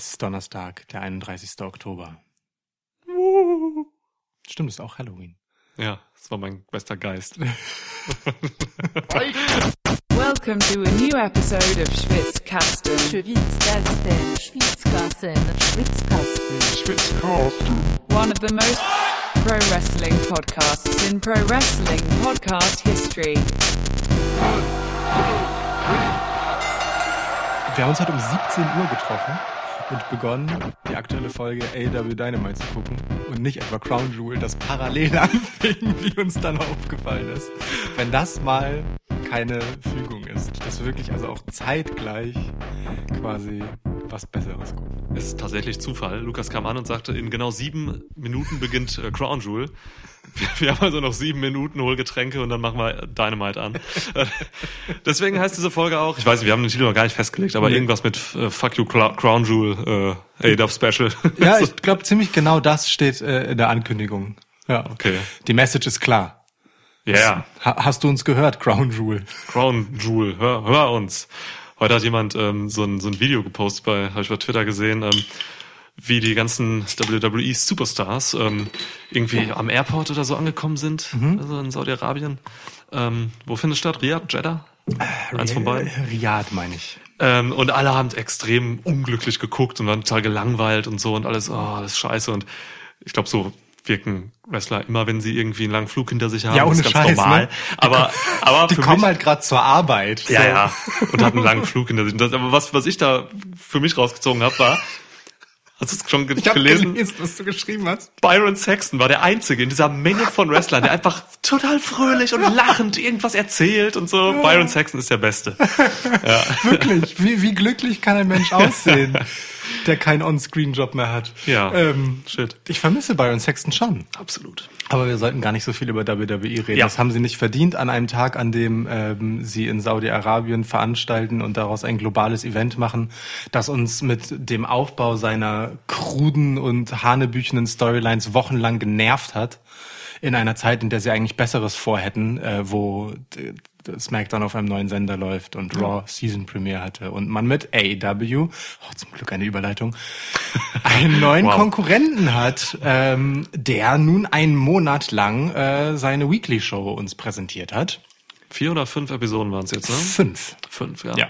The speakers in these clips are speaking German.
Es ist Donnerstag, der 31. Oktober. Stimmt, ist auch Halloween. Ja, das war mein bester Geist. Welcome to a new episode of Schwitzkasten. Schwitzkasten, Schwitzkasten, Schwitzkasten. One of the most pro wrestling podcasts in pro wrestling podcast history. Wir haben uns heute um 17 Uhr getroffen und begonnen, die aktuelle Folge AW Dynamite zu gucken und nicht etwa Crown Jewel, das parallel anfing, wie uns dann aufgefallen ist. Wenn das mal keine Fügung ist, dass wir wirklich also auch zeitgleich quasi was Besseres gucken. Es ist tatsächlich Zufall. Lukas kam an und sagte, in genau sieben Minuten beginnt äh, Crown Jewel. Wir, wir haben also noch sieben Minuten, hol Getränke und dann machen wir Dynamite an. Deswegen heißt diese Folge auch, ich weiß nicht, wir haben den Titel noch gar nicht festgelegt, aber Nee. irgendwas mit äh, Fuck You Cla- Crown Jewel äh, A-Dub Special. Ja, ich glaube ziemlich genau das steht äh, in der Ankündigung. Ja. Okay. Die Message ist klar. Ja. Ha hast du uns gehört, Crown Jewel? Crown Jewel, hör, hör uns. Heute hat jemand ähm, so, ein, so ein Video gepostet bei, habe ich bei Twitter gesehen, ähm, wie die ganzen WWE Superstars ähm, irgendwie am Airport oder so angekommen sind, also in Saudi-Arabien. Ähm, wo findet es statt? Riyadh, Jeddah? Eins von beiden. Riyadh, meine ich. Ähm, und alle haben extrem unglücklich geguckt und waren total gelangweilt und so und alles, oh, alles scheiße. Und ich glaube, so wirken Wrestler immer, wenn sie irgendwie einen langen Flug hinter sich haben. Ja, Das ohne ist ganz Scheiß, normal. ne? Aber, aber Die für kommen mich, halt gerade zur Arbeit. ja, so. ja. Und hatten einen langen Flug hinter sich. Das, aber was, was ich da für mich rausgezogen habe, war, hast du es schon Ich habe gelesen? gelesen, was du geschrieben hast. Byron Saxton war der Einzige in dieser Menge von Wrestlern, der einfach total fröhlich und lachend irgendwas erzählt und so. Byron Saxton ist der Beste. Wirklich, wie, wie glücklich kann ein Mensch aussehen, der keinen On-Screen-Job mehr hat? Ja. Ähm, Shit. ich vermisse Byron Sexton schon. Absolut. Aber wir sollten gar nicht so viel über WWE reden. Ja. Das haben sie nicht verdient an einem Tag, an dem ähm, sie in Saudi-Arabien veranstalten und daraus ein globales Event machen, das uns mit dem Aufbau seiner kruden und hanebüchenen Storylines wochenlang genervt hat. In einer Zeit, in der sie eigentlich Besseres vorhätten, äh, wo SmackDown auf einem neuen Sender läuft und Raw Season Premiere hatte und man mit AEW, oh, zum Glück eine Überleitung, einen neuen Wow. Konkurrenten hat, ähm, der nun einen Monat lang äh, seine Weekly Show uns präsentiert hat. Vier oder fünf Episoden waren es jetzt, ne? Fünf. Fünf, ja. Ja.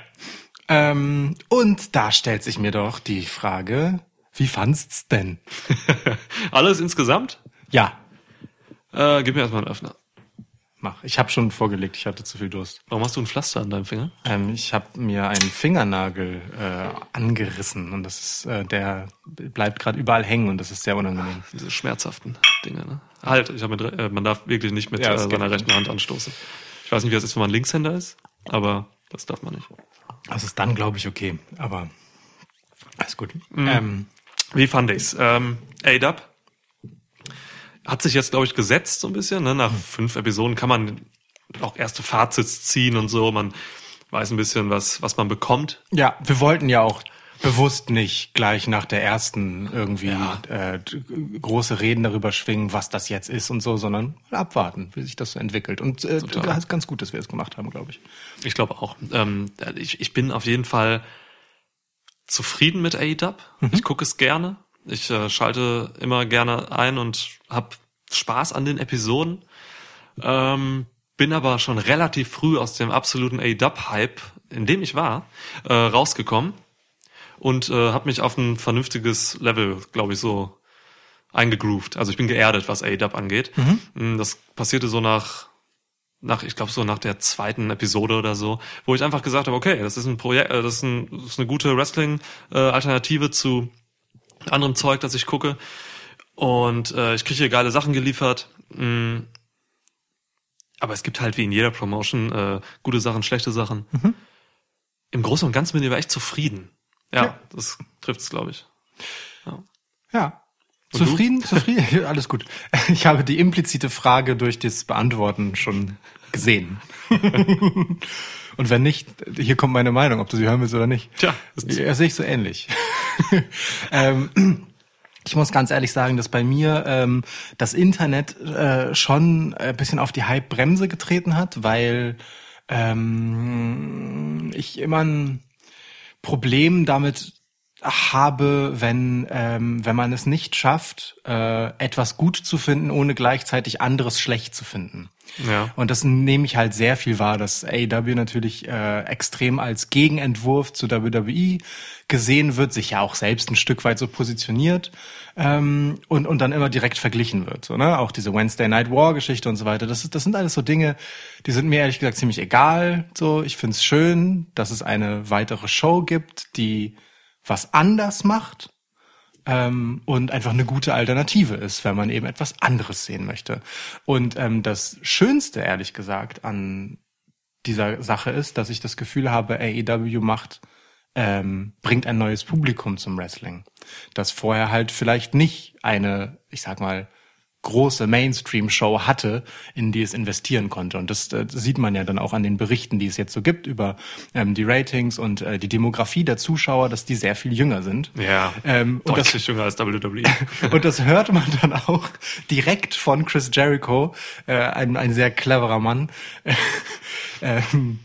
Ähm, und da stellt sich mir doch die Frage, wie fandst's denn? Alles insgesamt? Ja, Äh, gib mir erstmal einen Öffner. Mach. Ich habe schon vorgelegt, ich hatte zu viel Durst. Warum hast du ein Pflaster an deinem Finger? Ähm, ich habe mir einen Fingernagel äh, angerissen und das ist, äh, der bleibt gerade überall hängen und das ist sehr unangenehm. Diese schmerzhaften Dinge, ne? Halt, ich hab mit, äh, man darf wirklich nicht mit Ja, äh, seiner rechten Hand anstoßen. Ich weiß nicht, wie das ist, wenn man Linkshänder ist, aber das darf man nicht. Das ist dann, glaube ich, okay. Aber alles gut. Ähm, Wie fand ich's? Ähm, A-Dub hat sich jetzt, glaube ich, gesetzt so ein bisschen. Ne? Nach fünf Episoden kann man auch erste Fazits ziehen und so. Man weiß ein bisschen, was, was man bekommt. ja, wir wollten ja auch bewusst nicht gleich nach der ersten irgendwie äh, d- große Reden darüber schwingen, was das jetzt ist und so, sondern abwarten, wie sich das so entwickelt. Und äh, Total. das ist ganz gut, dass wir es gemacht haben, glaube ich. Ich glaube auch. Ähm, ich, ich bin auf jeden Fall zufrieden mit AEW. Ich gucke es gerne. Ich äh, schalte immer gerne ein und habe Spaß an den Episoden. Ähm, bin aber schon relativ früh aus dem absoluten AEW-Hype, in dem ich war, äh, rausgekommen und äh, habe mich auf ein vernünftiges Level, glaube ich, so eingegroovt. Also ich bin geerdet, was AEW angeht. Mm, Das passierte so nach nach, ich glaube, so nach der zweiten Episode oder so, wo ich einfach gesagt habe, okay, das ist ein Projekt, äh, das das ist eine gute Wrestling-Alternative zu anderem Zeug, das ich gucke. Und äh, ich kriege hier geile Sachen geliefert. Mm. Aber es gibt halt wie in jeder Promotion äh, gute Sachen, schlechte Sachen. Im Großen und Ganzen bin ich aber echt zufrieden. Ja, Ja. das trifft es, glaube ich. Ja. Und zufrieden, zufrieden, alles gut. Ich habe die implizite Frage durch das Beantworten schon gesehen. Und wenn nicht, hier kommt meine Meinung, ob du sie hören willst oder nicht. Tja, das- ja, sehe ich so ähnlich. ähm, ich muss ganz ehrlich sagen, dass bei mir ähm, das Internet äh, schon ein bisschen auf die Hype-Bremse getreten hat, weil ähm, ich immer ein Problem damit habe, wenn ähm, wenn man es nicht schafft, äh, etwas gut zu finden, ohne gleichzeitig anderes schlecht zu finden. Ja. Und das nehme ich halt sehr viel wahr, dass AEW natürlich äh, extrem als Gegenentwurf zu WWE gesehen wird, sich ja auch selbst ein Stück weit so positioniert ähm, und, und dann immer direkt verglichen wird. So, ne? Auch diese Wednesday Night War Geschichte und so weiter. Das, ist, das sind alles so Dinge, die sind mir ehrlich gesagt ziemlich egal. So, ich find's schön, dass es eine weitere Show gibt, die was anders macht ähm, und einfach eine gute Alternative ist, wenn man eben etwas anderes sehen möchte. Und ähm, das Schönste, ehrlich gesagt, an dieser Sache ist, dass ich das Gefühl habe, AEW macht, ähm, bringt ein neues Publikum zum Wrestling, das vorher halt vielleicht nicht eine, ich sag mal, große Mainstream-Show hatte, in die es investieren konnte. Und das, äh, sieht man ja dann auch an den Berichten, die es jetzt so gibt über ähm, die Ratings und äh, die Demografie der Zuschauer, dass die sehr viel jünger sind. Ja, Ähm, und das- deutlich jünger als WWE. Und das hört man dann auch direkt von Chris Jericho, äh, ein, ein sehr cleverer Mann, ähm,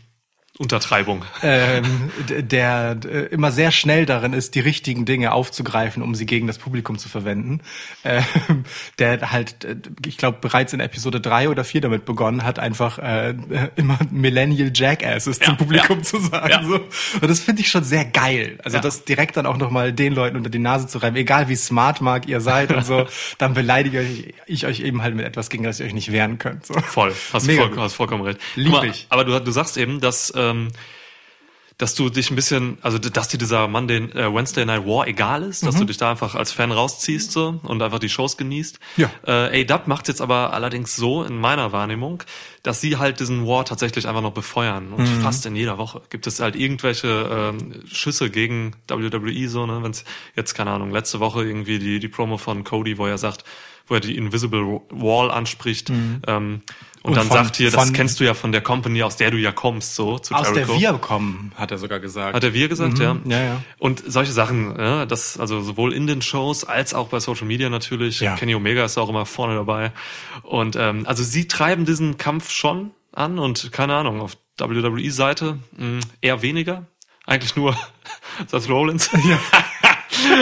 Untertreibung. ähm, der äh, immer sehr schnell darin ist, die richtigen Dinge aufzugreifen, um sie gegen das Publikum zu verwenden. Ähm, der halt, äh, ich glaube, bereits in Episode drei oder vier damit begonnen hat, einfach äh, immer Millennial Jackasses zum Publikum ja. zu sagen. Ja. So. Und das finde ich schon sehr geil. Also Ja. das direkt dann auch nochmal den Leuten unter die Nase zu reiben, egal wie smart mag ihr seid und so, dann beleidige ich, ich euch eben halt mit etwas, gegen das ihr euch nicht wehren könnt. So. Voll, hast, voll, hast vollkommen recht. Lieb mal, ich. Aber du, du sagst eben, dass, ähm, dass du dich ein bisschen, also dass dir dieser Monday, äh, Wednesday Night War egal ist, dass du dich da einfach als Fan rausziehst so, und einfach die Shows genießt. Ja. Äh, A-Dub macht jetzt aber allerdings so in meiner Wahrnehmung, dass sie halt diesen War tatsächlich einfach noch befeuern und fast in jeder Woche gibt es halt irgendwelche ähm, Schüsse gegen WWE so, ne, wenn es jetzt keine Ahnung letzte Woche irgendwie die die Promo von Cody, wo er sagt, wo er die Invisible Wall anspricht ähm, und, Und dann von- sagt hier, das kennst du ja von der Company, aus der du ja kommst, so zu Aus Jericho. der wir kommen, hat er sogar gesagt. Hat er wir gesagt, ja. Ja, ja. Und solche Sachen, ja, das, also sowohl in den Shows als auch bei Social Media natürlich. Ja. Kenny Omega ist auch immer vorne dabei. Und ähm, also sie treiben diesen Kampf schon an und keine Ahnung, auf WWE-Seite mh, eher weniger. Eigentlich nur Seth Rollins. Ja.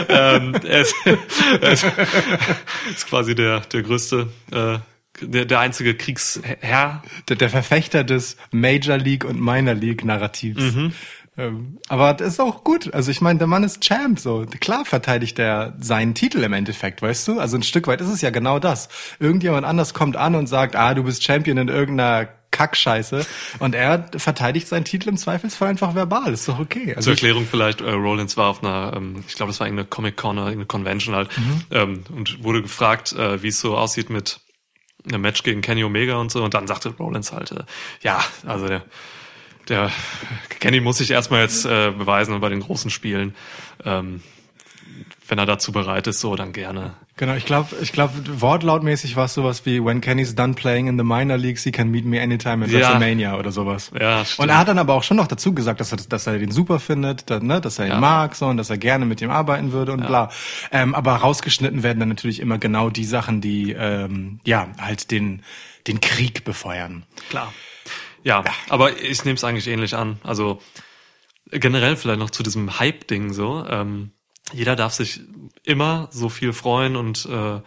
ähm, er ist, er ist, ist quasi der, der größte, äh, der, der einzige Kriegsherr der, der Verfechter des Major League und Minor League Narrativs. Mhm. Ähm, aber das ist auch gut. Also ich meine, der Mann ist Champ, so. Klar verteidigt er seinen Titel im Endeffekt, weißt du? Also ein Stück weit ist es ja genau das. Irgendjemand anders kommt an und sagt, ah, du bist Champion in irgendeiner Kackscheiße. Und er verteidigt seinen Titel im Zweifelsfall einfach verbal. Ist doch okay. Also Zur Erklärung vielleicht, äh, Rollins war auf einer, ähm, ich glaube, das war irgendeine Comic-Con, oder irgendeine Convention halt, Mhm. ähm, und wurde gefragt, äh, wie es so aussieht mit einem Match gegen Kenny Omega und so. Und dann sagte Rollins halt, äh, ja, also der, der Kenny muss sich erstmal jetzt äh, beweisen bei den großen Spielen. Ähm, wenn er dazu bereit ist, so dann gerne. Genau, ich glaube, ich glaube, wortlautmäßig war es sowas wie, when Kenny's done playing in the minor leagues, he can meet me anytime in Ja. WrestleMania oder sowas. Ja, Und stimmt. er hat dann aber auch schon noch dazu gesagt, dass er, dass er den super findet, dass, ne, dass er ihn Ja. mag so und dass er gerne mit ihm arbeiten würde und bla. Ähm, aber rausgeschnitten werden dann natürlich immer genau die Sachen, die ähm, ja halt den den Krieg befeuern. Klar. Ja, aber ich nehme es eigentlich ähnlich an. Also generell vielleicht noch zu diesem Hype-Ding so. Ähm, jeder darf sich immer so viel freuen und äh,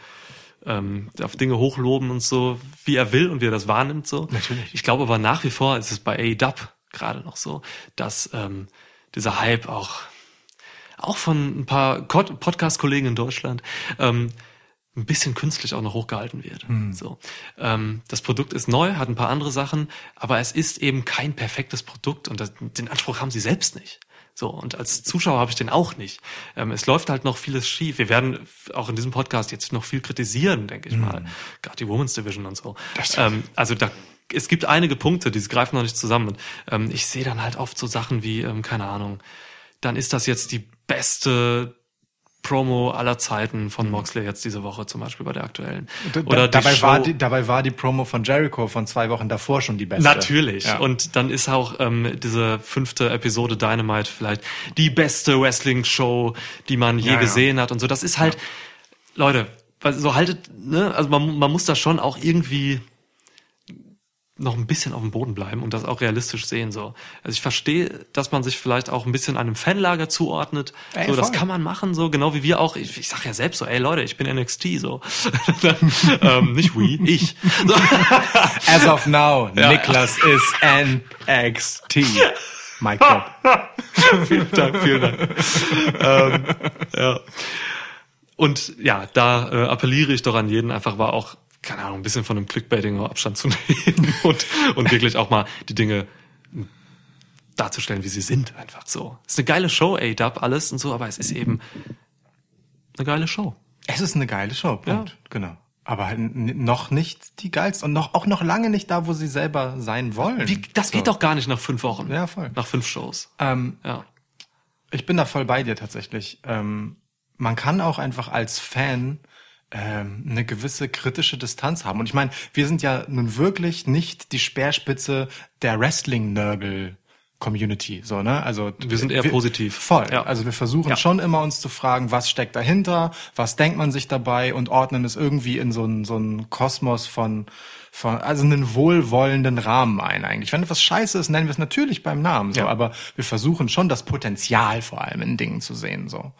ähm, darf Dinge hochloben und so, wie er will und wie er das wahrnimmt so. Natürlich. Ich glaube aber nach wie vor ist es bei AEW gerade noch so, dass ähm, dieser Hype auch auch von ein paar Podcast-Kollegen in Deutschland ähm, ein bisschen künstlich auch noch hochgehalten wird. So, ähm, das Produkt ist neu, hat ein paar andere Sachen, aber es ist eben kein perfektes Produkt und das, den Anspruch haben sie selbst nicht. So, und als Zuschauer habe ich den auch nicht. Ähm, es läuft halt noch vieles schief. Wir werden auch in diesem Podcast jetzt noch viel kritisieren, denke ich mal. Gerade die Women's Division und so. Ähm, also da es gibt einige Punkte, die greifen noch nicht zusammen. Und, ähm, ich sehe dann halt oft so Sachen wie, ähm, keine Ahnung, dann ist das jetzt die beste Promo aller Zeiten von Moxley jetzt diese Woche zum Beispiel bei der aktuellen. Oder die dabei Show, war die, dabei war die Promo von Jericho von zwei Wochen davor schon die beste. Natürlich. Ja. Und dann ist auch ähm, diese fünfte Episode Dynamite vielleicht die beste Wrestling-Show, die man je Ja, ja. gesehen hat und so. Das ist halt, Leute, so haltet, ne, also man, man muss da schon auch irgendwie noch ein bisschen auf dem Boden bleiben und das auch realistisch sehen so. Also ich verstehe, dass man sich vielleicht auch ein bisschen einem Fanlager zuordnet. Ey, so, das voll. kann man machen, so genau wie wir auch. Ich, ich sag ja selbst so, ey Leute, ich bin NXT so. ähm, nicht we, ich. So. As of now, Ja. Niklas ist NXT. Mic drop. vielen Dank, vielen Dank. ähm, ja. Und ja, da äh, appelliere ich doch an jeden, einfach war auch, keine Ahnung, ein bisschen von dem Clickbaiting Abstand zu nehmen und, und wirklich auch mal die Dinge darzustellen, wie sie sind, einfach so. Ist eine geile Show, A-Dub, alles und so, aber es ist eben eine geile Show. Es ist eine geile Show, Punkt. Genau. Aber halt noch nicht die geilste und noch, auch noch lange nicht da, wo sie selber sein wollen. Wie, das geht So. doch gar nicht nach fünf Wochen. Ja, voll. Nach fünf Shows. Ähm, Ja. ich bin da voll bei dir tatsächlich. Ähm, man kann auch einfach als Fan ähm, eine gewisse kritische Distanz haben. Und ich meine, wir sind ja nun wirklich nicht die Speerspitze der Wrestling-Nörgel. Community, so, ne? Also, Wir sind eher positiv. Voll. Ja. Also wir versuchen Ja. schon immer uns zu fragen, was steckt dahinter, was denkt man sich dabei und ordnen es irgendwie in so einen, so einen Kosmos von, von, also einen wohlwollenden Rahmen ein eigentlich. Wenn etwas scheiße ist, nennen wir es natürlich beim Namen, so, Ja. aber wir versuchen schon das Potenzial vor allem in Dingen zu sehen, so.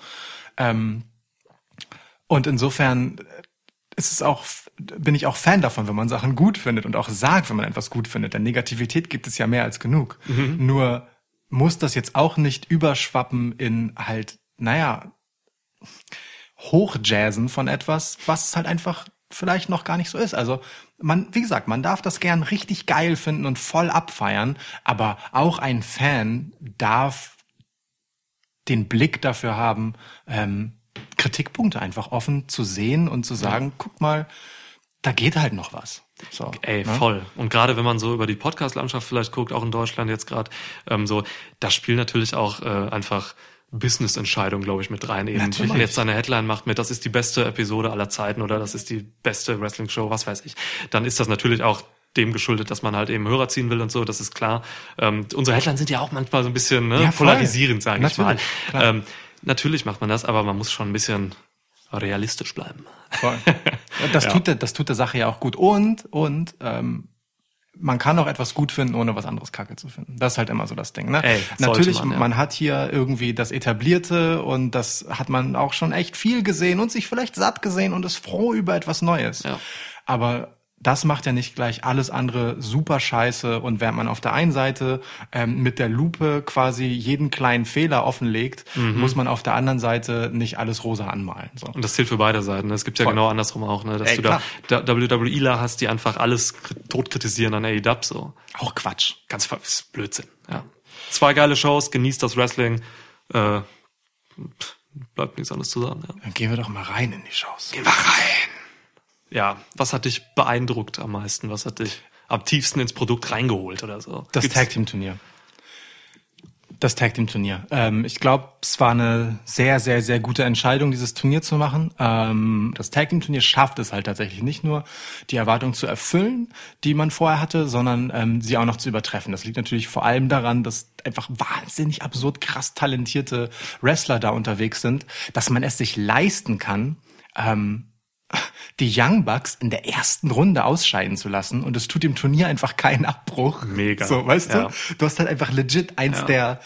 Ähm, und insofern ist es auch, bin ich auch Fan davon, wenn man Sachen gut findet und auch sagt, wenn man etwas gut findet. Denn Negativität gibt es ja mehr als genug. Nur muss das jetzt auch nicht überschwappen in halt, naja, Hochjazzen von etwas, was halt einfach vielleicht noch gar nicht so ist. Also man, wie gesagt, man darf das gern richtig geil finden und voll abfeiern, aber auch ein Fan darf den Blick dafür haben, ähm, Kritikpunkte einfach offen zu sehen und zu sagen, guck mal, da geht halt noch was. So, Ey, ne? voll. Und gerade wenn man so über die Podcast-Landschaft vielleicht guckt, auch in Deutschland jetzt gerade, ähm, so, da spielen natürlich auch äh, einfach Business-Entscheidungen, glaube ich, mit rein. Eben, wenn Natürlich. man jetzt seine Headline macht mit, das ist die beste Episode aller Zeiten oder das ist die beste Wrestling-Show, was weiß ich, dann ist das natürlich auch dem geschuldet, dass man halt eben Hörer ziehen will und so, das ist klar. Ähm, unsere Headlines sind ja auch manchmal so ein bisschen ne, Ja, polarisierend, sage ich mal. Ähm, natürlich macht man das, aber man muss schon ein bisschen realistisch bleiben. Voll. Das, Ja. tut der, das tut der Sache ja auch gut. Und, und ähm, man kann auch etwas gut finden, ohne was anderes kacke zu finden. Das ist halt immer so das Ding. Ne? Ey, Natürlich, man, man, ja. hat hier irgendwie das Etablierte und das hat man auch schon echt viel gesehen und sich vielleicht satt gesehen und ist froh über etwas Neues. Ja. Aber das macht ja nicht gleich alles andere super scheiße und während man auf der einen Seite ähm, mit der Lupe quasi jeden kleinen Fehler offenlegt, Mhm. muss man auf der anderen Seite nicht alles rosa anmalen. So. Und das zählt für beide Seiten. ne? Es gibt ja Voll. genau andersrum auch, ne? dass Ey, du da, da WWEler hast, die einfach alles tot kritisieren an AEW so. Auch Quatsch. Ganz Blödsinn. Ja. Zwei geile Shows, genießt das Wrestling. Äh, bleibt nichts anderes zu sagen. Ja. Dann gehen wir doch mal rein in die Shows. Gehen wir rein. Ja, was hat dich beeindruckt am meisten? Was hat dich am tiefsten ins Produkt reingeholt oder so? Das Gibt's- Tag Team Turnier. Das Tag Team Turnier. Ähm, ich glaube, es war eine sehr, sehr, sehr gute Entscheidung, dieses Turnier zu machen. Ähm, das Tag Team Turnier schafft es halt tatsächlich nicht nur, die Erwartung zu erfüllen, die man vorher hatte, sondern ähm, sie auch noch zu übertreffen. Das liegt natürlich vor allem daran, dass einfach wahnsinnig absurd krass talentierte Wrestler da unterwegs sind, dass man es sich leisten kann, ähm, die Young Bucks in der ersten Runde ausscheiden zu lassen und es tut dem Turnier einfach keinen Abbruch. Mega. So, weißt Ja. du? Du hast halt einfach legit eins Ja. der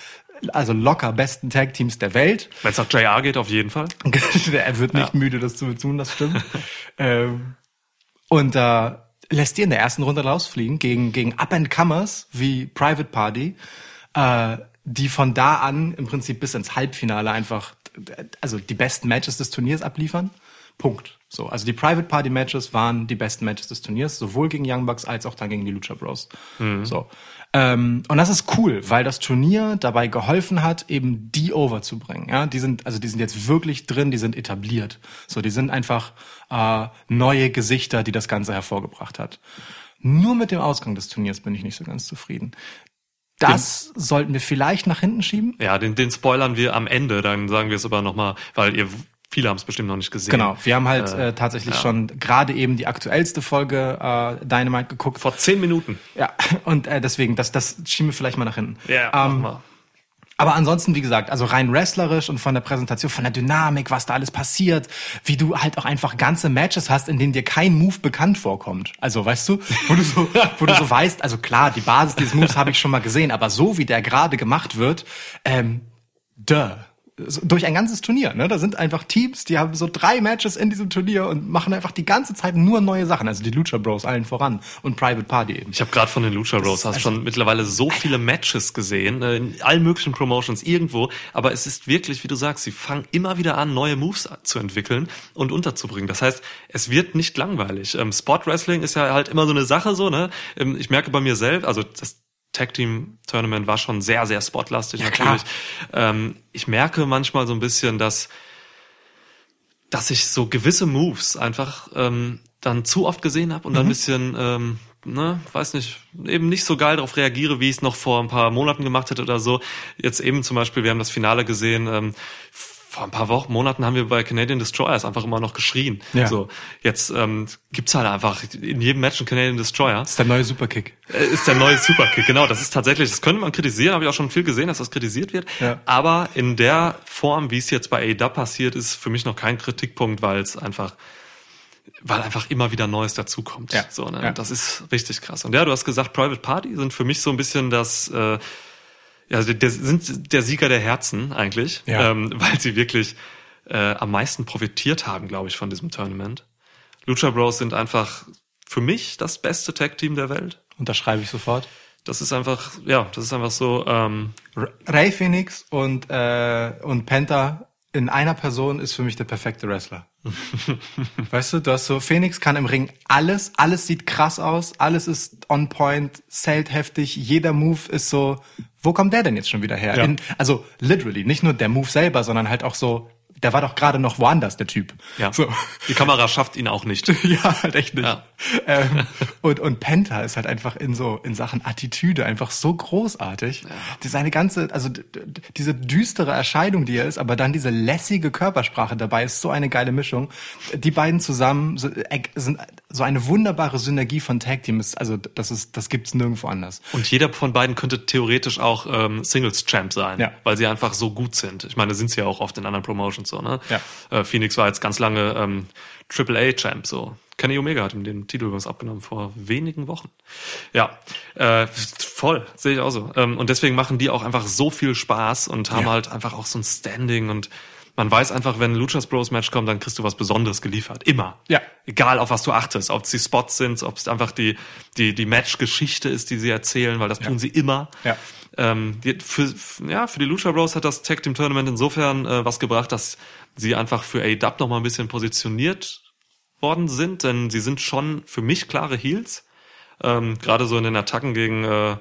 also locker besten Tag Teams der Welt. Wenn es nach JR geht, auf jeden Fall. er wird nicht müde, das zu betonen, das stimmt. ähm, und äh, lässt die in der ersten Runde rausfliegen gegen, gegen Up-and-Comers wie Private Party, äh, die von da an im Prinzip bis ins Halbfinale einfach, also die besten Matches des Turniers abliefern. Punkt. So, also die Private Party Matches waren die besten Matches des Turniers, sowohl gegen Young Bucks als auch dann gegen die Lucha Bros. So. Ähm, und das ist cool, weil das Turnier dabei geholfen hat, eben die over zu bringen. Ja, die sind, also die sind jetzt wirklich drin, die sind etabliert. So, die sind einfach äh, neue Gesichter, die das Ganze hervorgebracht hat. Nur mit dem Ausgang des Turniers bin ich nicht so ganz zufrieden. Das sollten wir vielleicht nach hinten schieben. Ja, den, den spoilern wir am Ende, dann sagen wir es aber nochmal, weil ihr viele haben es bestimmt noch nicht gesehen. Genau, wir haben halt Äh, äh, tatsächlich ja. schon gerade eben die aktuellste Folge äh, Dynamite geguckt. Vor zehn Minuten. Ja, und äh, deswegen, das, das schieben wir vielleicht mal nach hinten. Ja, ähm, mal. Aber ansonsten, wie gesagt, also rein wrestlerisch und von der Präsentation, von der Dynamik, was da alles passiert, wie du halt auch einfach ganze Matches hast, in denen dir kein Move bekannt vorkommt. Also, weißt du, wo du so, wo du so weißt, also klar, die Basis dieses Moves habe ich schon mal gesehen, aber so wie der gerade gemacht wird, ähm, duh durch ein ganzes Turnier. Ne? Da sind einfach Teams, die haben so drei Matches in diesem Turnier und machen einfach die ganze Zeit nur neue Sachen. Also die Lucha Bros allen voran und Private Party eben. Ich habe gerade von den Lucha Bros hast also- schon mittlerweile so viele Matches gesehen, äh, in allen möglichen Promotions irgendwo, aber es ist wirklich, wie du sagst, sie fangen immer wieder an, neue Moves zu entwickeln und unterzubringen. Das heißt, es wird nicht langweilig. Ähm, Spot Wrestling ist ja halt immer so eine Sache so, ne? Ähm, ich merke bei mir selbst, also das Tag Team Tournament war schon sehr, sehr spotlastig Ja, natürlich. Ähm, ich merke manchmal so ein bisschen, dass dass ich so gewisse Moves einfach ähm, dann zu oft gesehen habe und dann ein bisschen, ähm, ne, weiß nicht, eben nicht so geil darauf reagiere, wie ich es noch vor ein paar Monaten gemacht hätte oder so. Jetzt eben zum Beispiel, wir haben das Finale gesehen, ähm, vor ein paar Wochen, Monaten haben wir bei Canadian Destroyers einfach immer noch geschrien. Ja. So, jetzt ähm, gibt's halt einfach in jedem Match einen Canadian Destroyer. Ist der neue Superkick. Äh, ist der neue Superkick, genau. Das ist tatsächlich, das könnte man kritisieren, habe ich auch schon viel gesehen, dass das kritisiert wird. Ja. Aber in der Form, wie es jetzt bei AEW passiert, ist für mich noch kein Kritikpunkt, weil es einfach, weil einfach immer wieder Neues dazukommt. Ja. So, ne? Ja. Das ist richtig krass. Und ja, du hast gesagt, Private Party sind für mich so ein bisschen das, äh, also der, sind der Sieger der Herzen eigentlich, Ja. ähm, weil sie wirklich äh, am meisten profitiert haben, glaube ich, von diesem Tournament. Lucha Bros sind einfach für mich das beste Tag-Team der Welt. Unterschreibe ich sofort. Das ist einfach, ja, das ist einfach so, ähm, Ray Phoenix und, äh, und Penta in einer Person ist für mich der perfekte Wrestler. weißt du, du hast so, Phoenix kann im Ring alles, alles sieht krass aus, alles ist on point, zählt heftig, jeder Move ist so, wo kommt der denn jetzt schon wieder her? Ja. In, also literally, nicht nur der Move selber, sondern halt auch so, der war doch gerade noch woanders, der Typ. ja. So. Die Kamera schafft ihn auch nicht. Ja, halt echt nicht. Ja. Ähm, und, und Penta ist halt einfach in so, in Sachen Attitüde einfach so großartig. Die Seine ganze, also diese düstere Erscheinung, die er ist, aber dann diese lässige Körpersprache dabei ist so eine geile Mischung. Die beiden zusammen so- äh, sind so eine wunderbare Synergie von Tag Team. Ist, also das ist, das gibt's nirgendwo anders. Und jeder von beiden könnte theoretisch auch ähm, Singles-Champ sein, Ja. weil sie einfach so gut sind. Ich meine, sind sie ja auch oft in anderen Promotions so, ne? Ja. Äh, Phoenix war jetzt ganz lange ähm, AAA-Champ, so. Kenny Omega hat ihm den Titel übrigens abgenommen vor wenigen Wochen. Ja, äh, voll, sehe ich auch so. Ähm, und deswegen machen die auch einfach so viel Spaß und haben Ja. halt einfach auch so ein Standing und man weiß einfach, wenn ein Luchas Bros Match kommt, dann kriegst du was Besonderes geliefert. Immer. Ja. Egal, auf was du achtest. Ob es die Spots sind, ob es einfach die, die, die Match-Geschichte ist, die sie erzählen, weil das tun sie immer. Ja. Ähm, die, für, ja, für die Lucha Bros hat das Tag Team Tournament insofern äh, was gebracht, dass sie einfach für AEW noch mal ein bisschen positioniert worden sind, denn sie sind schon für mich klare Heels. Ähm, Gerade so in den Attacken gegen äh,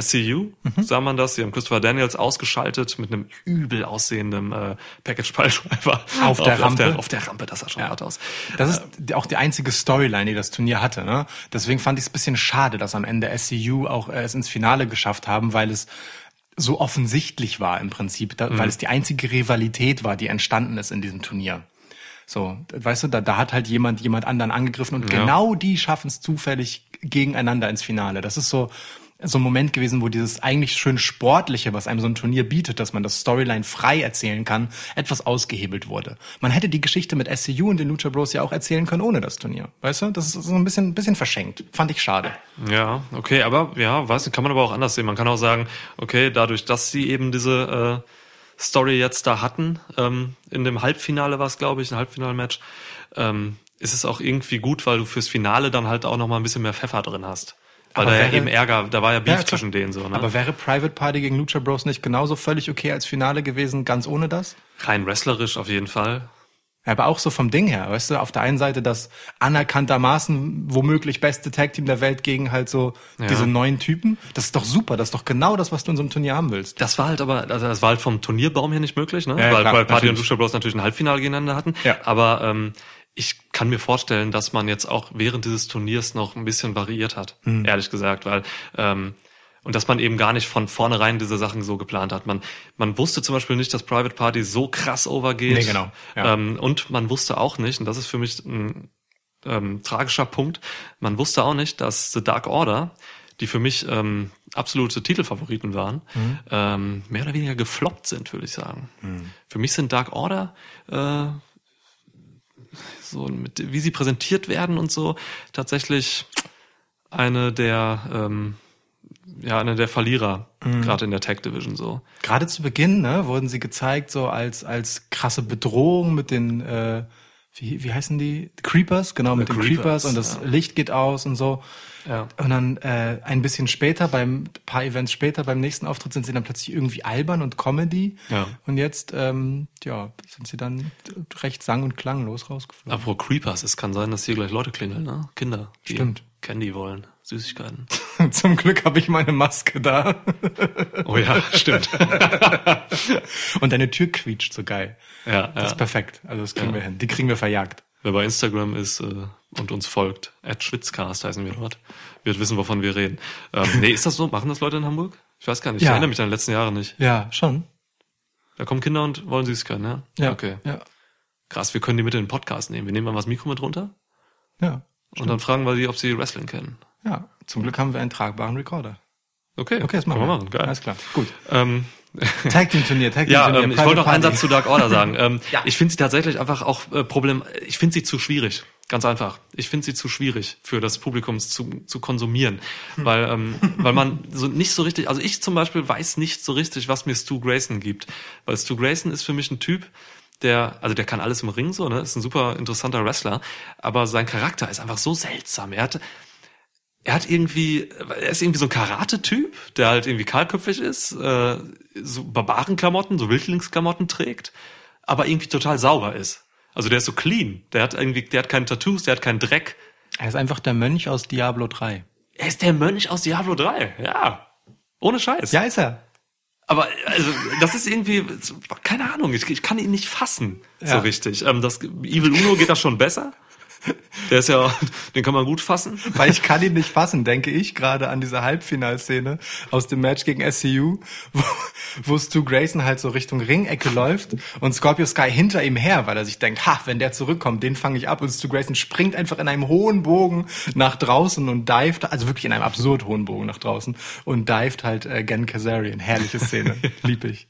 SCU sah man das. Sie haben Christopher Daniels ausgeschaltet mit einem übel aussehenden äh, Package Pile Driver Auf der Auf Rampe. der, auf der Rampe, das sah schon hart aus. Das ist die- auch die einzige Storyline, die das Turnier hatte. Ne? Deswegen fand ich es ein bisschen schade, dass am Ende SCU auch äh, es ins Finale geschafft haben, weil es so offensichtlich war im Prinzip, da, weil es die einzige Rivalität war, die entstanden ist in diesem Turnier. So, weißt du, da, da hat halt jemand jemand anderen angegriffen und Ja. genau die schaffen es zufällig gegeneinander ins Finale. Das ist so so ein Moment gewesen, wo dieses eigentlich schön sportliche, was einem so ein Turnier bietet, dass man das Storyline frei erzählen kann, etwas ausgehebelt wurde. Man hätte die Geschichte mit SCU und den Lucha Bros ja auch erzählen können ohne das Turnier. Weißt du? Das ist so ein bisschen, ein bisschen verschenkt. Fand ich schade. Ja, okay, aber ja, weiß kann man aber auch anders sehen. Man kann auch sagen, okay, dadurch, dass sie eben diese äh, Story jetzt da hatten, ähm, in dem Halbfinale war es, glaube ich, ein Halbfinalmatch, ähm, ist es auch irgendwie gut, weil du fürs Finale dann halt auch noch mal ein bisschen mehr Pfeffer drin hast. Weil Aber da ja wäre- eben Ärger, da war ja Beef Ja, zwischen denen so, ne? Aber wäre Private Party gegen Lucha Bros nicht genauso völlig okay als Finale gewesen, ganz ohne das? Rein wrestlerisch auf jeden Fall. Ja, aber auch so vom Ding her, weißt du, auf der einen Seite das anerkanntermaßen womöglich beste Tag-Team der Welt gegen halt so Ja. diese neuen Typen. Das ist doch super, das ist doch genau das, was du in so einem Turnier haben willst. Das war halt aber, also das war halt vom Turnierbaum her nicht möglich, ne? Ja, weil, klar, weil Party und natürlich. Lucha Bros natürlich ein Halbfinale gegeneinander hatten. Ja. Aber ähm, ich kann mir vorstellen, dass man jetzt auch während dieses Turniers noch ein bisschen variiert hat, Hm. ehrlich gesagt, weil ähm, und dass man eben gar nicht von vornherein diese Sachen so geplant hat. Man, man wusste zum Beispiel nicht, dass Private Party so krass overgeht. Nee, genau. Ja. Ähm, und man wusste auch nicht, und das ist für mich ein ähm, tragischer Punkt, man wusste auch nicht, dass The Dark Order die für mich ähm, absolute Titelfavoriten waren, ähm, mehr oder weniger gefloppt sind, würde ich sagen. Für mich sind Dark Order äh, so mit, wie sie präsentiert werden und so tatsächlich eine der ähm, ja eine der Verlierer gerade in der Tech Division so. Gerade zu Beginn ne, wurden sie gezeigt so als als krasse Bedrohung mit den äh, wie, wie heißen die Creepers genau mit den Creepers, Creepers und das ja. Licht geht aus und so Ja. und dann äh, ein bisschen später beim paar Events später beim nächsten Auftritt sind sie dann plötzlich irgendwie albern und Comedy Ja. und jetzt ähm, ja sind sie dann recht sang und klanglos rausgeflogen Apropos Creepers, es kann sein, dass hier gleich Leute klingeln, ne? Kinder, die Stimmt. Candy wollen, Süßigkeiten. zum Glück habe ich meine Maske da Oh ja, stimmt. und deine Tür quietscht so geil ja, das ja. ist perfekt also das kriegen Ja. wir hin die kriegen wir verjagt Wer bei Instagram ist äh, und uns folgt, at Schwitzcast heißen wir dort, wird wissen, wovon wir reden. Ähm, nee, ist das so? Machen das Leute in Hamburg? Ich weiß gar nicht. Ich Ja. erinnere mich an die letzten Jahre nicht. ja schon Da kommen Kinder und wollen Süßigkeiten, ja? ja Okay. ja Krass, wir können die mit in den Podcast nehmen. Wir nehmen mal das Mikro mit runter ja und dann fragen wir die, ob sie Wrestling kennen. Ja, zum Glück haben wir einen tragbaren Recorder. Okay, Okay, das machen wir. machen. Geil. Alles klar. Gut. Ähm, Tag Team Turnier, Tag Team ja, Turnier. ähm, ich wollte noch einen. Satz zu Dark Order sagen. Ähm, Ich finde sie tatsächlich einfach auch äh, Problem. Ich finde sie zu schwierig. Ganz einfach. Ich finde sie zu schwierig für das Publikum zu, zu konsumieren, Hm. weil ähm, weil man so nicht so richtig. Also ich zum Beispiel weiß nicht so richtig, was mir Stu Grayson gibt, weil Stu Grayson ist für mich ein Typ, der also der kann alles im Ring so, ne, ist ein super interessanter Wrestler, aber sein Charakter ist einfach so seltsam. Er hat er hat irgendwie, er ist irgendwie so ein Karate-Typ, der halt irgendwie kahlköpfig ist, äh, so Barbarenklamotten, so Wildlingsklamotten trägt, aber irgendwie total sauber ist. Also der ist so clean. Der hat irgendwie, der hat keine Tattoos, der hat keinen Dreck. Er ist einfach der Mönch aus Diablo 3. Er ist der Mönch aus Diablo 3, ja. Ohne Scheiß. Ja, ist er. Aber also, das ist irgendwie, keine Ahnung, ich, ich kann ihn nicht fassen, so Ja. richtig. Ähm, das Evil Uno geht das schon besser. Der ist ja, den kann man gut fassen. Weil ich kann ihn nicht fassen, denke ich gerade an diese Halbfinalszene aus dem Match gegen SCU, wo, wo Stu Grayson halt so Richtung Ringecke läuft und Scorpio Sky hinter ihm her, weil er sich denkt, ha, wenn der zurückkommt, den fange ich ab und Stu Grayson springt einfach in einem hohen Bogen nach draußen und dived, also wirklich in einem absurd hohen Bogen nach draußen und dived halt äh, Gen Kazarian. Herrliche Szene, lieb ich.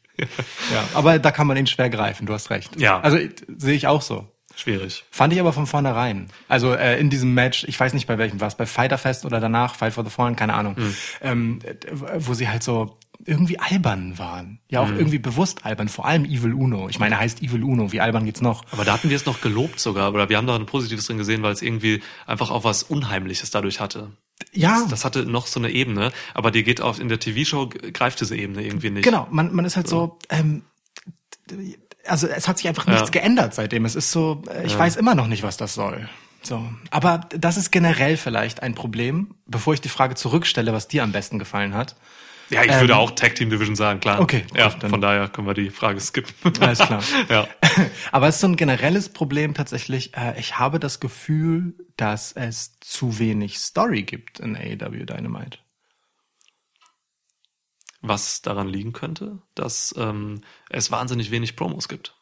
Ja, aber da kann man ihn schwer greifen, du hast recht. Ja. Also sehe ich auch so. Schwierig. Fand ich aber von vornherein. Also äh, in diesem Match, ich weiß nicht bei welchem war es, bei Fighter Fest oder danach, Fight for the Fallen, keine Ahnung, ähm, äh, wo sie halt so irgendwie albern waren. Ja, auch irgendwie bewusst albern, vor allem Evil Uno. Ich meine, er heißt Evil Uno, wie albern geht's noch? Aber da hatten wir es noch gelobt sogar, oder wir haben da ein Positives drin gesehen, weil es irgendwie einfach auch was Unheimliches dadurch hatte. Ja, Das hatte noch so eine Ebene, aber die geht auf in der TV-Show greift diese Ebene irgendwie nicht. genau, man, man ist halt so, ähm, also es hat sich einfach nichts Ja. geändert seitdem. Es ist so, äh, ich weiß immer noch nicht, was das soll. So. Aber das ist generell vielleicht ein Problem, bevor ich die Frage zurückstelle, was dir am besten gefallen hat. Ja, ich würde auch Tag Team Division sagen, klar. Ähm, Okay, ja, gut, von daher können wir die Frage skippen. Alles klar. ja. Aber es ist so ein generelles Problem tatsächlich. Äh, ich habe das Gefühl, dass es zu wenig Story gibt in AEW Dynamite. Was daran liegen könnte, dass ähm, es wahnsinnig wenig Promos gibt.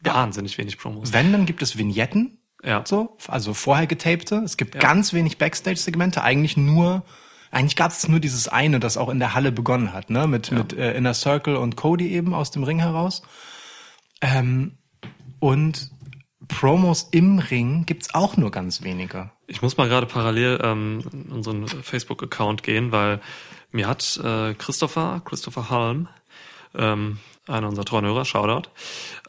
Wahnsinnig wenig Promos. Wenn, dann gibt es Vignetten, Ja. so, also vorher getapte. Es gibt ganz wenig Backstage-Segmente, eigentlich nur, eigentlich gab es nur dieses eine, das auch in der Halle begonnen hat, ne, mit, mit äh, Inner Circle und Cody eben aus dem Ring heraus. Ähm, und Promos im Ring gibt's auch nur ganz wenige. Ich muss mal gerade parallel ähm, in unseren Facebook-Account gehen, weil mir hat äh, Christopher, Christopher Halm, ähm, einer unserer treuen Hörer, Shoutout,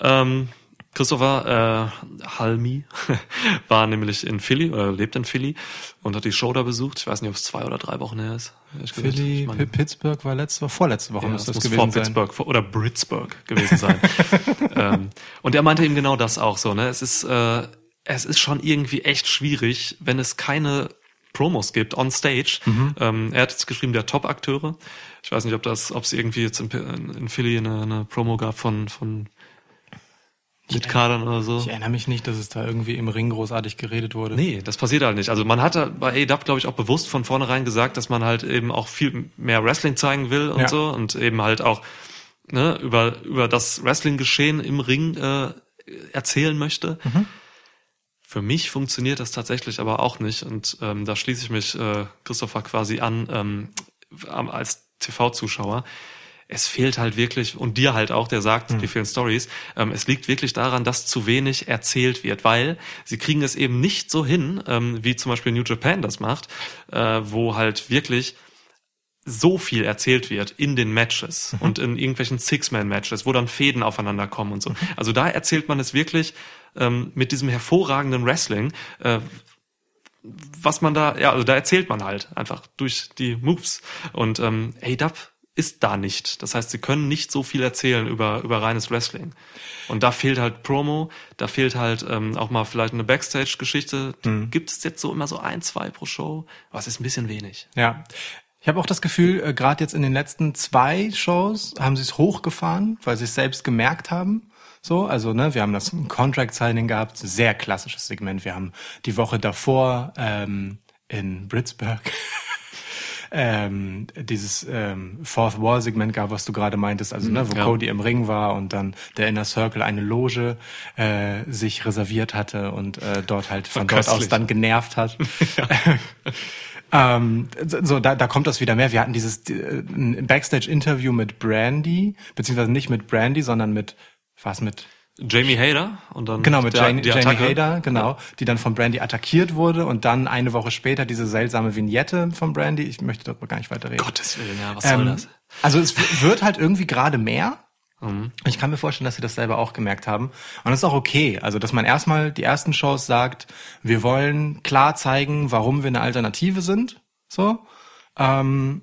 ähm, Christopher äh, Halmi war nämlich in Philly oder lebt in Philly und hat die Show da besucht. Ich weiß nicht, ob es zwei oder drei Wochen her ist. gesagt. Philly, Ich P- Pittsburgh war letzte, vorletzte Woche ja, müsste das das muss vor gewesen sein. Pittsburgh vor, oder Britsburg gewesen sein. ähm, und er meinte eben genau das auch so. Ne? Es ist äh, es ist schon irgendwie echt schwierig, wenn es keine Promos gibt on stage. Mhm. Ähm, er hat jetzt geschrieben der Top-Akteure. Ich weiß nicht, ob das, ob es irgendwie jetzt in, in Philly eine, eine Promo gab von von Mitkadern oder so. Ich erinnere mich nicht, dass es da irgendwie im Ring großartig geredet wurde. Nee, das passiert halt nicht. Also man hat da bei AEW, glaube ich, auch bewusst von vornherein gesagt, dass man halt eben auch viel mehr Wrestling zeigen will und Ja. so und eben halt auch ne, über, über das Wrestling-Geschehen im Ring äh, erzählen möchte. Mhm. Für mich funktioniert das tatsächlich aber auch nicht und ähm, da schließe ich mich äh, Christopher quasi an ähm, als TV-Zuschauer. Es fehlt halt wirklich, und dir halt auch, der sagt, Hm. dir fehlen Stories, ähm, es liegt wirklich daran, dass zu wenig erzählt wird, weil sie kriegen es eben nicht so hin, ähm, wie zum Beispiel New Japan das macht, äh, wo halt wirklich so viel erzählt wird in den Matches Mhm. und in irgendwelchen Six-Man-Matches, wo dann Fäden aufeinander kommen und so. Mhm. Also da erzählt man es wirklich ähm, mit diesem hervorragenden Wrestling, äh, was man da, ja, also da erzählt man halt einfach durch die Moves. Und ähm, ADAP ist da nicht. Das heißt, sie können nicht so viel erzählen über, über reines Wrestling. Und da fehlt halt Promo, da fehlt halt ähm, auch mal vielleicht eine Backstage-Geschichte. Die Gibt es jetzt so immer so ein, zwei pro Show, aber es ist ein bisschen wenig. Ja. Ich habe auch das Gefühl, äh, gerade jetzt in den letzten zwei Shows haben sie es hochgefahren, weil sie es selbst gemerkt haben. So, also ne, wir haben das Contract Signing gehabt, sehr klassisches Segment. Wir haben die Woche davor ähm, in Britsburg ähm, dieses ähm, Fourth Wall Segment gab, was du gerade meintest, also ne, wo Ja. Cody im Ring war und dann der Inner Circle eine Loge äh, sich reserviert hatte und äh, dort halt von dort aus dann genervt hat. Ähm, so, da, da kommt das wieder mehr. Wir hatten dieses äh, ein Backstage-Interview mit Brandy, beziehungsweise nicht mit Brandy, sondern mit, was mit, Jamie Hader und dann genau, mit der, Jane, die Jamie Attacke. Hader, genau, die dann von Brandy attackiert wurde und dann eine Woche später diese seltsame Vignette von Brandy. Ich möchte darüber gar nicht weiter reden. Gottes Willen, ja, was soll Ähm, das? Also es wird halt irgendwie gerade mehr. Mhm. Ich kann mir vorstellen, dass sie das selber auch gemerkt haben. Und das ist auch okay. Also, dass man erstmal die ersten Shows sagt, wir wollen klar zeigen, warum wir eine Alternative sind. So. Ähm,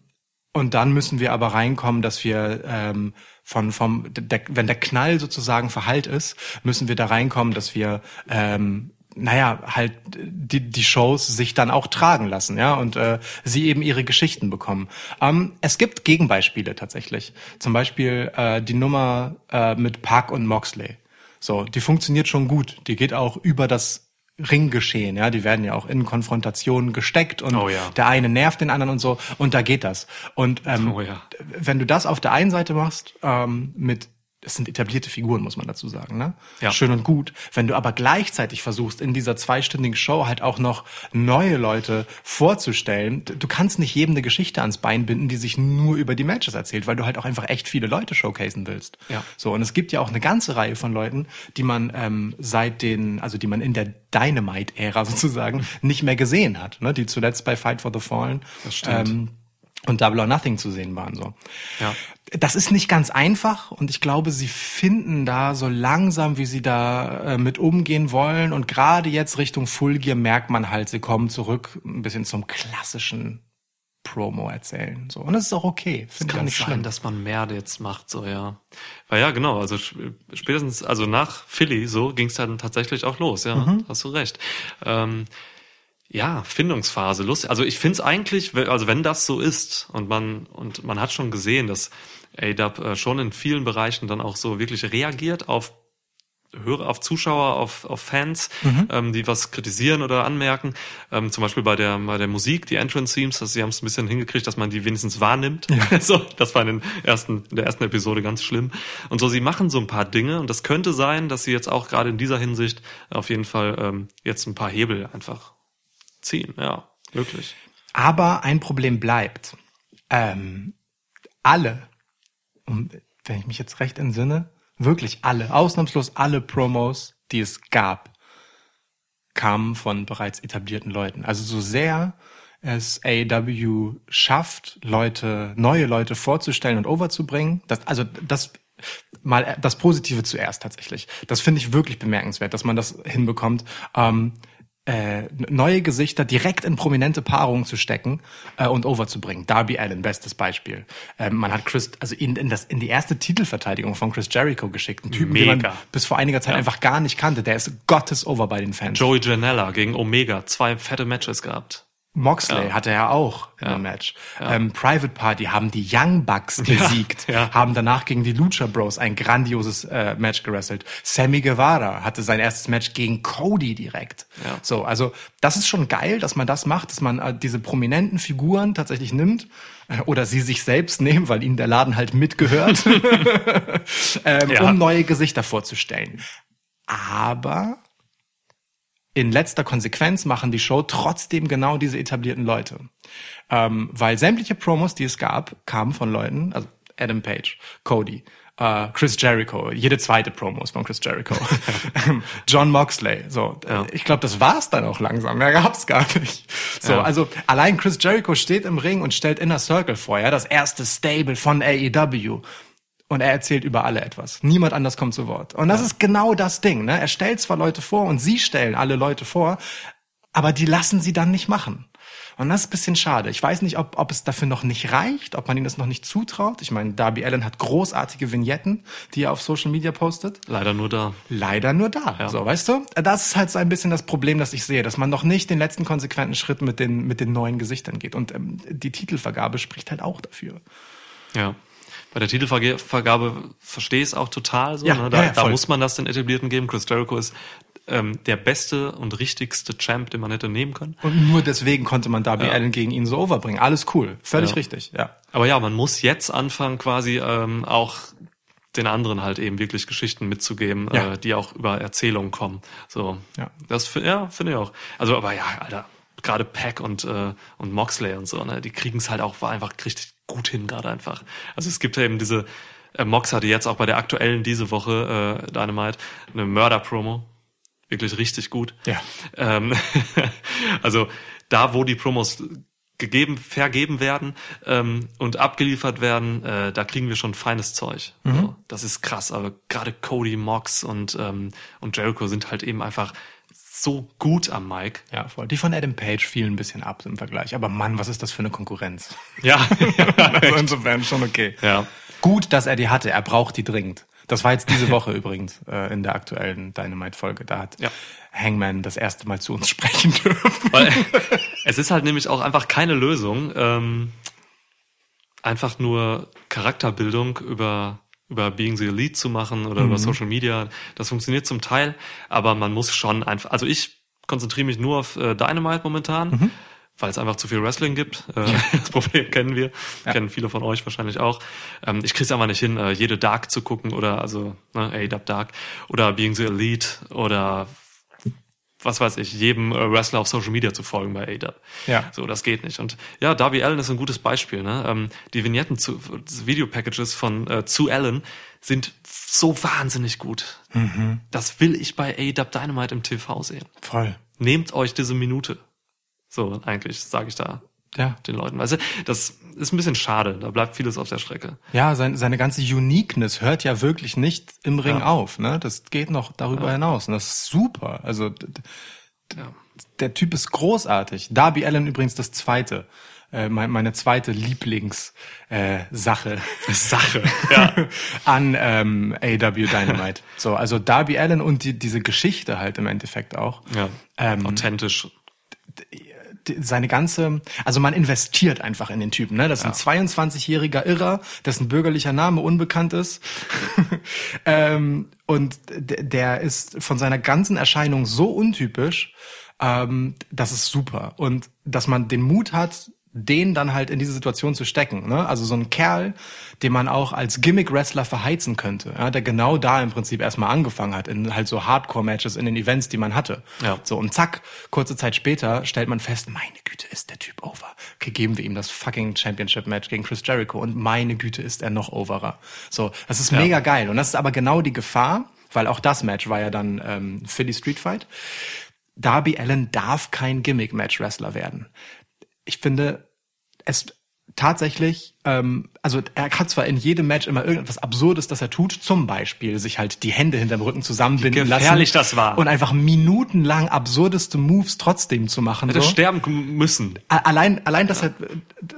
und dann müssen wir aber reinkommen, dass wir ähm, von vom der, wenn der Knall sozusagen verhallt ist, müssen wir da reinkommen, dass wir ähm, naja, halt die, die Shows sich dann auch tragen lassen, ja, und äh, sie eben ihre Geschichten bekommen. Ähm, es gibt Gegenbeispiele tatsächlich. Zum Beispiel äh, die Nummer äh, mit Park und Moxley. So, die funktioniert schon gut. Die geht auch über das Ringgeschehen, ja, die werden ja auch in Konfrontationen gesteckt und Oh ja. der eine nervt den anderen und so und da geht das. Und ähm, Oh ja. wenn du das auf der einen Seite machst ähm, mit es sind etablierte Figuren, muss man dazu sagen, ne? Ja. Schön und gut. Wenn du aber gleichzeitig versuchst, in dieser zweistündigen Show halt auch noch neue Leute vorzustellen, du kannst nicht jedem eine Geschichte ans Bein binden, die sich nur über die Matches erzählt, weil du halt auch einfach echt viele Leute showcasen willst. Ja. So, und es gibt ja auch eine ganze Reihe von Leuten, die man ähm, seit den, also die man in der Dynamite-Ära sozusagen nicht mehr gesehen hat, ne? Die zuletzt bei Fight for the Fallen Das stimmt. ähm, und Double or Nothing zu sehen waren. So. Ja. Das ist nicht ganz einfach und ich glaube, sie finden da so langsam, wie sie da äh, mit umgehen wollen. Und gerade jetzt Richtung Full Gear merkt man halt, sie kommen zurück ein bisschen zum klassischen Promo erzählen. So. Und das ist auch okay. Finde ich kann nicht sein, schlimm. dass man mehr jetzt macht, so ja. Weil ja, genau, also sp- spätestens, also nach Philly so ging es dann tatsächlich auch los, ja, Mhm. hast du recht. Ähm, ja, Findungsphase, lustig. Also ich finde es eigentlich, also wenn das so ist und man und man hat schon gesehen, dass ADAP äh, schon in vielen Bereichen dann auch so wirklich reagiert auf Hörer, auf Zuschauer, auf, auf Fans, ähm, die was kritisieren oder anmerken. Ähm, zum Beispiel bei der, bei der Musik, die Entrance Themes, dass sie haben es ein bisschen hingekriegt, dass man die wenigstens wahrnimmt. so, das war in, den ersten, in der ersten Episode ganz schlimm. Und so, sie machen so ein paar Dinge und das könnte sein, dass sie jetzt auch gerade in dieser Hinsicht auf jeden Fall ähm, jetzt ein paar Hebel einfach ziehen. Ja, wirklich. Aber ein Problem bleibt. Ähm, alle, wenn ich mich jetzt recht entsinne, wirklich alle, ausnahmslos alle Promos, die es gab, kamen von bereits etablierten Leuten. Also so sehr es AEW schafft, Leute, neue Leute vorzustellen und overzubringen, das, also das mal das Positive zuerst tatsächlich. Das finde ich wirklich bemerkenswert, dass man das hinbekommt. Ähm, äh, neue Gesichter direkt in prominente Paarungen zu stecken äh, und overzubringen. Darby Allen, bestes Beispiel. Ähm, man hat Chris, also in, in, das, in die erste Titelverteidigung von Chris Jericho geschickt. Einen Typen, den man bis vor einiger Zeit Ja. einfach gar nicht kannte. Der ist Gottes over bei den Fans. Joey Janella gegen Omega, zwei fette Matches gehabt. Moxley Ja. hatte er auch in Ja. einem Match. Ähm, Private Party haben die Young Bucks besiegt, ja. haben danach gegen die Lucha Bros ein grandioses äh, Match gewrestelt. Sammy Guevara hatte sein erstes Match gegen Cody direkt. Ja. So, also das ist schon geil, dass man das macht, dass man äh, diese prominenten Figuren tatsächlich nimmt äh, oder sie sich selbst nehmen, weil ihnen der Laden halt mitgehört, ähm, Ja. um neue Gesichter vorzustellen. Aber in letzter Konsequenz machen die Show trotzdem genau diese etablierten Leute. Ähm, weil sämtliche Promos, die es gab, kamen von Leuten, also Adam Page, Cody, äh, Chris Jericho, jede zweite Promo ist von Chris Jericho, John Moxley, so. Ja. Ich glaube, das war's dann auch langsam. Mehr gab's gar nicht. So, Ja. also allein Chris Jericho steht im Ring und stellt Inner Circle vor, ja, das erste Stable von AEW. Und er erzählt über alle etwas. Niemand anders kommt zu Wort. Und das ist genau das Ding. Ne? Er stellt zwar Leute vor und sie stellen alle Leute vor, aber die lassen sie dann nicht machen. Und das ist ein bisschen schade. Ich weiß nicht, ob, ob es dafür noch nicht reicht, ob man ihnen das noch nicht zutraut. Ich meine, Darby Allen hat großartige Vignetten, die er auf Social Media postet. Leider nur da. Leider nur da. Ja. So, weißt du? Das ist halt so ein bisschen das Problem, das ich sehe, dass man noch nicht den letzten konsequenten Schritt mit den, mit den neuen Gesichtern geht. Und ähm, die Titelvergabe spricht halt auch dafür. Ja. Bei der Titelvergabe verstehe ich es auch total so. Ja, ne? Da, ja, da muss man das den Etablierten geben. Chris Jericho ist ähm, der beste und richtigste Champ, den man hätte nehmen können. Und nur deswegen konnte man Darby Ja. Allen gegen ihn so overbringen. Alles cool. Völlig Ja. richtig, ja. Aber ja, man muss jetzt anfangen, quasi ähm, auch den anderen halt eben wirklich Geschichten mitzugeben, Ja. äh, die auch über Erzählungen kommen. So, Ja. das ja, finde ich auch. Also, aber ja, Alter, gerade Pack und äh, und Moxley und so, ne, die kriegen es halt auch einfach richtig gut hin gerade einfach. Also es gibt ja eben diese äh, Mox hatte jetzt auch bei der aktuellen diese Woche äh, Dynamite eine Mörder-Promo, wirklich richtig gut. Ja. Ähm, also da, wo die Promos gegeben, vergeben werden ähm, und abgeliefert werden, äh, da kriegen wir schon feines Zeug. So, das ist krass. Aber gerade Cody, Mox und und und Jericho sind halt eben einfach so gut am Mic. Ja, voll. Die von Adam Page fielen ein bisschen ab im Vergleich. Aber Mann, was ist das für eine Konkurrenz? Ja, also insofern schon okay. ja. Gut, dass er die hatte. Er braucht die dringend. Das war jetzt diese Woche übrigens äh, in der aktuellen Dynamite-Folge. Da hat Ja. Hangman das erste Mal zu uns sprechen dürfen. Weil es ist halt nämlich auch einfach keine Lösung, ähm, einfach nur Charakterbildung über über Being the Elite zu machen oder über Social Media. Das funktioniert zum Teil, aber man muss schon einfach, also ich konzentriere mich nur auf äh, Dynamite momentan, weil es einfach zu viel Wrestling gibt. Äh, Das Problem kennen wir, kennen viele von euch wahrscheinlich auch. Ähm, ich kriege es einfach nicht hin, äh, jede Dark zu gucken oder also ne, AW Dark oder Being the Elite oder was weiß ich, jedem äh, Wrestler auf Social Media zu folgen bei AW. Ja. So, das geht nicht. Und ja, Darby Allen ist ein gutes Beispiel. Ne? Ähm, die Vignetten zu Videopackages von äh, zu Allen sind so wahnsinnig gut. Mhm. Das will ich bei AW Dynamite im TV sehen. Voll. Nehmt euch diese Minute. So, eigentlich sage ich da Ja. den Leuten. Du, das ist ein bisschen schade. Da bleibt vieles auf der Strecke. Ja, sein, seine ganze Uniqueness hört ja wirklich nicht im Ring Ja. auf. Ne? Das geht noch darüber hinaus. Und das ist super. Also Ja. der Typ ist großartig. Darby Allen übrigens das zweite. Äh, mein, meine zweite Lieblings äh, Sache. Sache. Ja. an ähm, AW Dynamite. So, also Darby Allen und die, diese Geschichte halt im Endeffekt auch. ja. Ähm, Authentisch. Seine ganze, also man investiert einfach in den Typen, ne? Das ist ein 22-jähriger Irrer, dessen bürgerlicher Name unbekannt ist. ähm, und der ist von seiner ganzen Erscheinung so untypisch, ähm, das ist super. Und dass man den Mut hat, den dann halt in diese Situation zu stecken. Ne? Also so ein Kerl, den man auch als Gimmick-Wrestler verheizen könnte, ja? der genau da im Prinzip erstmal angefangen hat, in halt so Hardcore-Matches, in den Events, die man hatte. Ja. So, und zack, kurze Zeit später stellt man fest, meine Güte, ist der Typ over. Okay, geben wir ihm das fucking Championship-Match gegen Chris Jericho und meine Güte, ist er noch overer. So, das ist mega geil. Und das ist aber genau die Gefahr, weil auch das Match war ja dann ähm, Philly Street Fight. Darby Allen darf kein Gimmick-Match-Wrestler werden. Ich finde, es tatsächlich, ähm, also er hat zwar in jedem Match immer irgendetwas Absurdes, das er tut, zum Beispiel sich halt die Hände hinterm Rücken zusammenbinden Wie lassen. gefährlich das war. Und einfach minutenlang absurdeste Moves trotzdem zu machen. Hätte so. sterben müssen. Allein, allein, dass er äh,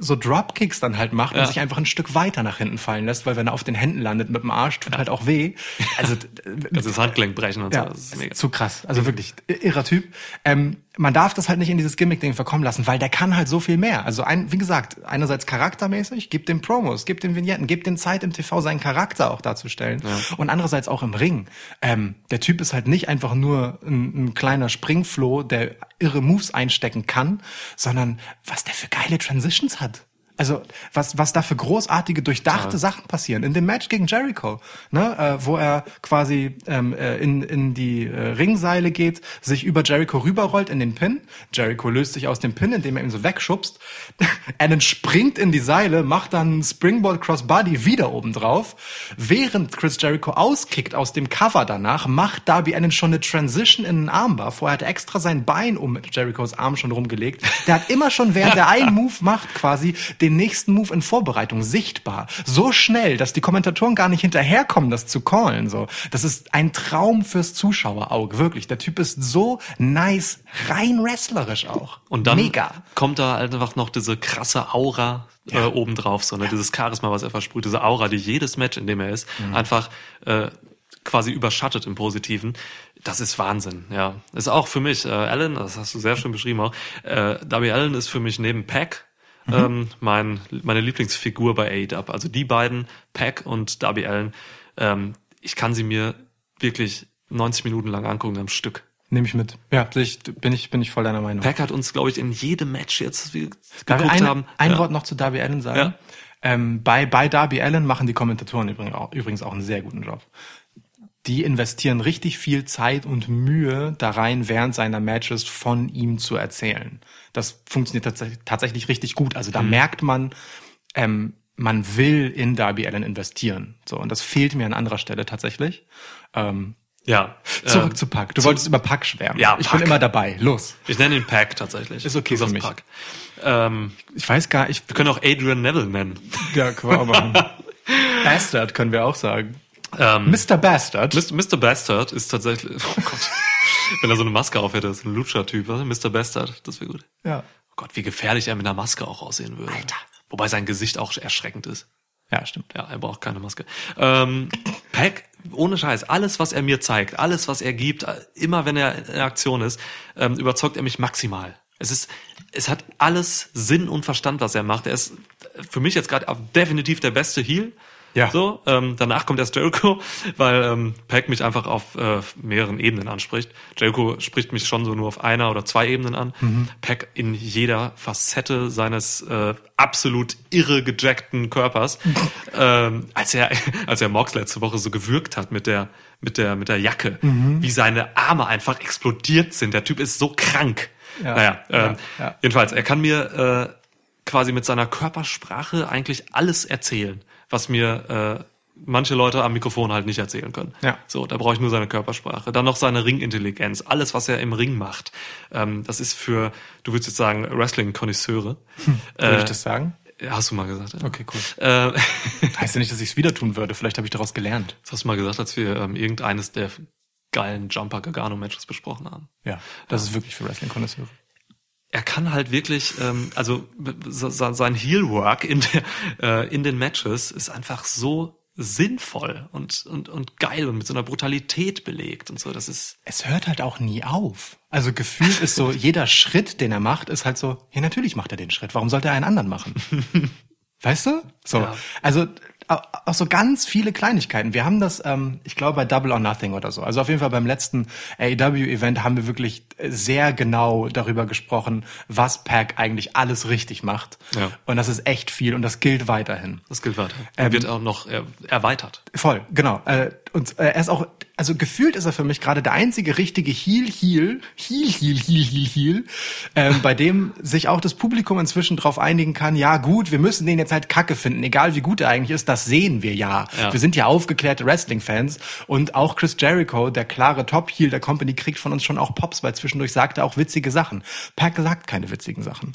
so Dropkicks dann halt macht und Ja. sich einfach ein Stück weiter nach hinten fallen lässt, weil wenn er auf den Händen landet mit dem Arsch, tut halt auch weh. Also, Das ist Handgelenk brechen und ja, so. Das ist mega. zu krass. Also wirklich irrer Typ. Ähm, man darf das halt nicht in dieses Gimmick-Ding verkommen lassen, weil der kann halt so viel mehr. Also ein, wie gesagt, einerseits charaktermäßig, gibt dem Promos, gibt dem Vignetten, gibt den Zeit im TV seinen Charakter auch darzustellen und andererseits auch im Ring. Ähm, der Typ ist halt nicht einfach nur ein, ein kleiner Springfloh, der irre Moves einstecken kann, sondern was der für geile Transitions hat. Also was was da für großartige durchdachte Sachen passieren in dem Match gegen Jericho, ne, äh, wo er quasi ähm, äh, in in die äh, Ringseile geht, sich über Jericho rüberrollt in den Pin. Jericho löst sich aus dem Pin, indem er ihn so wegschubst. Allen springt in die Seile, macht dann Springboard Crossbody wieder oben drauf. Während Chris Jericho auskickt aus dem Cover danach, macht Darby Allen schon eine Transition in einen Armbar. Vorher hat er extra sein Bein um Jerichos Arm schon rumgelegt. Der hat immer schon, während er einen Move macht, quasi den nächsten Move in Vorbereitung sichtbar. So schnell, dass die Kommentatoren gar nicht hinterherkommen, das zu callen. So, das ist ein Traum fürs Zuschauerauge, wirklich. Der Typ ist so nice, rein wrestlerisch auch. Und dann mega. kommt da einfach noch diese krasse Aura äh, obendrauf, so, ne? dieses Charisma, was er versprüht, diese Aura, die jedes Match, in dem er ist, Mhm. einfach äh, quasi überschattet im Positiven. Das ist Wahnsinn, ja. Ist auch für mich, äh, Allen, das hast du sehr schön beschrieben auch, äh, Darby Allen ist für mich neben Pack Mhm. ähm, mein, meine Lieblingsfigur bei AEW. Also die beiden, Pack und Darby Allen, ähm, ich kann sie mir wirklich 90 Minuten lang angucken am Stück. Nehme ich mit. Ja, ich, bin ich bin ich voll deiner Meinung. Pack hat uns, glaube ich, in jedem Match jetzt, geguckt ein, haben. ein ja. Wort noch zu Darby Allen sagen? Ja. Ähm, bei, bei Darby Allen machen die Kommentatoren übrigens auch, übrigens auch einen sehr guten Job. Die investieren richtig viel Zeit und Mühe da rein, während seiner Matches von ihm zu erzählen. Das funktioniert tatsächlich, tatsächlich richtig gut. Also da Mhm. merkt man, ähm, man will in Darby Allen investieren. So, und das fehlt mir an anderer Stelle tatsächlich. Ähm, Ja. zurück ähm, zu Pack. Du wolltest über Pack schwärmen. Ja, ich Pack. bin immer dabei. Los. Ich nenne ihn Pack tatsächlich. Ist okay für mich. Pack. Ähm, Ich weiß gar, ich wir können auch Adrian Neville nennen. Ja, können wir auch machen. Bastard können wir auch sagen. Ähm, Mr. Bastard. Mr. Bastard ist tatsächlich, oh Gott, wenn er so eine Maske auf hätte, ist ein Lutscher-Typ, was? Mr. Bastard, das wäre gut. Ja. Oh Gott, wie gefährlich er mit einer Maske auch aussehen würde. Alter. Wobei sein Gesicht auch erschreckend ist. Ja, stimmt. Ja, er braucht keine Maske. Ähm, Pack, ohne Scheiß, alles, was er mir zeigt, alles, was er gibt, immer wenn er in Aktion ist, ähm, überzeugt er mich maximal. Es ist, es hat alles Sinn und Verstand, was er macht. Er ist für mich jetzt gerade definitiv der beste Heel. Ja. So, ähm, danach kommt erst Jericho, weil ähm, Pack mich einfach auf äh, mehreren Ebenen anspricht. Jericho spricht mich schon so nur auf einer oder zwei Ebenen an. Pack in jeder Facette seines äh, absolut irre gejackten Körpers. ähm, als er als er Mox letzte Woche so gewürgt hat mit der mit der mit der Jacke, wie seine Arme einfach explodiert sind. Der Typ ist so krank. Ja. Naja, ähm, Ja, ja. jedenfalls, er kann mir äh, quasi mit seiner Körpersprache eigentlich alles erzählen, was mir äh, manche Leute am Mikrofon halt nicht erzählen können. Ja. So, da brauche ich nur seine Körpersprache. Dann noch seine Ringintelligenz, alles, was er im Ring macht. Ähm, das ist für, du würdest jetzt sagen, Wrestling-Konnoisseure. Würde Äh, ich das sagen? Hast du mal gesagt, ja. Okay, cool. Äh, Heißt ja nicht, dass ich es wieder tun würde. Vielleicht habe ich daraus gelernt. das hast du mal gesagt, als wir ähm, irgendeines der geilen Jumper Gargano Matches besprochen haben. Ja, das ist wirklich für Wrestling-Konnoisseure. Er kann halt wirklich, ähm, also so- so- sein Heelwork in, der, äh, in den Matches ist einfach so sinnvoll und, und, und geil und mit so einer Brutalität belegt und so. Das ist, Es hört halt auch nie auf. Also gefühlt ist so, jeder Schritt, den er macht, ist halt so, ja, natürlich macht er den Schritt. Warum sollte er einen anderen machen? Weißt du? So. Ja. Also auch so ganz viele Kleinigkeiten. Wir haben das, ähm, ich glaube, bei Double or Nothing oder so. Also auf jeden Fall beim letzten AEW-Event haben wir wirklich sehr genau darüber gesprochen, was Pack eigentlich alles richtig macht. Ja. Und das ist echt viel und das gilt weiterhin. das gilt weiter. Er wird auch noch er, erweitert. Voll, genau. Äh, und äh, er ist auch, also gefühlt ist er für mich gerade der einzige richtige Heel, Heel, Heel, Heel, Heel, Heel, Heel, ähm, bei dem sich auch das Publikum inzwischen drauf einigen kann, ja gut, wir müssen den jetzt halt kacke finden, egal wie gut er eigentlich ist, das sehen wir ja. Ja. Wir sind ja aufgeklärte Wrestling-Fans und auch Chris Jericho, der klare Top-Heel der Company, kriegt von uns schon auch Pops, weil zwischendurch sagt er auch witzige Sachen. Pack sagt keine witzigen Sachen.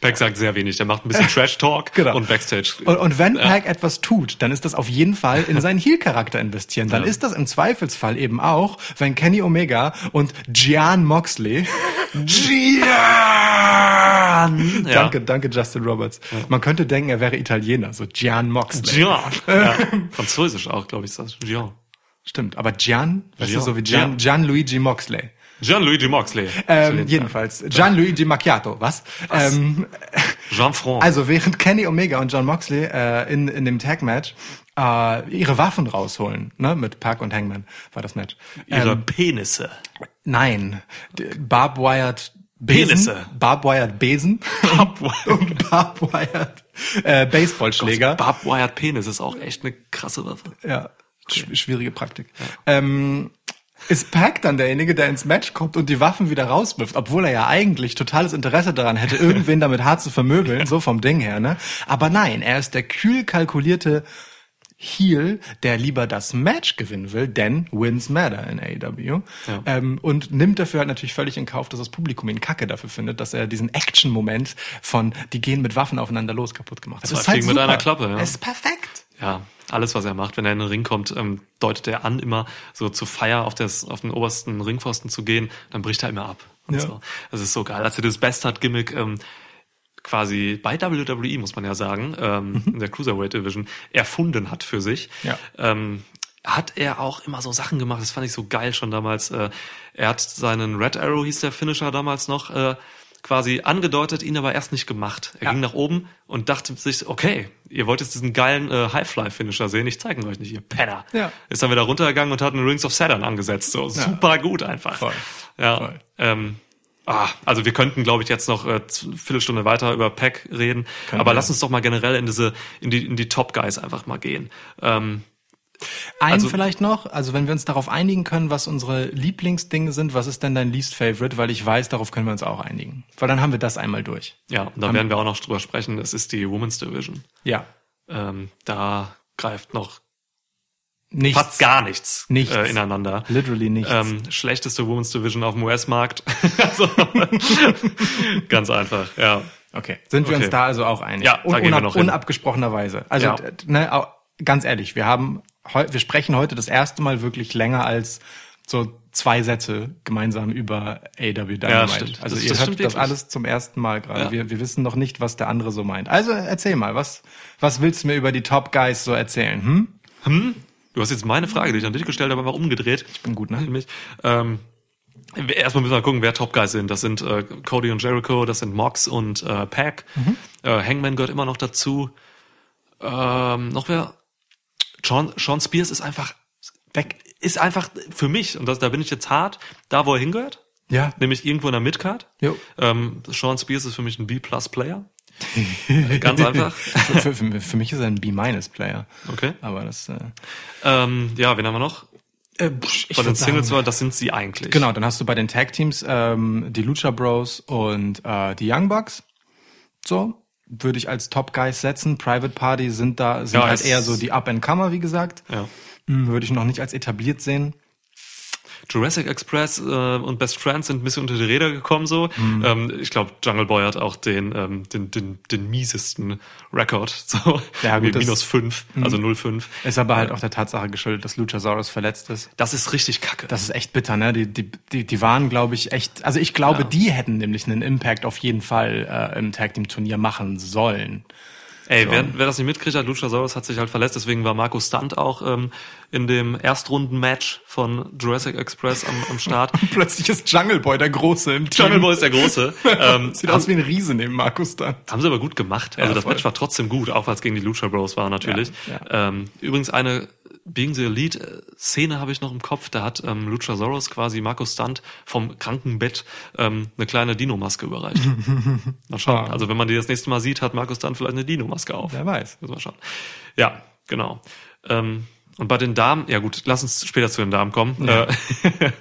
Pack sagt sehr wenig. Der macht ein bisschen Trash-Talk Genau. und Backstage. Und, und wenn Pack etwas tut, dann ist das auf jeden Fall in seinen Heel-Charakter investieren. Dann ist das im Zweifelsfall eben auch, wenn Kenny Omega und Gian Moxley, Gian! Ja. danke, danke Justin Roberts. Man könnte denken, er wäre Italiener, so Gian Moxley. Gian. Ja. Französisch auch, glaube ich, ist das. Gian. Stimmt, aber Gian, weißt Gian. du, so wie Gian, Ja. Gianluigi Moxley. Gianluigi Moxley. Ähm, jedenfalls, Gianluigi Macchiato, was? Ähm, Jean-Franc. also während Kenny Omega und John Moxley äh, in, in dem Tag-Match äh, ihre Waffen rausholen, ne, mit Pac und Hangman war das Match. ihre Ähm, Penisse. nein, d- Barbed Wired Besen, Penisse. Barbwired Besen Barbwired. und Barbwired äh, Baseballschläger. Barbed Wired Penis ist auch echt eine krasse Waffe. Ja, sch schwierige Praktik. Ähm, ist Pack dann derjenige, der ins Match kommt und die Waffen wieder rauswirft, obwohl er ja eigentlich totales Interesse daran hätte, irgendwen damit hart zu vermöbeln, so vom Ding her, ne? Aber nein, er ist der kühl kalkulierte Heel, der lieber das Match gewinnen will, denn Wins matter in AEW. Ja. Ähm, und nimmt dafür halt natürlich völlig in Kauf, dass das Publikum ihn kacke dafür findet, dass er diesen Action-Moment von, die gehen mit Waffen aufeinander los kaputt gemacht hat. Zwei Das ist halt Fliegen mit super. einer Klappe, ja. Es ist perfekt. Ja, alles, was er macht, wenn er in den Ring kommt, ähm, deutet er an, immer so zu Feier auf, das, auf den obersten Ringpfosten zu gehen, dann bricht er immer ab. Und Ja. so. Das ist so geil. Als er das Bastard-Gimmick ähm, quasi bei WWE, muss man ja sagen, ähm, in der Cruiserweight Division, erfunden hat für sich, Ja. ähm, hat er auch immer so Sachen gemacht. Das fand ich so geil schon damals. Äh, er hat seinen Red Arrow, hieß der Finisher damals noch, äh, quasi angedeutet, ihn aber erst nicht gemacht. Er Ja. ging nach oben und dachte sich, okay, ihr wollt jetzt diesen geilen äh, Highfly-Finisher sehen, ich zeige ihn euch nicht, ihr Penner. Ja. Ist dann wieder runtergegangen und hat einen Rings of Saturn angesetzt. So super gut einfach. Voll. Ja. Voll. Ähm, ah, also wir könnten, glaube ich, jetzt noch äh, eine Viertelstunde weiter über Pack reden. Können aber wir. lass uns doch mal generell in diese, in die, in die Top Guys einfach mal gehen. Ähm, Ein Also- vielleicht noch, also wenn wir uns darauf einigen können, was unsere Lieblingsdinge sind, was ist denn dein Least Favorite? Weil ich weiß, darauf können wir uns auch einigen. Weil dann haben wir das einmal durch. ja, und da werden wir auch noch drüber sprechen. Es ist die Women's Division. Ja. Ähm, da greift noch Nichts. fast gar nichts, Nichts. Äh, ineinander. Literally nichts. Ähm, schlechteste Women's Division auf dem US-Markt. also, ganz einfach, ja. okay. Sind wir okay. uns da also auch einig? Ja, da Un gehen wir unab noch hin. unabgesprochenerweise. Also, Ja. ne, ganz ehrlich, wir haben, wir sprechen heute das erste Mal wirklich länger als so zwei Sätze gemeinsam über AW Dynamite. Ja, stimmt. Also Das- ihr das hört das wirklich. alles zum ersten Mal gerade. Ja. Wir, wir wissen noch nicht, was der andere so meint. Also erzähl mal, was, was willst du mir über die Top Guys so erzählen? Hm? Du hast jetzt meine Frage, die ich an dich gestellt habe, einfach umgedreht. Ich bin gut, ne? Nämlich, ähm, erstmal müssen wir gucken, wer Top Guys sind. Das sind äh, Cody und Jericho, das sind Mox und äh, Pack. Mhm. Äh, Hangman gehört immer noch dazu. Ähm, noch wer? Sean, Sean Spears ist einfach weg, ist einfach für mich, und das, da bin ich jetzt hart, da wo er hingehört, Ja. nämlich irgendwo in der Midcard. Jo. Ähm, Sean Spears ist für mich ein B-Plus-Player. Ganz einfach. für, für, für mich ist er ein B-Player. Okay. Aber das, äh, Ähm, ja, wen haben wir noch? äh, ich Von den Singles, sagen- das sind sie eigentlich. Genau, dann hast du bei den Tag Teams ähm, die Lucha Bros und äh, die Young Bucks. So würde ich als Top Guys setzen. Private Party sind da sind Ja, halt eher so die Up and Comer, wie gesagt. Ja. Hm, Würde ich noch nicht als etabliert sehen. Jurassic Express äh, und Best Friends sind ein bisschen unter die Räder gekommen so. Mhm. Ähm, ich glaube, Jungle Boy hat auch den, ähm, den, den, den miesesten Rekord. So Ja, gut, Mhm. minus fünf, also 0,5. Ist aber halt auch der Tatsache geschuldet, dass Luchasaurus verletzt ist. Das ist richtig kacke. Das ist echt bitter, ne? Die, die, die, die waren, glaube ich, echt. Also ich glaube, die hätten nämlich einen Impact auf jeden Fall äh, im Tag Team Turnier machen sollen. Ey, wer, wer das nicht mitkriegt hat, Luchasaurus hat sich halt verletzt, deswegen war Marco Stunt auch ähm, in dem Erstrunden-Match von Jurassic Express am, am Start. Plötzlich ist Jungle Boy der Große im Team. Jungle Boy ist der Große. ähm, Sieht aus wie ein Riese neben Markus dann. Haben sie aber gut gemacht. Also Ja, das voll. Match war trotzdem gut, auch weil es gegen die Lucha Bros war natürlich. Ja, Ähm, übrigens eine Being the Elite äh, Szene habe ich noch im Kopf. Da hat ähm, Luchasaurus quasi Markus Stunt vom Krankenbett ähm, eine kleine Dino-Maske überreicht. mal schauen. Ah. Also wenn man die das nächste Mal sieht, hat Markus Stunt vielleicht eine Dino-Maske auf. Wer weiß. Müssen wir schauen. Ja, genau. Ähm, und bei den Damen, ja gut, lass uns später zu den Damen kommen. Ja, äh,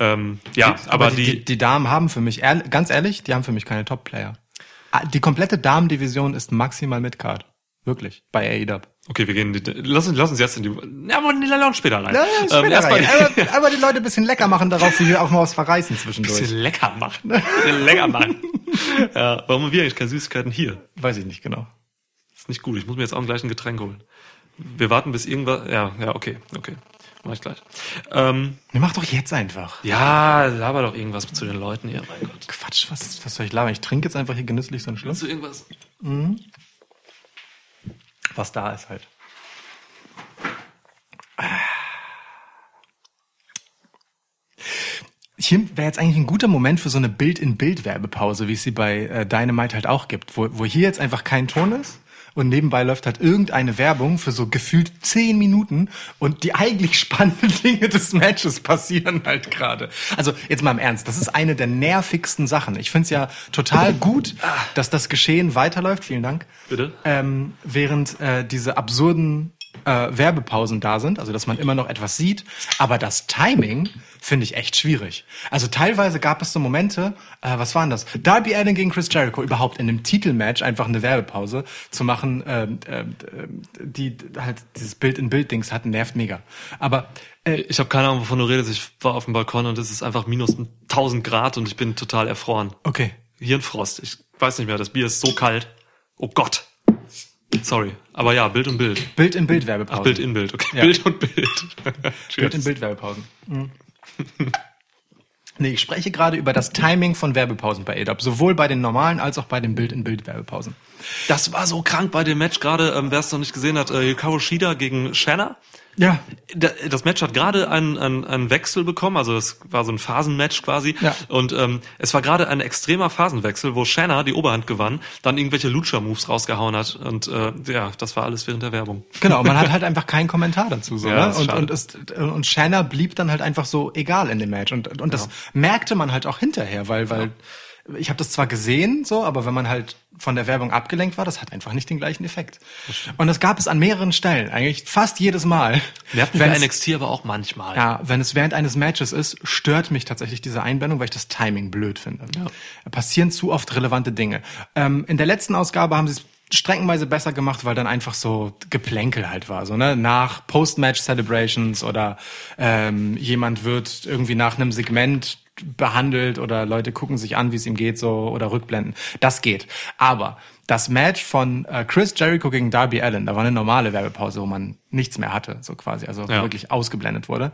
ähm, ja aber, die, die, die Damen haben für mich, ganz ehrlich, die haben für mich keine Top-Player. Ah, Die komplette Damendivision ist maximal Midcard. Wirklich. Bei AEW. Okay, wir gehen, in die, lass, uns, lass uns jetzt in die, ja, aber in die Lounge später rein. Ja, ja, Ähm, später mal rein. aber, aber die Leute ein bisschen lecker machen darauf, wie wir auch mal was verreißen zwischendurch. bisschen lecker machen. Bisschen lecker machen. ja, warum haben wir eigentlich keine Süßigkeiten hier? Weiß ich nicht genau. ist nicht gut. Ich muss mir jetzt auch gleich ein Getränk holen. Wir warten bis irgendwas. Ja, ja, okay, okay. Mach ich gleich. Ähm, Mir mach doch jetzt einfach. ja, laber doch irgendwas zu den Leuten hier, mein Gott. Quatsch, was, was soll ich labern? Ich trinke jetzt einfach hier genüsslich so einen Schluck. Hast du irgendwas? Was da ist halt. Hier wäre jetzt eigentlich ein guter Moment für so eine Bild-in-Bild-Werbepause, wie es sie bei äh, Dynamite halt auch gibt, wo, wo hier jetzt einfach kein Ton ist und nebenbei läuft halt irgendeine Werbung für so gefühlt zehn Minuten und die eigentlich spannenden Dinge des Matches passieren halt gerade. Also jetzt mal im Ernst, das ist eine der nervigsten Sachen. Ich finde es ja total gut, dass das Geschehen weiterläuft. Vielen Dank. Bitte? Ähm, während äh, diese absurden äh, Werbepausen da sind, also dass man immer noch etwas sieht, aber das Timing finde ich echt schwierig. Also teilweise gab es so Momente, äh, was waren das? Darby Allin gegen Chris Jericho, überhaupt in einem Titelmatch einfach eine Werbepause zu machen, ähm, ähm, die halt dieses Bild-in-Bild-Dings hatten, nervt mega. Aber äh, Ich habe keine Ahnung, wovon du redest. Ich war auf dem Balkon und es ist einfach minus 1000 Grad und ich bin total erfroren. okay. Hirnfrost. Ich weiß nicht mehr, das Bier ist so kalt. Oh Gott. Sorry. Aber ja, Bild und Bild. Bild-in-Bild-Werbepause. Ach, Bild in Bild. Okay. Ja. Bild und Bild. Bild in Bild Werbepausen. Mhm. Nee, ich spreche gerade über das Timing von Werbepausen bei EDAP, sowohl bei den normalen als auch bei den Bild in Bild Werbepausen. Das war so krank bei dem Match gerade, ähm, wer es noch nicht gesehen hat, äh, Hikaru Shida gegen Shanna. Ja. Da- Das Match hat gerade einen, einen, einen Wechsel bekommen, also es war so ein Phasenmatch quasi. Ja. Und ähm, es war gerade ein extremer Phasenwechsel, wo Shanna die Oberhand gewann, dann irgendwelche Lucha-Moves rausgehauen hat. Und äh, ja, das war alles während der Werbung. Genau, man hat halt einfach keinen Kommentar dazu so, Ja, ne? das ist Und und, es, und Shanna blieb dann halt einfach so egal in dem Match und und das merkte man halt auch hinterher, weil weil ich habe das zwar gesehen so, aber wenn man halt von der Werbung abgelenkt war, das hat einfach nicht den gleichen Effekt. Und das gab es an mehreren Stellen, eigentlich fast jedes Mal. Nervt mich Wenn bei es- NXT aber auch manchmal. Ja, wenn es während eines Matches ist, stört mich tatsächlich diese Einblendung, weil ich das Timing blöd finde. Da passieren zu oft relevante Dinge. Ähm, in der letzten Ausgabe haben sie es streckenweise besser gemacht, weil dann einfach so Geplänkel halt war, so ne nach Post-Match Celebrations oder ähm, jemand wird irgendwie nach einem Segment behandelt oder Leute gucken sich an, wie es ihm geht, so oder rückblenden. Das geht. Aber das Match von äh, Chris Jericho gegen Darby Allen, da war eine normale Werbepause, wo man nichts mehr hatte, so quasi, also Ja. wirklich ausgeblendet wurde.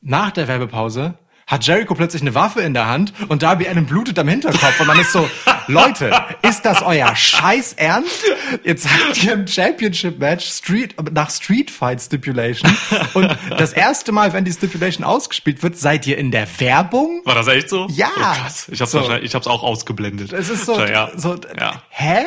Nach der Werbepause hat Jericho plötzlich eine Waffe in der Hand und Darby Allen blutet am Hinterkopf und man ist so, Leute, ist das euer Scheiß Ernst? Jetzt habt ihr im Championship Match Street, nach Street Fight Stipulation und das erste Mal, wenn die Stipulation ausgespielt wird, seid ihr in der Werbung? War das echt so? Ja. Oh, krass. Ich hab's So. ich hab's auch ausgeblendet. Es ist so, ja. so ja. hä?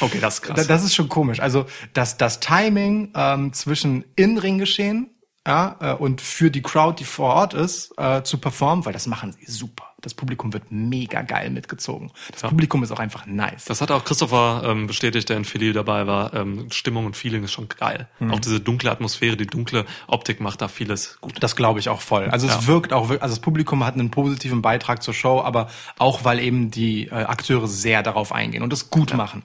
Okay, das ist krass. Da- Das ist schon komisch. Also das, das Timing ähm, zwischen In-Ring-Geschehen ja, äh, und für die Crowd, die vor Ort ist, äh, zu performen, weil das machen sie super. Das Publikum wird mega geil mitgezogen. Das Publikum ist auch einfach nice. Das hat auch Christopher ähm, bestätigt, der in Philly dabei war. Ähm, Stimmung und Feeling ist schon geil. Mhm. Auch diese dunkle Atmosphäre, die dunkle Optik macht da vieles gut. Das glaube ich auch voll. Also Ja. es wirkt auch, also das Publikum hat einen positiven Beitrag zur Show, aber auch weil eben die äh, Akteure sehr darauf eingehen und es gut machen.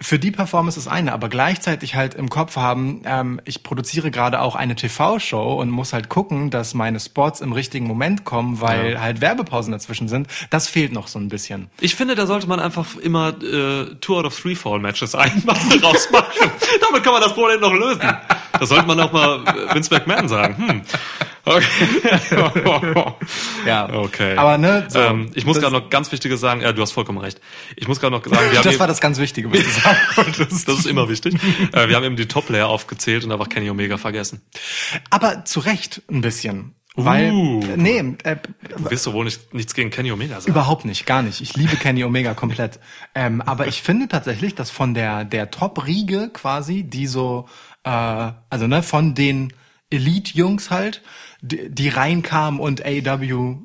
Für die Performance ist eine, aber gleichzeitig halt im Kopf haben, ähm, ich produziere gerade auch eine TV-Show und muss halt gucken, dass meine Spots im richtigen Moment kommen, weil Ja. halt Werbepausen dazwischen sind. Das fehlt noch so ein bisschen. Ich finde, da sollte man einfach immer äh, Two out of Three Fall Matches einmachen, rausmachen. Damit kann man das Problem noch lösen. Das sollte man auch mal äh, Vince McMahon sagen. Hm. Okay. Ja. Okay. Aber ne, so, ähm, ich muss gerade noch ganz Wichtiges sagen. Ja, du hast vollkommen recht. Ich muss gerade noch sagen, wir haben Das war das ganz Wichtige, was du sagen wolltest. das ist immer wichtig. äh, wir haben eben die Top-Player aufgezählt und einfach Kenny Omega vergessen. Aber zu Recht ein bisschen. Weil, Uh. nee, äh, Du wirst doch wohl nicht, nichts gegen Kenny Omega sagen. Überhaupt nicht, gar nicht. Ich liebe Kenny Omega komplett. Ähm, aber ich finde tatsächlich, dass von der der Top-Riege quasi, die so, äh, also ne, von den Elite-Jungs halt, die, die reinkamen und AEW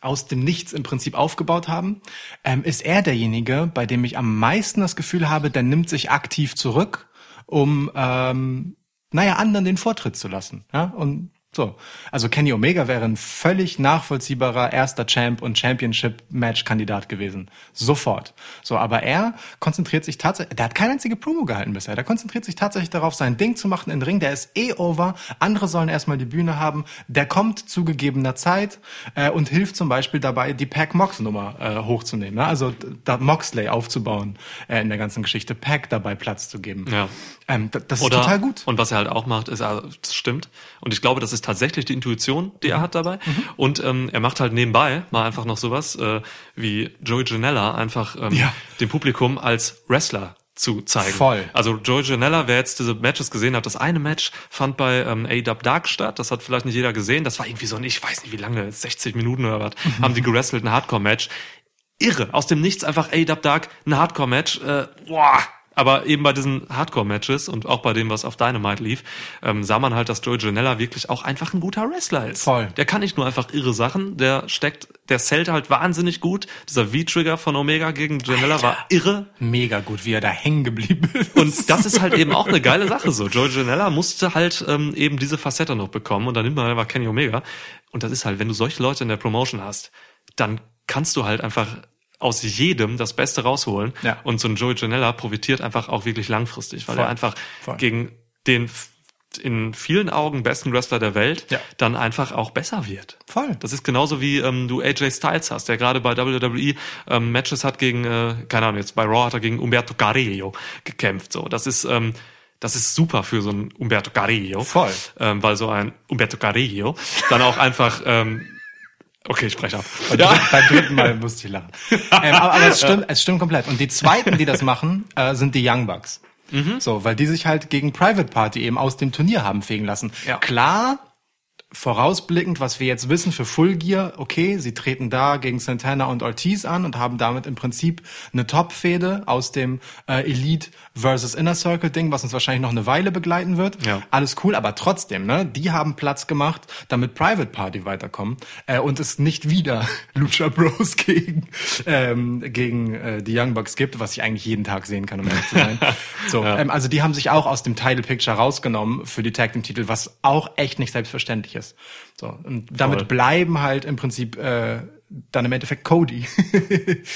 aus dem Nichts im Prinzip aufgebaut haben, ähm, ist er derjenige, bei dem ich am meisten das Gefühl habe, der nimmt sich aktiv zurück, um ähm, naja, anderen den Vortritt zu lassen. Ja? Und so. Also Kenny Omega wäre ein völlig nachvollziehbarer erster Champ und Championship-Match-Kandidat gewesen. Sofort. So, aber er konzentriert sich tatsächlich, der hat keine einzige Promo gehalten bisher. Der konzentriert sich tatsächlich darauf, sein Ding zu machen in den Ring. Der ist eh over. Andere sollen erstmal die Bühne haben. Der kommt zu gegebener Zeit äh, und hilft zum Beispiel dabei, die Pack Mox Nummer äh, hochzunehmen. Ne? Also da Moxley aufzubauen äh, in der ganzen Geschichte. Pack dabei Platz zu geben. Ja. Ähm, das Oder, ist total gut. Und was er halt auch macht, ist, also, das stimmt. Und ich glaube, das ist tatsächlich die Intuition, die Mhm. er hat dabei. Und ähm, er macht halt nebenbei mal einfach noch sowas äh, wie Joey Janella einfach ähm, Ja. dem Publikum als Wrestler zu zeigen. Voll. Also Joey Janella, wer jetzt diese Matches gesehen hat, das eine Match fand bei ähm, A-Dub Dark statt, das hat vielleicht nicht jeder gesehen, das war irgendwie so ein, ich weiß nicht wie lange, 60 Minuten oder was, Mhm. haben die gerestelt, ein Hardcore-Match irre. Aus dem Nichts einfach A-Dub Dark, ein Hardcore-Match. Äh, boah. Aber eben bei diesen Hardcore-Matches und auch bei dem, was auf Dynamite lief, ähm, sah man halt, dass Joey Janella wirklich auch einfach ein guter Wrestler ist. Voll. Der kann nicht nur einfach irre Sachen, der steckt, der zählt halt wahnsinnig gut. Dieser V-Trigger von Omega gegen Janella war irre. Mega gut, wie er da hängen geblieben ist. Und das ist halt eben auch eine geile Sache so. Joey Janella musste halt ähm, eben diese Facette noch bekommen und dann nimmt man einfach Kenny Omega. Und das ist halt, wenn du solche Leute in der Promotion hast, dann kannst du halt einfach aus jedem das Beste rausholen. Ja. Und so ein Joey Janella profitiert einfach auch wirklich langfristig, weil Voll. er einfach Voll. gegen den in vielen Augen besten Wrestler der Welt Ja. dann einfach auch besser wird. Voll. Das ist genauso wie ähm, du AJ Styles hast, der gerade bei WWE ähm, Matches hat gegen, äh, keine Ahnung, jetzt bei Raw hat er gegen Umberto Carrillo gekämpft. So, das ist ähm, das ist super für so einen Umberto Carrillo, Voll. ähm, weil so ein Umberto Carrillo dann auch einfach ähm, okay, ich spreche ab. Beim, dritten, beim dritten Mal musste ich lachen. ähm, aber aber es, stimmt, es stimmt komplett. Und die zweiten, die das machen, äh, sind die Young Bucks. So, weil die sich halt gegen Private Party eben aus dem Turnier haben fegen lassen. Ja. Klar, vorausblickend, was wir jetzt wissen für Full Gear, okay, sie treten da gegen Santana und Ortiz an und haben damit im Prinzip eine Top-Fehde aus dem äh, Elite versus Inner Circle Ding, was uns wahrscheinlich noch eine Weile begleiten wird. Ja. Alles cool, aber trotzdem, ne, die haben Platz gemacht, damit Private Party weiterkommen äh, und es nicht wieder Lucha Bros gegen ähm, gegen äh, die Young Bucks gibt, was ich eigentlich jeden Tag sehen kann, um ehrlich zu sein. So, ähm, also die haben sich auch aus dem Title Picture rausgenommen für die Tag Team Titel, was auch echt nicht selbstverständlich ist. So und damit Voll. bleiben halt im Prinzip äh, dann im Endeffekt Cody,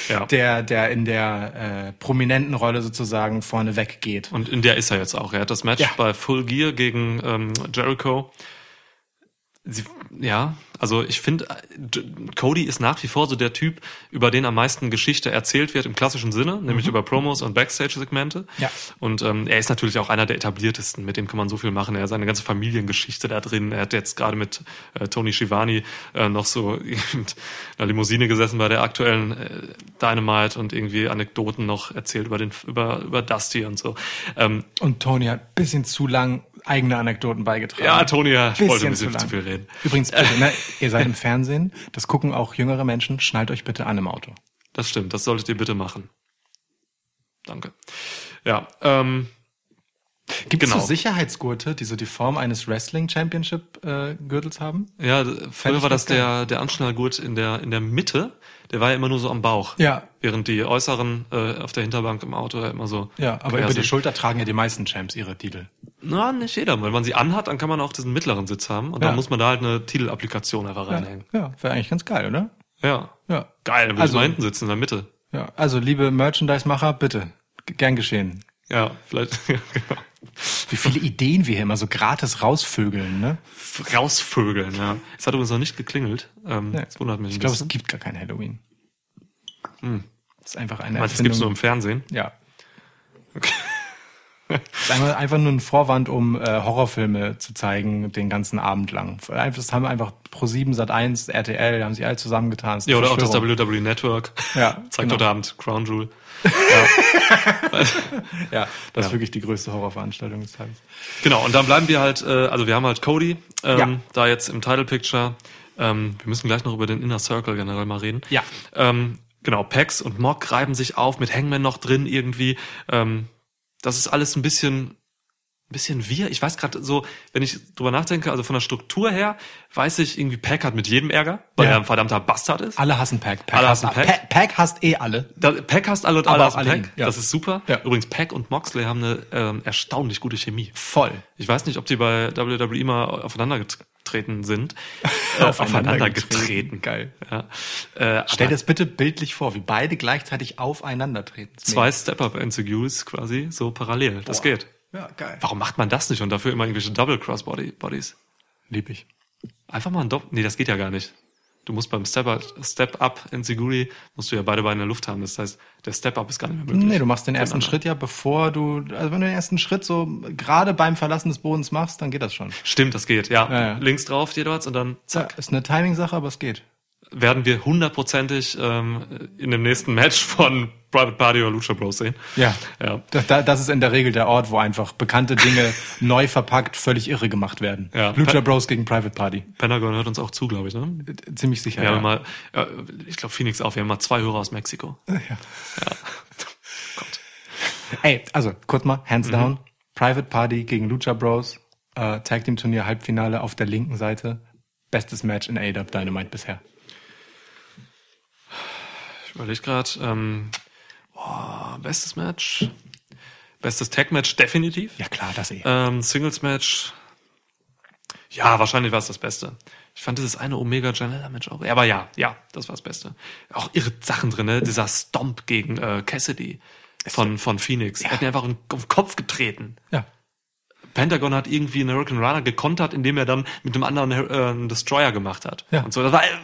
Ja. der der in der äh, prominenten Rolle sozusagen vorne weggeht. Und in der ist er jetzt auch. Er hat das Match Ja. bei Full Gear gegen ähm, Jericho. Sie, ja, also ich finde, Cody ist nach wie vor so der Typ, über den am meisten Geschichte erzählt wird im klassischen Sinne, nämlich über Promos und Backstage-Segmente. Mhm. Ja. Und ähm, er ist natürlich auch einer der etabliertesten, mit dem kann man so viel machen. Er hat seine ganze Familiengeschichte da drin. Er hat jetzt gerade mit äh, Tony Schiavone äh, noch so in einer Limousine gesessen bei der aktuellen äh, Dynamite und irgendwie Anekdoten noch erzählt über den über über Dusty und so. Ähm, Und Tony hat ein bisschen zu lang eigene Anekdoten beigetragen. ja, Tony ja, Bisschen wollte ein zu bisschen zu viel reden. Übrigens, bitte, ne, ihr seid im Fernsehen, das gucken auch jüngere Menschen, schnallt euch bitte an im Auto. Das stimmt, das solltet ihr bitte machen. Danke. Ja, ähm, Gibt es Genau. so Sicherheitsgurte, die so die Form eines Wrestling Championship äh, Gürtels haben? ja, früher war das der, der Anschnallgurt in der, in der Mitte, der war ja immer nur so am Bauch. Ja. Während die äußeren äh, auf der Hinterbank im Auto ja immer so. Ja, aber über die sind. Schulter tragen ja die meisten Champs ihre Titel. Na, nicht jeder. Wenn man sie anhat, dann kann man auch diesen mittleren Sitz haben und Ja. dann muss man da halt eine Titelapplikation einfach reinhängen. Ja, wäre eigentlich ganz geil, oder? Ja. Ja. Geil, dann will Also- ich mal hinten sitzen in der Mitte. Ja, also liebe Merchandise-Macher, bitte, gern geschehen. Ja, vielleicht ja, genau. Wie viele Ideen wir hier immer so gratis rausvögeln, ne? rausvögeln, ja. Es hat übrigens noch nicht geklingelt. Ähm, Nee. Das wundert mich Ich glaube, es gibt gar kein Halloween. Das ist einfach eine Meinst du, es gibt's nur Erfindung. im Fernsehen? Ja. Das ist einfach, einfach nur ein Vorwand, um äh, Horrorfilme zu zeigen, den ganzen Abend lang. Das haben einfach Pro7, Sat1, RTL, haben sich alle zusammengetan. Das Ja, oder auch das Verschwörung. WWE Network. Ja, Zeigt genau. heute Abend Crown Jewel. Ja, das ist Ja. wirklich die größte Horrorveranstaltung des Tages. Genau, und dann bleiben wir halt, äh, also wir haben halt Cody, ähm, Ja. da jetzt im Title Picture. Ähm, wir müssen gleich noch über den Inner Circle generell mal reden. Ja. Ähm, genau, Pax und Mock reiben sich auf mit Hangman noch drin irgendwie. Ähm, das ist alles ein bisschen, ein bisschen wir. Ich weiß gerade so, wenn ich drüber nachdenke, also von der Struktur her, weiß ich irgendwie, Pack hat mit jedem Ärger, weil Ja. er ein verdammter Bastard ist. Alle hassen Pack. Pack, Alle hasst, hassen Pack. Pack. Pack hasst eh alle. Da, Pack hast alle und alle hassen alle Pack. ihn, ja. Das ist super. Ja. Übrigens, Pack und Moxley haben eine ähm, erstaunlich gute Chemie. Voll. Ich weiß nicht, ob die bei WWE mal aufeinander getreten sind. Äh, Aufeinander getreten. Geil. Ja. Äh, Stell dir das bitte bildlich vor, wie beide gleichzeitig aufeinander treten. Zwei Step-Up-NCUs quasi so parallel. Das geht. Ja, geil. Warum macht man das nicht und dafür immer irgendwelche Double-Cross-Bodies? Lieb ich. Einfach mal ein Doppel. Nee, das geht ja gar nicht. Du musst beim Step-Up Step Up in Siguri musst du ja beide Beine in der Luft haben. Das heißt, der Step-Up ist gar nicht mehr möglich. Nee, du machst den ersten Voneinander. Schritt ja, bevor du, also wenn du den ersten Schritt so gerade beim Verlassen des Bodens machst, dann geht das schon. Stimmt, das geht. Ja, Ja, ja. links drauf jeweils und dann Ja, zack. ist eine Timing-Sache, aber es geht. Werden wir hundertprozentig ähm, in dem nächsten Match von Private Party oder Lucha Bros sehen. Ja. Ja. Da- Da, das ist in der Regel der Ort, wo einfach bekannte Dinge neu verpackt, völlig irre gemacht werden. Ja. Lucha Bros gegen Private Party. Pentagon hört uns auch zu, glaube ich. Ne? Ziemlich sicher. Wir Ja, haben mal, äh, ich glaube Phoenix auch, wir haben mal zwei Hörer aus Mexiko. Ey, also kurz mal, hands Mhm. down. Private Party gegen Lucha Bros. Äh, Tag Team Turnier Halbfinale auf der linken Seite. Bestes Match in AW Dynamite bisher. Ich überlege gerade, ähm, boah, bestes Match. Bestes Tag-Match definitiv. Ja klar, das eh. Ähm, Singles-Match. Ja, wahrscheinlich war es das Beste. Ich fand dieses eine Omega Janella Match auch. Aber ja, ja, das war das Beste. Auch irre Sachen drin, ne? Dieser Stomp gegen äh, Cassidy von, von Phoenix. Er hat mir einfach auf den Kopf getreten. Ja. Pentagon hat irgendwie einen Hurricane Runner gekontert, indem er dann mit dem anderen äh, einen Destroyer gemacht hat. Ja. Und so, das war, äh,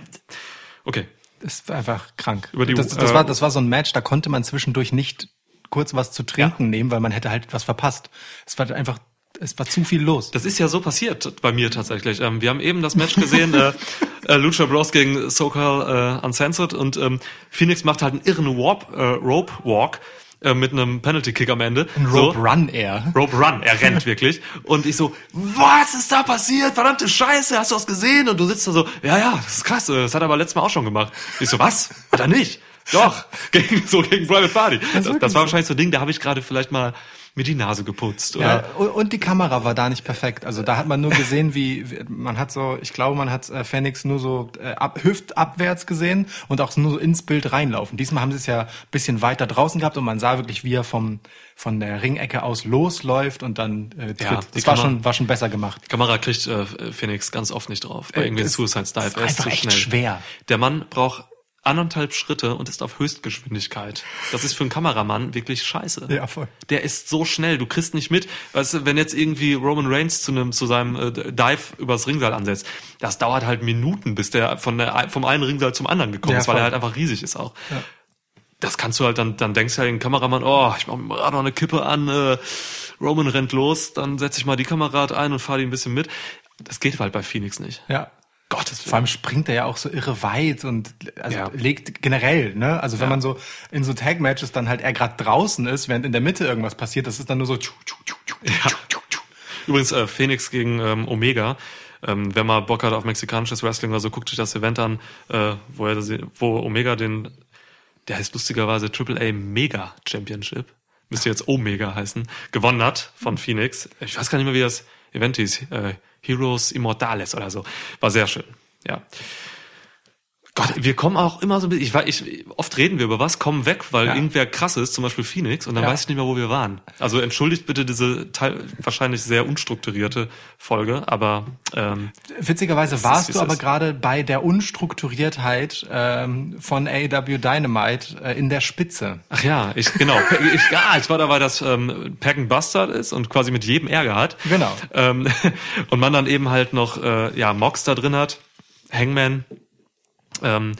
okay. Das ist einfach krank. Die- das, das, äh, war, das war so ein Match, da konnte man zwischendurch nicht kurz was zu trinken nehmen, weil man hätte halt was verpasst. Es war einfach, es war zu viel los. Das ist ja so passiert bei mir tatsächlich. Ähm, wir haben eben das Match gesehen, äh, äh, Lucha Bros gegen SoCal äh, Uncensored und ähm, Phoenix macht halt einen irren Warp, äh, Rope Walk äh, mit einem Penalty Kick am Ende. Ein so. Rope Run Air. Rope Run, er rennt wirklich. Und ich so, was ist da passiert? Verdammte Scheiße, hast du das gesehen? Und du sitzt da so, ja, ja, das ist krass, äh, das hat er aber letztes Mal auch schon gemacht. Ich so, was? Hat er nicht? Doch, gegen, so gegen Private Party. Das, das, wirklich war wahrscheinlich so ein Ding, da habe ich gerade vielleicht mal mir die Nase geputzt. Oder? Ja, und, die Kamera war da nicht perfekt. Also da hat man nur gesehen, wie man hat so, ich glaube, man hat äh, Phoenix nur so äh, ab, hüftabwärts gesehen und auch nur so ins Bild reinlaufen. Diesmal haben sie es ja ein bisschen weiter draußen gehabt und man sah wirklich, wie er vom von der Ringecke aus losläuft und dann äh, tritt. Ja, das war Kamera- schon war schon besser gemacht. Die Kamera kriegt äh, Phoenix ganz oft nicht drauf. Bei Äh, irgendwie Suicide Dive. ist Er ist einfach zu echt schnell. schwer. Der Mann braucht anderthalb Schritte und ist auf Höchstgeschwindigkeit. Das ist für einen Kameramann wirklich scheiße. Ja, voll. Der ist so schnell, du kriegst nicht mit. Weißt du, wenn jetzt irgendwie Roman Reigns zu einem zu seinem äh, Dive übers Ringseil ansetzt, das dauert halt Minuten, bis der von der vom einen Ringseil zum anderen gekommen Ja, ist, weil voll. er halt einfach riesig ist auch. Das kannst du halt dann, dann denkst du halt den Kameramann, oh, ich mach mir gerade noch eine Kippe an, äh, Roman rennt los, dann setze ich mal die Kamera ein und fahre die ein bisschen mit. Das geht halt bei Phoenix nicht. Ja. Gottes Vor allem springt er ja auch so irre weit und also Ja. legt generell, ne? Also wenn Ja. man so in so Tag Matches dann halt er gerade draußen ist, während in der Mitte irgendwas passiert, das ist dann nur so tschu, tschu, tschu, tschu, tschu, tschu, tschu. Übrigens, äh, Phoenix gegen ähm, Omega. Ähm, wenn man Bock hat auf mexikanisches Wrestling oder so, guckt euch das Event an, äh, wo, er, wo Omega den, der heißt lustigerweise AAA Mega Championship, müsste jetzt Omega heißen, gewonnen hat von Phoenix. Ich weiß gar nicht mehr, wie das Event hieß. Äh, Heroes Immortales oder so. War sehr schön. Ja. Gott, wir kommen auch immer so ein bisschen, ich, weiß, ich, oft reden wir über was, kommen weg, weil Ja. irgendwer krass ist, zum Beispiel Phoenix, und dann Ja. weiß ich nicht mehr, wo wir waren. Also entschuldigt bitte diese Teil, wahrscheinlich sehr unstrukturierte Folge, aber ähm, Witzigerweise warst wie du aber ist. gerade bei der Unstrukturiertheit ähm, von AEW Dynamite äh, in der Spitze. ach ja, ich genau, ich, ja, ich war dabei, dass ähm, Pack and Bastard ist und quasi mit jedem Ärger hat. Genau. Ähm, und man dann eben halt noch äh, ja Mox da drin hat, Hangman, ähm,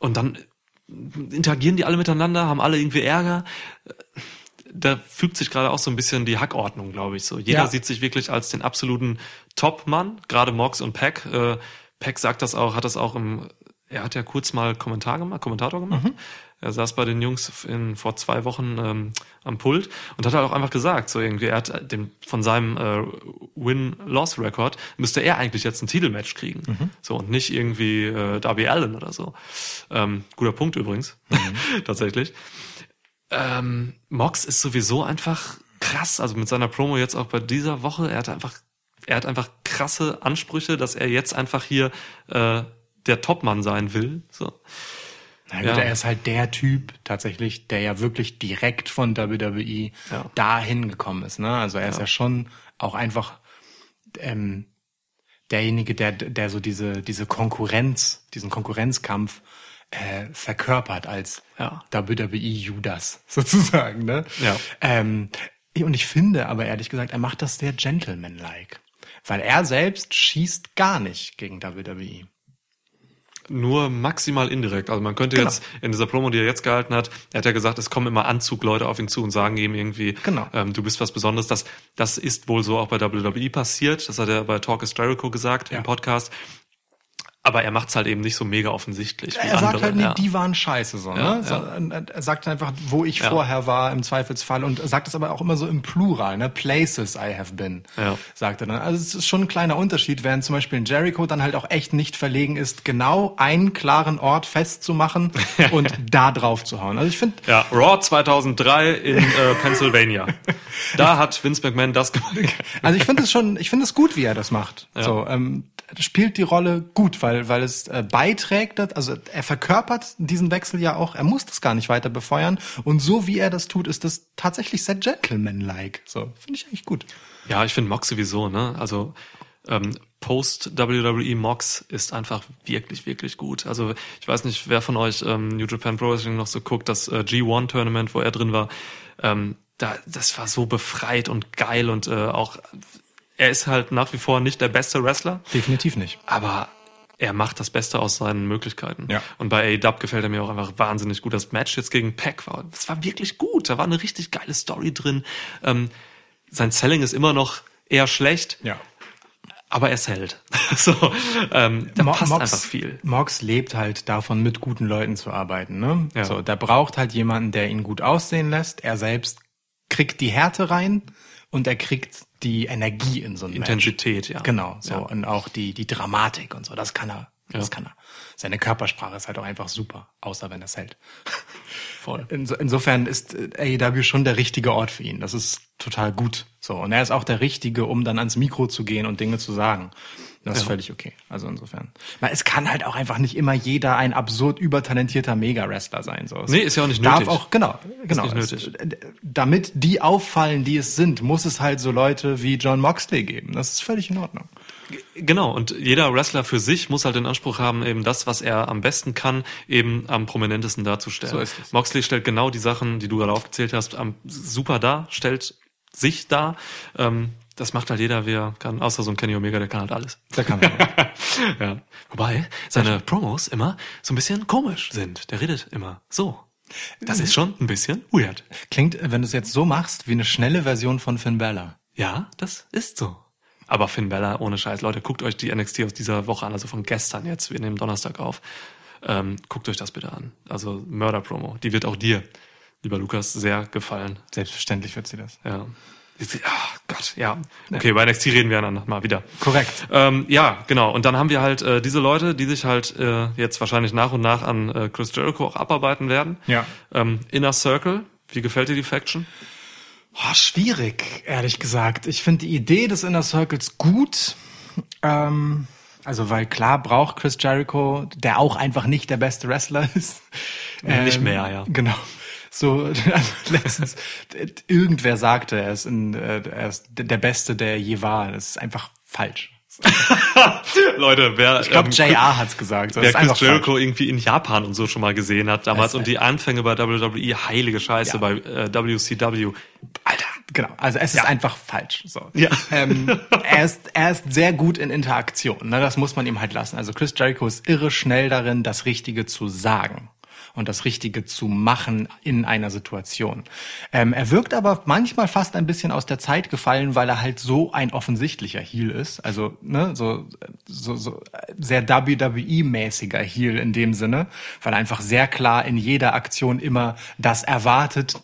und dann interagieren die alle miteinander, haben alle irgendwie Ärger. Da fügt sich gerade auch so ein bisschen die Hackordnung, glaube ich. So jeder Ja. sieht sich wirklich als den absoluten Top-Mann, gerade Mox und Pack. Äh, Pack sagt das auch, hat das auch im, er hat ja kurz mal Kommentar gemacht, Kommentator gemacht. Er saß bei den Jungs in, vor zwei Wochen ähm, am Pult und hat halt auch einfach gesagt, so irgendwie, er hat dem, von seinem äh, Win-Loss-Record müsste er eigentlich jetzt ein Titelmatch kriegen. So und nicht irgendwie äh, Darby Allen oder so. Ähm, guter Punkt übrigens, tatsächlich. Ähm, Mox ist sowieso einfach krass, also mit seiner Promo jetzt auch bei dieser Woche, er hat einfach, er hat einfach krasse Ansprüche, dass er jetzt einfach hier äh, der Topmann sein will. So. Na gut, Ja. er ist halt der Typ tatsächlich, der ja wirklich direkt von WWE Ja. dahin gekommen ist. Ne? Also er ist ja schon auch einfach ähm, derjenige, der, der so diese, diese Konkurrenz, diesen Konkurrenzkampf äh, verkörpert als Ja. WWE Judas sozusagen. Ne? Ja. Ähm, und ich finde aber ehrlich gesagt, er macht das sehr gentlemanlike. Weil er selbst schießt gar nicht gegen. WWE. Nur maximal indirekt. Also man könnte Genau. jetzt in dieser Promo, die er jetzt gehalten hat, er hat ja gesagt, es kommen immer Anzugleute auf ihn zu und sagen ihm irgendwie, Genau. ähm, du bist was Besonderes. Das, das ist wohl so auch bei WWE passiert. Das hat er bei Talk is Jericho gesagt Ja. im Podcast. Aber er macht's halt eben nicht so mega offensichtlich wie Er andere. sagt halt, nee, ja. die waren scheiße, so, Ja, ne? Ja. Er sagt einfach, wo ich vorher war, im Zweifelsfall, und sagt es aber auch immer so im Plural, ne? Places I have been, sagt er dann. Also es ist schon ein kleiner Unterschied, während zum Beispiel in Jericho dann halt auch echt nicht verlegen ist, genau einen klaren Ort festzumachen und da drauf zu hauen. Also ich finde, Ja, Raw 2003 in äh, Pennsylvania. Da hat Vince McMahon das gemacht. Also ich finde es schon, ich finde es gut, wie er das macht. So, ähm, spielt die Rolle gut, weil weil es äh, beiträgt, also er verkörpert diesen Wechsel ja auch. Er muss das gar nicht weiter befeuern und so wie er das tut, ist das tatsächlich sehr gentleman-like. So finde ich eigentlich gut. Ja, ich finde Mox sowieso, ne? Also ähm, Post WWE Mox ist einfach wirklich, wirklich gut. Also ich weiß nicht, wer von euch ähm, New Japan Pro Wrestling noch so guckt, das äh, G1 Tournament, wo er drin war, ähm, da, das war so befreit und geil und äh, auch er ist halt nach wie vor nicht der beste Wrestler, Definitiv nicht. aber er macht das Beste aus seinen Möglichkeiten. Ja. Und bei AEW gefällt er mir auch einfach wahnsinnig gut. Das Match jetzt gegen Pack war, das war wirklich gut. Da war eine richtig geile Story drin. Ähm, sein Selling ist immer noch eher schlecht, Ja. aber er hält. so, ähm, da Mo- passt Mox, einfach viel. Mox lebt halt davon, mit guten Leuten zu arbeiten. Ne? Ja. So, der braucht halt jemanden, der ihn gut aussehen lässt. Er selbst kriegt die Härte rein und er kriegt die Energie in so ein Match. Intensität, ja. Genau, so Ja. und auch die die Dramatik und so, das kann er. Das Ja. kann er. Seine Körpersprache ist halt auch einfach super, außer wenn er es hält. Voll. Inso, insofern ist äh, AEW schon der richtige Ort für ihn. Das ist total gut. So und er ist auch der richtige, um dann ans Mikro zu gehen und Dinge zu sagen. Das ist Ja. völlig okay. Also insofern. Weil es kann halt auch einfach nicht immer jeder ein absurd übertalentierter Mega-Wrestler sein. So. Es Nee, ist ja auch nicht darf nötig. Auch, genau, genau. nicht Es- nötig. äh, damit die auffallen, die es sind, muss es halt so Leute wie John Moxley geben. Das ist völlig in Ordnung. Genau, und jeder Wrestler für sich muss halt den Anspruch haben, eben das, was er am besten kann, eben am prominentesten darzustellen. So ist es. Moxley stellt genau die Sachen, die du gerade aufgezählt hast, am, super dar, stellt sich dar. Ähm, das macht halt jeder, wer kann, außer so ein Kenny Omega, der kann halt alles. Da kann man. ja. Wobei seine Promos immer so ein bisschen komisch sind. Der redet immer so. Das ist schon ein bisschen weird. Klingt, wenn du es jetzt so machst, wie eine schnelle Version von Finn Balor. Ja, das ist so. Aber Finn Bella, ohne Scheiß, Leute, guckt euch die NXT aus dieser Woche an, also von gestern jetzt, wir nehmen Donnerstag auf. Ähm, guckt euch das bitte an. Also Mörder-Promo. Die wird auch dir, lieber Lukas, sehr gefallen. Selbstverständlich wird sie das. Ja. Ah, Gott, ja. Okay, bei NXT reden wir dann mal wieder. Korrekt. Ähm, ja, genau. Und dann haben wir halt äh, diese Leute, die sich halt äh, jetzt wahrscheinlich nach und nach an äh, Chris Jericho auch abarbeiten werden. Ja. Ähm, Inner Circle, wie gefällt dir die Faction? Oh, schwierig, ehrlich gesagt. Ich finde die Idee des Inner Circles gut. Ähm, also, weil klar braucht Chris Jericho, der auch einfach nicht der beste Wrestler ist. Nicht mehr, ja. Genau. So, also letztens, irgendwer sagte, er ist, in, äh, er ist der Beste, der je war. Das ist einfach falsch. Leute, wer Ich glaube, ähm, JR hat's gesagt. Das Wer Chris Jericho irgendwie in Japan und so schon mal gesehen hat damals und die Anfänge bei WWE, heilige Scheiße Ja. bei äh, WCW. Genau, also es ist einfach falsch. So. Ja. Ähm, er, ist, er ist sehr gut in Interaktion, ne? das muss man ihm halt lassen. Also Chris Jericho ist irre schnell darin, das Richtige zu sagen und das Richtige zu machen in einer Situation. Ähm, er wirkt aber manchmal fast ein bisschen aus der Zeit gefallen, weil er halt so ein offensichtlicher Heel ist. Also ne, so, so, so sehr WWE-mäßiger Heel in dem Sinne, weil er einfach sehr klar in jeder Aktion immer das erwartet,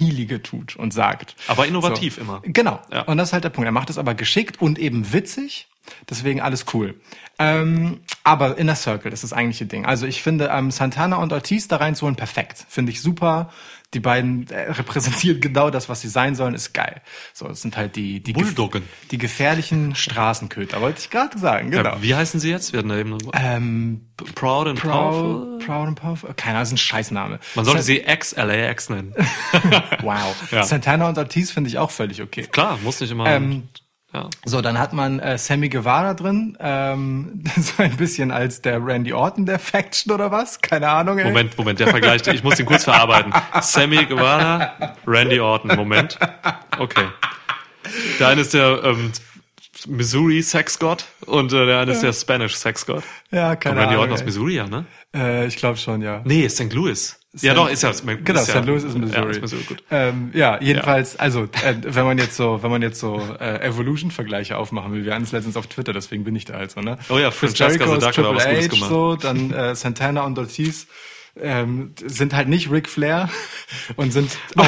Healige tut und sagt. Aber innovativ immer. Genau. Ja. Und das ist halt der Punkt. Er macht es aber geschickt und eben witzig. Deswegen alles cool. Ähm, aber Inner Circle ist das eigentliche Ding. Also ich finde ähm, Santana und Ortiz da reinzuholen perfekt. Finde ich super. Die beiden äh, repräsentieren genau das, was sie sein sollen, ist geil. So, es sind halt die die, gef- Bulldoggen. die gefährlichen Straßenköter, wollte ich gerade sagen. Genau. Ja, wie heißen sie jetzt? Wir hatten da eben noch- ähm, Proud and Powerful. Proud, Proud and Powerful. Keine Ahnung, das ist ein Scheißname. Man sollte sie ex-LAX nennen. Wow. Ja. Santana und Ortiz finde ich auch völlig okay. Klar, muss nicht immer. Ähm, ja. So, dann hat man äh, Sammy Guevara drin, ähm, so ein bisschen als der Randy Orton der Faction oder was? Keine Ahnung. Ey. Moment, Moment, der Vergleich, ich muss ihn kurz verarbeiten. Sammy Guevara, Randy Orton, Moment. Okay. Der eine ist der ähm, Missouri Sexgott und äh, der eine ist der Spanish Sexgott. Ja, Kommt keine Randy Ahnung. Orton aus ey. Missouri, ja, ne? Äh, ich glaube schon, ja. Nee, St. Louis. Ja, doch, ist ja. Ist Genau, ja, St. Louis ist Missouri. Ja, ist Missouri, gut. Ähm, ja, jedenfalls, also äh, wenn man jetzt so, wenn man jetzt so äh, Evolution-Vergleiche aufmachen will, wir hatten es letztens auf Twitter, deswegen bin ich da halt so, ne? Oh ja, Chris Jericho ist Triple H, gemacht. so, dann äh, Santana und Ortiz ähm, sind halt nicht Ric Flair und sind auch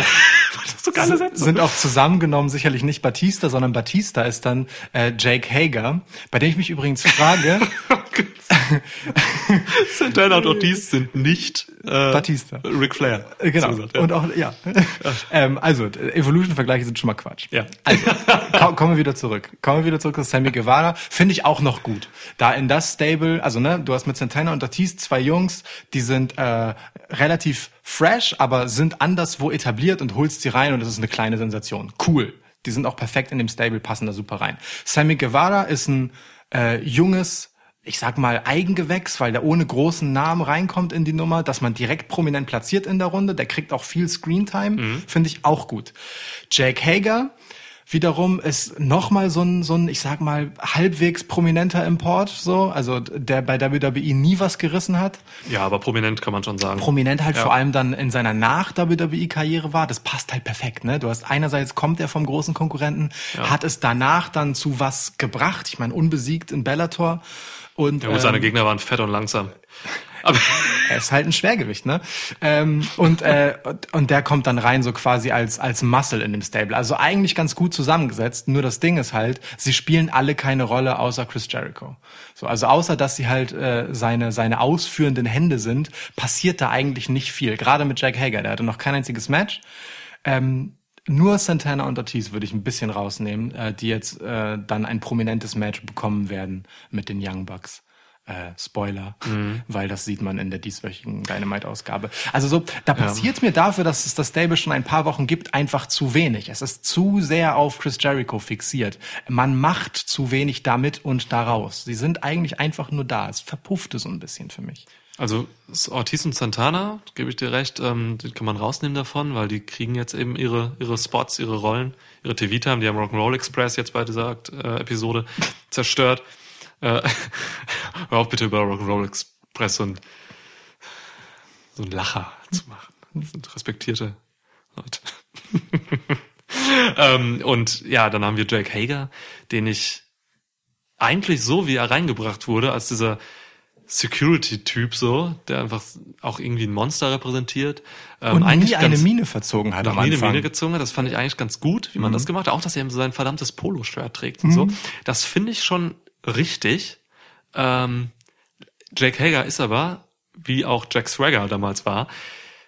so sind auch zusammengenommen sicherlich nicht Batista, sondern Batista ist dann äh, Jake Hager, bei dem ich mich übrigens frage, Santana und Ortiz sind nicht äh, Batista. Ric Flair. Äh, Genau. So gesagt, ja. Und auch, ja. ähm, also, Evolution-Vergleiche sind schon mal Quatsch. Ja. Also, ko- kommen wir wieder zurück. Kommen wir wieder zurück zu Sammy Guevara. Finde ich auch noch gut. Da in das Stable, also ne, du hast mit Santana und Ortiz zwei Jungs, die sind äh, relativ fresh, aber sind anderswo etabliert und holst sie rein und das ist eine kleine Sensation. Cool. Die sind auch perfekt in dem Stable, passen da super rein. Sammy Guevara ist ein äh, junges ich sag mal, Eigengewächs, weil der ohne großen Namen reinkommt in die Nummer, dass man direkt prominent platziert in der Runde. Der kriegt auch viel Screentime, finde ich auch gut. Jake Hager wiederum ist nochmal so ein, so ein, ich sag mal, halbwegs prominenter Import, so, also der bei WWE nie was gerissen hat. ja, aber prominent kann man schon sagen. Prominent halt Ja. vor allem dann in seiner Nach-WWE-Karriere war. Das passt halt perfekt, ne? Du hast einerseits kommt er vom großen Konkurrenten, hat es danach dann zu was gebracht. Ich meine, unbesiegt in Bellator. Und, ja, gut, seine ähm, Gegner waren fett und langsam. Aber er ist halt ein Schwergewicht, ne? Ähm, und, äh, und- und der kommt dann rein so quasi als, als Muscle in dem Stable. Also eigentlich ganz gut zusammengesetzt. Nur das Ding ist halt, sie spielen alle keine Rolle außer Chris Jericho. So, also außer, dass sie halt äh, seine, seine ausführenden Hände sind, passiert da eigentlich nicht viel. Gerade mit Jack Hager, der hatte noch kein einziges Match. Ähm, nur Santana und Ortiz würde ich ein bisschen rausnehmen, äh, die jetzt äh, dann ein prominentes Match bekommen werden mit den Young Bucks. Äh, Spoiler, weil das sieht man in der dieswöchigen Dynamite-Ausgabe. Also so, da passiert mir dafür, dass es das Stable schon ein paar Wochen gibt, einfach zu wenig. Es ist zu sehr auf Chris Jericho fixiert. Man macht zu wenig damit und daraus. Sie sind eigentlich einfach nur da. Es verpuffte so ein bisschen für mich. Also Ortiz und Santana, gebe ich dir recht, ähm, die kann man rausnehmen davon, weil die kriegen jetzt eben ihre ihre Spots, ihre Rollen, ihre TV-Time. Die haben Rock'n'Roll Express jetzt bei dieser äh, Episode zerstört. Äh, hör auf bitte über Rock'n'Roll Express ein, so ein Lacher zu machen. Das sind respektierte Leute. ähm, und ja, dann haben wir Jake Hager, den ich eigentlich so, wie er reingebracht wurde, als dieser Security-Typ so, der einfach auch irgendwie ein Monster repräsentiert. Ähm, Und nie eine ganz- Mine verzogen hat am nie eine Anfang. Mine gezogen hat. Das fand ich eigentlich ganz gut, wie man das gemacht hat. Auch, dass er eben so sein verdammtes Poloshirt trägt und so. Das finde ich schon richtig. Ähm, Jake Hager ist aber, wie auch Jack Swagger damals war,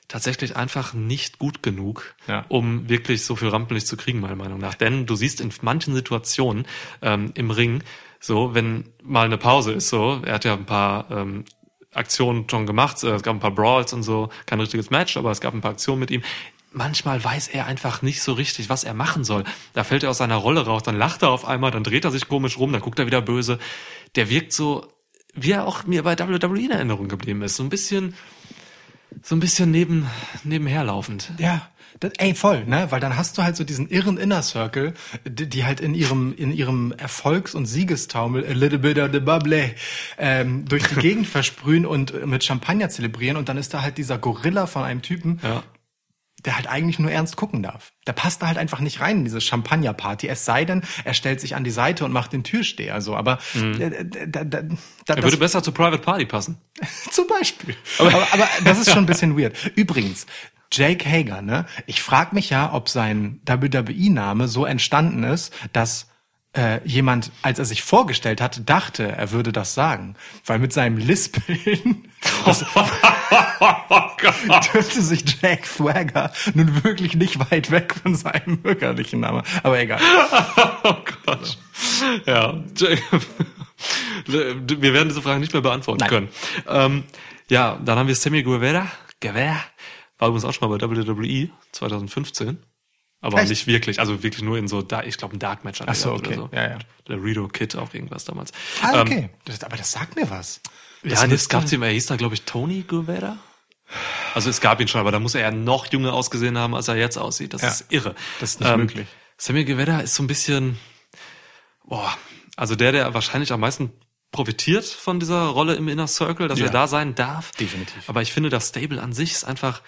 tatsächlich einfach nicht gut genug, Ja. um wirklich so viel Rampenlicht zu kriegen, meiner Meinung nach. Denn du siehst in manchen Situationen ähm, im Ring, so, wenn mal eine Pause ist, so, er hat ja ein paar ähm, Aktionen schon gemacht, äh, es gab ein paar Brawls und so, kein richtiges Match, aber es gab ein paar Aktionen mit ihm. Manchmal weiß er einfach nicht so richtig, was er machen soll. Da fällt er aus seiner Rolle raus, dann lacht er auf einmal, dann dreht er sich komisch rum, dann guckt er wieder böse. Der wirkt so, wie er auch mir bei WWE in Erinnerung geblieben ist. So ein bisschen, so ein bisschen neben, nebenherlaufend. Ja, das, ey, voll, ne? Weil dann hast du halt so diesen irren Inner Circle, die, die halt in ihrem, in ihrem Erfolgs- und Siegestaumel, a little bit of the bubble, ähm, durch die Gegend versprühen und mit Champagner zelebrieren und dann ist da halt dieser Gorilla von einem Typen, Ja. Der halt eigentlich nur ernst gucken darf. Der passt da halt einfach nicht rein in diese Champagnerparty. Es sei denn, er stellt sich an die Seite und macht den Türsteher so. Aber äh, da, da, da, Er das- würde besser zur Private Party passen. zum Beispiel. Aber, aber, das ist schon ein bisschen weird. Übrigens, Jake Hager, ne? Ich frag mich ja, ob sein WWE-Name so entstanden ist, dass äh, jemand, als er sich vorgestellt hat, dachte, er würde das sagen. Weil mit seinem Lispeln das dürfte sich Jack Swagger nun wirklich nicht weit weg von seinem bürgerlichen Namen. Aber egal. Oh Gott. Ja. Wir werden diese Frage nicht mehr beantworten Nein. können. Ähm, ja, dann haben wir Sammy Guevara. Guevara. War übrigens auch schon mal bei WWE 2015. Aber Echt? nicht wirklich. Also wirklich nur in so, da, ich glaube, ein Dark Match. Ach so, okay. Oder so. Ja, ja. Der Rido Kid auch irgendwas damals. Ah, Ähm, okay. Das, aber das sagt mir was. ja, das gab's ihm, er hieß da, glaube ich, Tony Guevara. Also es gab ihn schon, aber da muss er ja noch jünger ausgesehen haben, als er jetzt aussieht. Das Ja, ist irre. das ist nicht möglich. Sammy Guevara ist so ein bisschen, boah, also der, der wahrscheinlich am meisten profitiert von dieser Rolle im Inner Circle, dass Ja. er da sein darf. Definitiv. Aber ich finde, das Stable an sich ist einfach,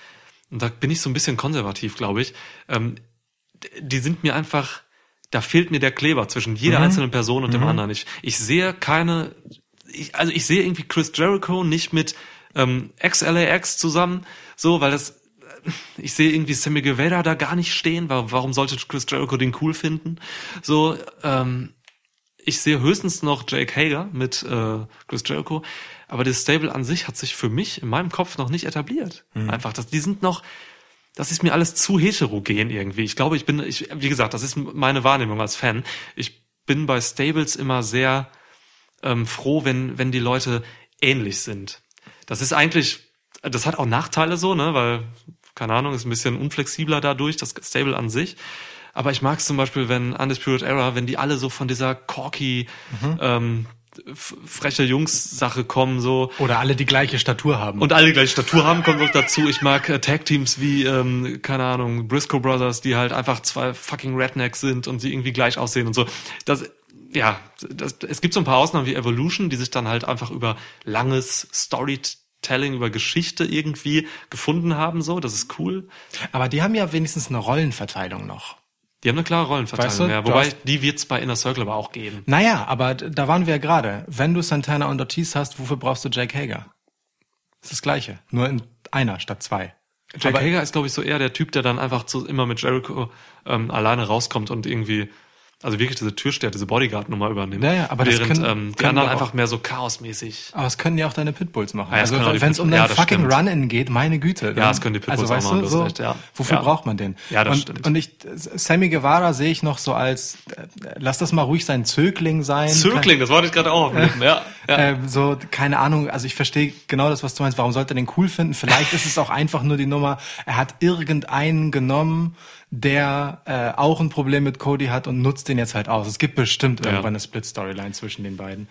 und da bin ich so ein bisschen konservativ, glaube ich, ähm, die sind mir einfach, da fehlt mir der Kleber zwischen jeder einzelnen Person und dem anderen. Ich, ich sehe keine, ich, also ich sehe irgendwie Chris Jericho nicht mit ähm, ex-LAX zusammen, so, weil das, ich sehe irgendwie Sammy Guevara da gar nicht stehen. Warum, warum sollte Chris Jericho den cool finden? So, ähm, ich sehe höchstens noch Jake Hager mit äh, Chris Jericho, aber das Stable an sich hat sich für mich in meinem Kopf noch nicht etabliert. Einfach, das, die sind noch, das ist mir alles zu heterogen irgendwie. Ich glaube, ich bin, ich, wie gesagt, das ist meine Wahrnehmung als Fan. Ich bin bei Stables immer sehr ähm, froh, wenn, wenn die Leute ähnlich sind. Das ist eigentlich, das hat auch Nachteile so, ne, weil, keine Ahnung, ist ein bisschen unflexibler dadurch, das Stable an sich. Aber ich mag es zum Beispiel, wenn Undisputed Era, wenn die alle so von dieser corky, ähm, f- freche Jungs-Sache kommen, so, Oder alle die gleiche Statur haben. und alle die gleiche Statur haben, kommt noch dazu. Ich mag äh, Tag-Teams wie, ähm, keine Ahnung, Briscoe Brothers, die halt einfach zwei fucking Rednecks sind und die irgendwie gleich aussehen und so. Das, ja, das, es gibt so ein paar Ausnahmen wie Evolution, die sich dann halt einfach über langes Storytelling, über Geschichte irgendwie gefunden haben, so. Das ist cool. Aber die haben ja wenigstens eine Rollenverteilung noch. Die haben eine klare Rollenverteilung, Weißt du, ja. Wobei, die wird's bei Inner Circle aber auch geben. Naja, aber da waren wir ja gerade. Wenn du Santana und Ortiz hast, wofür brauchst du Jake Hager? Das ist das Gleiche. Nur in einer statt zwei. Jake Aber- Hager ist, glaube ich, so eher der Typ, der dann einfach zu, immer mit Jericho ähm, alleine rauskommt und irgendwie, also wirklich diese Türsteher, diese Bodyguard-Nummer übernimmt. Ja, ja, aber das Während können- ähm, die anderen einfach mehr so chaosmäßig. Aber es können ja auch deine Pitbulls machen. Ja, also wenn es um ja, den das fucking stimmt. Run-In geht, meine Güte. dann- das können die Pitbulls also, auch machen, du, so, recht, ja. Wofür Ja. braucht man den? Ja, das und, stimmt. Und ich, Sammy Guevara sehe ich noch so als, äh, lass das mal ruhig sein Zögling sein. Zögling, das wollte ich gerade auch aufnehmen, ja. ja. Ähm, so, keine Ahnung, also ich verstehe genau das, was du meinst. Warum sollte er den cool finden? Vielleicht ist es auch einfach nur die Nummer, er hat irgendeinen genommen, der äh, auch ein Problem mit Cody hat und nutzt den jetzt halt aus. Es gibt bestimmt irgendwann eine Split-Storyline zwischen den beiden.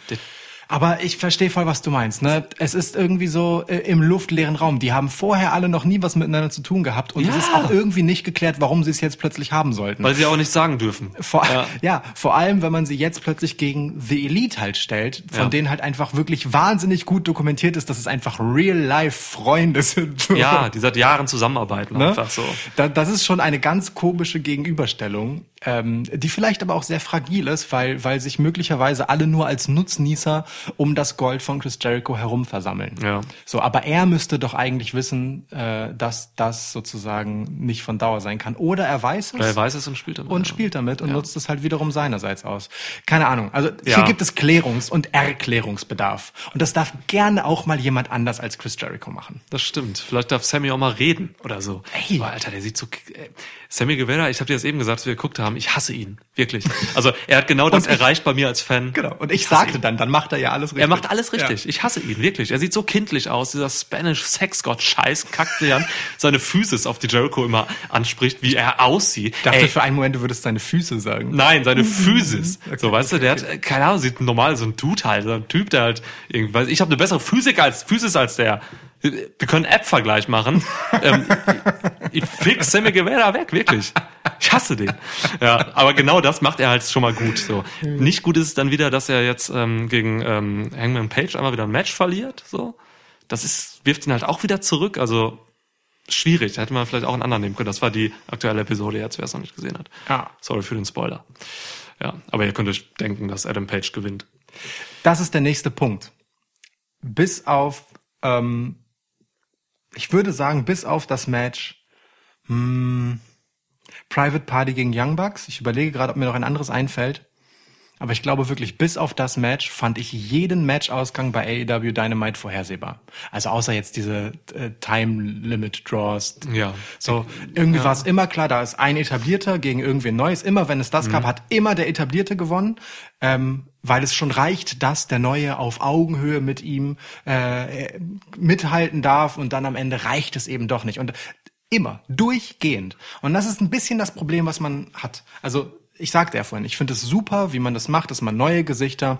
Aber ich verstehe voll, was du meinst. Ne? Es ist irgendwie so äh, im luftleeren Raum. Die haben vorher alle noch nie was miteinander zu tun gehabt und es Ja. ist auch irgendwie nicht geklärt, warum sie es jetzt plötzlich haben sollten. Weil sie auch nicht sagen dürfen. Vor, Ja. ja. vor allem, wenn man sie jetzt plötzlich gegen The Elite halt stellt, von Ja. denen halt einfach wirklich wahnsinnig gut dokumentiert ist, dass es einfach Real-Life-Freunde sind. Ja, die seit Jahren zusammenarbeiten, Ne? einfach so. Da, das ist schon eine ganz komische Gegenüberstellung, ähm, die vielleicht aber auch sehr fragil ist, weil, weil sich möglicherweise alle nur als Nutznießer um das Gold von Chris Jericho herum versammeln. Ja. So, aber er müsste doch eigentlich wissen, äh, dass das sozusagen nicht von Dauer sein kann. Oder er weiß es. Er weiß es und spielt damit. und ja. spielt damit und nutzt es halt wiederum seinerseits aus. Keine Ahnung. Also Ja. hier gibt es Klärungs- und Erklärungsbedarf. Und das darf gerne auch mal jemand anders als Chris Jericho machen. Das stimmt. Vielleicht darf Sammy auch mal reden oder so. Ey. Boah, Alter, der sieht so. Äh, Sammy Guevara, ich habe dir das eben gesagt, als wir geguckt haben, ich hasse ihn. Wirklich. Also er hat genau das ich- erreicht bei mir als Fan. Genau. Und ich, hasse sagte ihn. dann, dann macht er ja alles richtig. Er macht alles richtig. Ja. Ich hasse ihn, wirklich. Er sieht so kindlich aus, dieser Spanish Sexgott Scheiß kackt der an seine Füße auf die Jericho immer anspricht, wie er aussieht. Ich dachte, Ey, für einen Moment, du würdest seine Füße sagen. Nein, seine Physis. so, weißt du, der hat, äh, keine Ahnung, sieht normal, so ein Dude halt, so ein Typ, der halt irgendwie, weiß ich habe eine bessere Physik als, Physis als der. Wir können App-Vergleich machen. ähm, ich ich fix Sammy Guevara weg, wirklich. Ich hasse den. Ja, aber genau das macht er halt schon mal gut. So. Nicht gut ist es dann wieder, dass er jetzt ähm, gegen ähm, Hangman Page einmal wieder ein Match verliert. So. Das ist, wirft ihn halt auch wieder zurück. Also schwierig. Da hätte man vielleicht auch einen anderen nehmen können. Das war die aktuelle Episode jetzt, wer es noch nicht gesehen hat. Ja. Sorry für den Spoiler. Ja, aber ihr könnt euch denken, dass Adam Page gewinnt. Das ist der nächste Punkt. Bis auf, ähm, ich würde sagen, bis auf das Match hm, Private Party gegen Young Bucks. Ich überlege gerade, ob mir noch ein anderes einfällt. Aber ich glaube wirklich, bis auf das Match fand ich jeden Matchausgang bei AEW Dynamite vorhersehbar. Also außer jetzt diese äh, Time Limit Draws. Ja. So, irgendwie war es immer klar, da ist ein Etablierter gegen irgendwen Neues. Immer wenn es das gab, hat immer der Etablierte gewonnen, ähm, weil es schon reicht, dass der Neue auf Augenhöhe mit ihm äh, mithalten darf und dann am Ende reicht es eben doch nicht. Und immer, durchgehend. Und das ist ein bisschen das Problem, was man hat. Also ich sagte ja vorhin, ich finde es super, wie man das macht, dass man neue Gesichter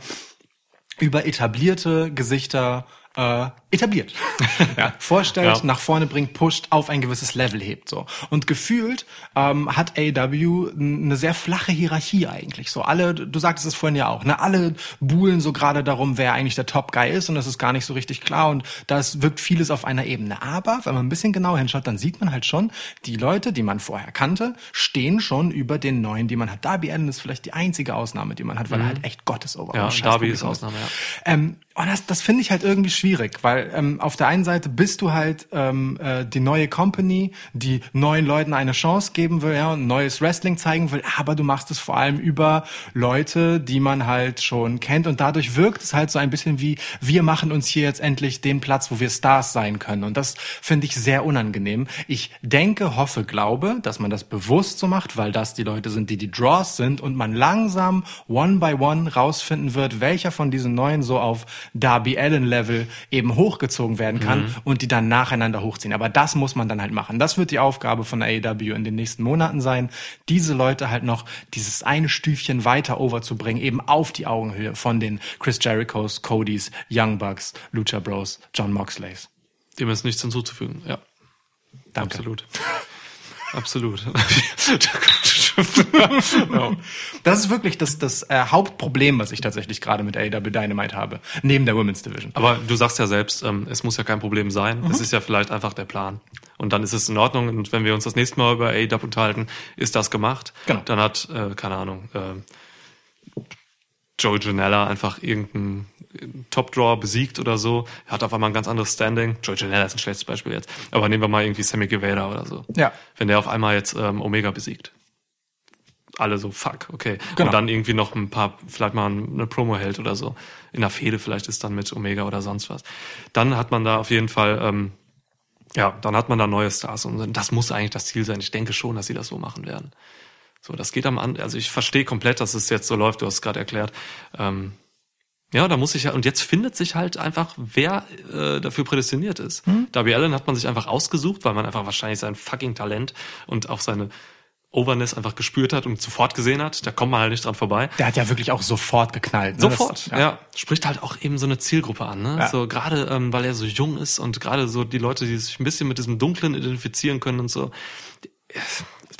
über etablierte Gesichter äh, etabliert. ja, vorstellt, Ja. nach vorne bringt, pusht, auf ein gewisses Level hebt so. Und gefühlt ähm, hat AEW eine sehr flache Hierarchie eigentlich. So alle, du sagtest es vorhin ja auch, ne? Alle buhlen so gerade darum, wer eigentlich der Top Guy ist und das ist gar nicht so richtig klar und das wirkt vieles auf einer Ebene. Aber wenn man ein bisschen genauer hinschaut, dann sieht man halt schon, die Leute, die man vorher kannte, stehen schon über den neuen, die man hat. Darby Allen ist vielleicht die einzige Ausnahme, die man hat, weil er halt echt Gottes Mhm. Ja, Darby ist Ausnahme, ja. ähm, und das, das finde ich halt irgendwie schwierig, weil ähm, auf der einen Seite bist du halt ähm, äh, die neue Company, die neuen Leuten eine Chance geben will, ja, und neues Wrestling zeigen will, aber du machst es vor allem über Leute, die man halt schon kennt und dadurch wirkt es halt so ein bisschen wie, wir machen uns hier jetzt endlich den Platz, wo wir Stars sein können und das finde ich sehr unangenehm. Ich denke, hoffe, glaube, dass man das bewusst so macht, weil das die Leute sind, die die Draws sind und man langsam one by one rausfinden wird, welcher von diesen neuen so auf Darby Allen Level eben hochgezogen werden kann und die dann nacheinander hochziehen. Aber das muss man dann halt machen. Das wird die Aufgabe von AEW in den nächsten Monaten sein, diese Leute halt noch dieses eine Stüfchen weiter overzubringen, eben auf die Augenhöhe von den Chris Jerichos, Codys, Young Bucks, Lucha Bros, John Moxleys. Dem ist nichts hinzuzufügen. Ja, Danke. absolut. absolut. Das ist wirklich das, das äh, Hauptproblem, was ich tatsächlich gerade mit AEW Dynamite habe, neben der Women's Division. Aber du sagst ja selbst, ähm, es muss ja kein Problem sein. Mhm. Es ist ja vielleicht einfach der Plan. Und dann ist es in Ordnung. Und wenn wir uns das nächste Mal über AEW unterhalten, ist das gemacht. Genau. Dann hat, äh, keine Ahnung, äh, Joe Janella einfach irgendeinen Top-Draw besiegt oder so. Er hat auf einmal ein ganz anderes Standing. Joe Janella ist ein schlechtes Beispiel jetzt. Aber nehmen wir mal irgendwie Sammy Guevara oder so. Ja. Wenn der auf einmal jetzt ähm, Omega besiegt. Alle so, fuck, okay. Genau. Und dann irgendwie noch ein paar, vielleicht mal eine Promo hält oder so. In der Fehde vielleicht ist dann mit Omega oder sonst was. Dann hat man da auf jeden Fall, ähm, ja, dann hat man da neue Stars und das muss eigentlich das Ziel sein. Ich denke schon, dass sie das so machen werden. So, das geht am an, also ich verstehe komplett, dass es jetzt so läuft, du hast es gerade erklärt. Ähm, ja, da muss ich ja, und jetzt findet sich halt einfach, wer äh, dafür prädestiniert ist. Darby Allen hat man sich einfach ausgesucht, weil man einfach wahrscheinlich sein fucking Talent und auch seine Overness einfach gespürt hat und sofort gesehen hat. Da kommt man halt nicht dran vorbei. Der hat ja wirklich auch sofort geknallt. Ne? Sofort, Das- ja. Spricht halt auch eben so eine Zielgruppe an, ne? Ja. So gerade, ähm, weil er so jung ist und gerade so die Leute, die sich ein bisschen mit diesem Dunklen identifizieren können und so.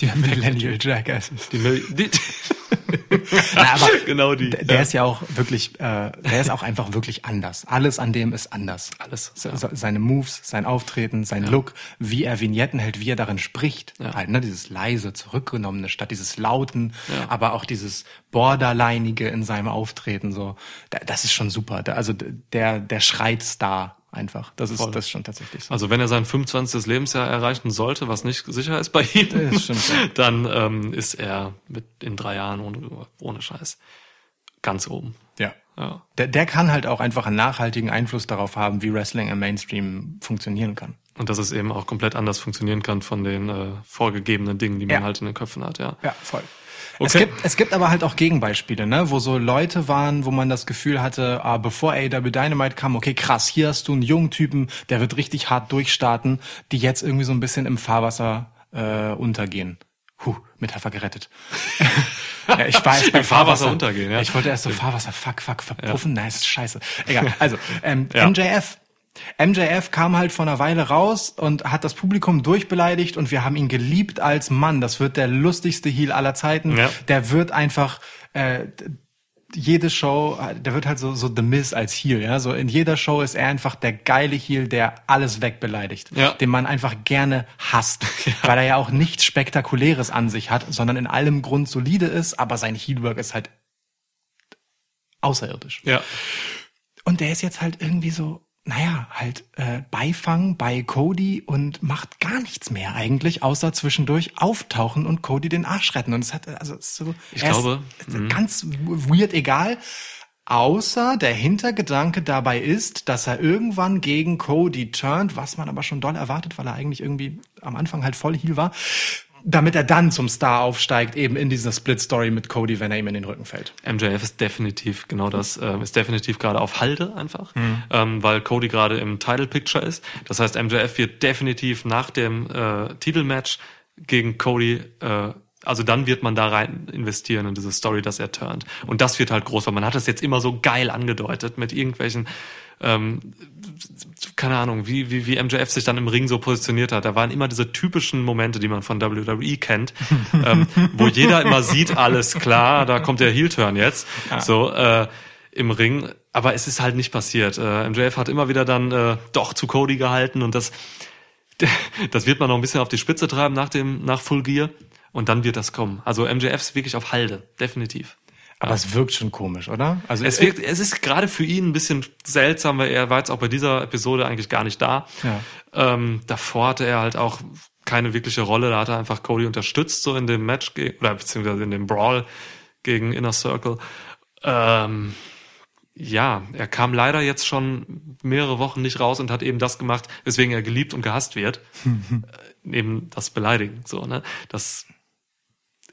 Die Millennial Jackasses. Die, die, Na, aber genau die. Der, der ist ja auch wirklich, äh, der ist auch einfach wirklich anders. Alles an dem ist anders. Alles, Se- ja. se- Seine Moves, sein Auftreten, sein Look, wie er Vignetten hält, wie er darin spricht. Ja. Halt, ne, dieses leise, zurückgenommene, statt dieses lauten, Ja. aber auch dieses borderlinige in seinem Auftreten, so. Da- Das ist schon super. Da- Also der, der schreit Star einfach. Das ist, Voll. das ist schon tatsächlich so. Also wenn er sein 25. Lebensjahr erreichen sollte, was nicht sicher ist bei ihm, Das stimmt, ja. dann ähm, ist er mit in drei Jahren ohne, ohne Scheiß ganz oben. Ja. Ja. Der, der kann halt auch einfach einen nachhaltigen Einfluss darauf haben, wie Wrestling im Mainstream funktionieren kann. Und dass es eben auch komplett anders funktionieren kann von den äh, vorgegebenen Dingen, die man Ja. halt in den Köpfen hat, ja. Ja, voll. Es, Okay. gibt, es gibt aber halt auch Gegenbeispiele, ne, wo so Leute waren, wo man das Gefühl hatte, ah, bevor AEW Dynamite kam, okay, krass, hier hast du einen jungen Typen, der wird richtig hart durchstarten, die jetzt irgendwie so ein bisschen im Fahrwasser äh, untergehen. Huh, Metapher gerettet. ja, ich war jetzt bei Im Fahrwasser untergehen, ja. Ich wollte erst so Fahrwasser, fuck, fuck, verpuffen, nein, das ist scheiße. Egal, also, ähm, Ja. MJF. MJF kam halt vor einer Weile raus und hat das Publikum durchbeleidigt und wir haben ihn geliebt als Mann. Das wird der lustigste Heel aller Zeiten. Ja. Der wird einfach äh, jede Show, der wird halt so so The Miz als Heel, ja, so in jeder Show ist er einfach der geile Heel, der alles wegbeleidigt, Ja. den man einfach gerne hasst, weil er ja auch nichts spektakuläres an sich hat, sondern in allem Grund solide ist, aber sein Heelwork ist halt außerirdisch. Ja. Und der ist jetzt halt irgendwie so, naja, halt äh, Beifang bei Cody und macht gar nichts mehr eigentlich, außer zwischendurch auftauchen und Cody den Arsch retten. Und es hat also so, Ich glaube, ist ganz weird egal. Außer der Hintergedanke dabei ist, dass er irgendwann gegen Cody turnt, was man aber schon doll erwartet, weil er eigentlich irgendwie am Anfang halt voll Heal war, damit er dann zum Star aufsteigt, eben in dieser Split-Story mit Cody, wenn er ihm in den Rücken fällt. MJF ist definitiv genau das, ähm, ist definitiv gerade auf Halde einfach, ähm, weil Cody gerade im Title Picture ist. Das heißt, MJF wird definitiv nach dem äh, Titelmatch gegen Cody, äh, also dann wird man da rein investieren in diese Story, dass er turnt. Und das wird halt groß, weil man hat das jetzt immer so geil angedeutet mit irgendwelchen ähm, keine Ahnung, wie, wie, wie MJF sich dann im Ring so positioniert hat. Da waren immer diese typischen Momente, die man von WWE kennt, ähm, wo jeder immer sieht, alles klar, da kommt der Heel-Turn jetzt. So, äh, im Ring. Aber es ist halt nicht passiert. Äh, MJF hat immer wieder dann äh, doch zu Cody gehalten und das, das wird man noch ein bisschen auf die Spitze treiben nach dem, nach Full Gear. Und dann wird das kommen. Also MJF ist wirklich auf Halde. Definitiv. Aber es wirkt schon komisch, oder? Also Es, wirkt, es ist gerade für ihn ein bisschen seltsam, weil er war jetzt auch bei dieser Episode eigentlich gar nicht da. Ja. Ähm, davor hatte er halt auch keine wirkliche Rolle. Da hat er einfach Cody unterstützt, so in dem Match, oder beziehungsweise in dem Brawl gegen Inner Circle. Ähm, ja, er kam leider jetzt schon mehrere Wochen nicht raus und hat eben das gemacht, weswegen er geliebt und gehasst wird. äh, eben das Beleidigen, so, ne? Das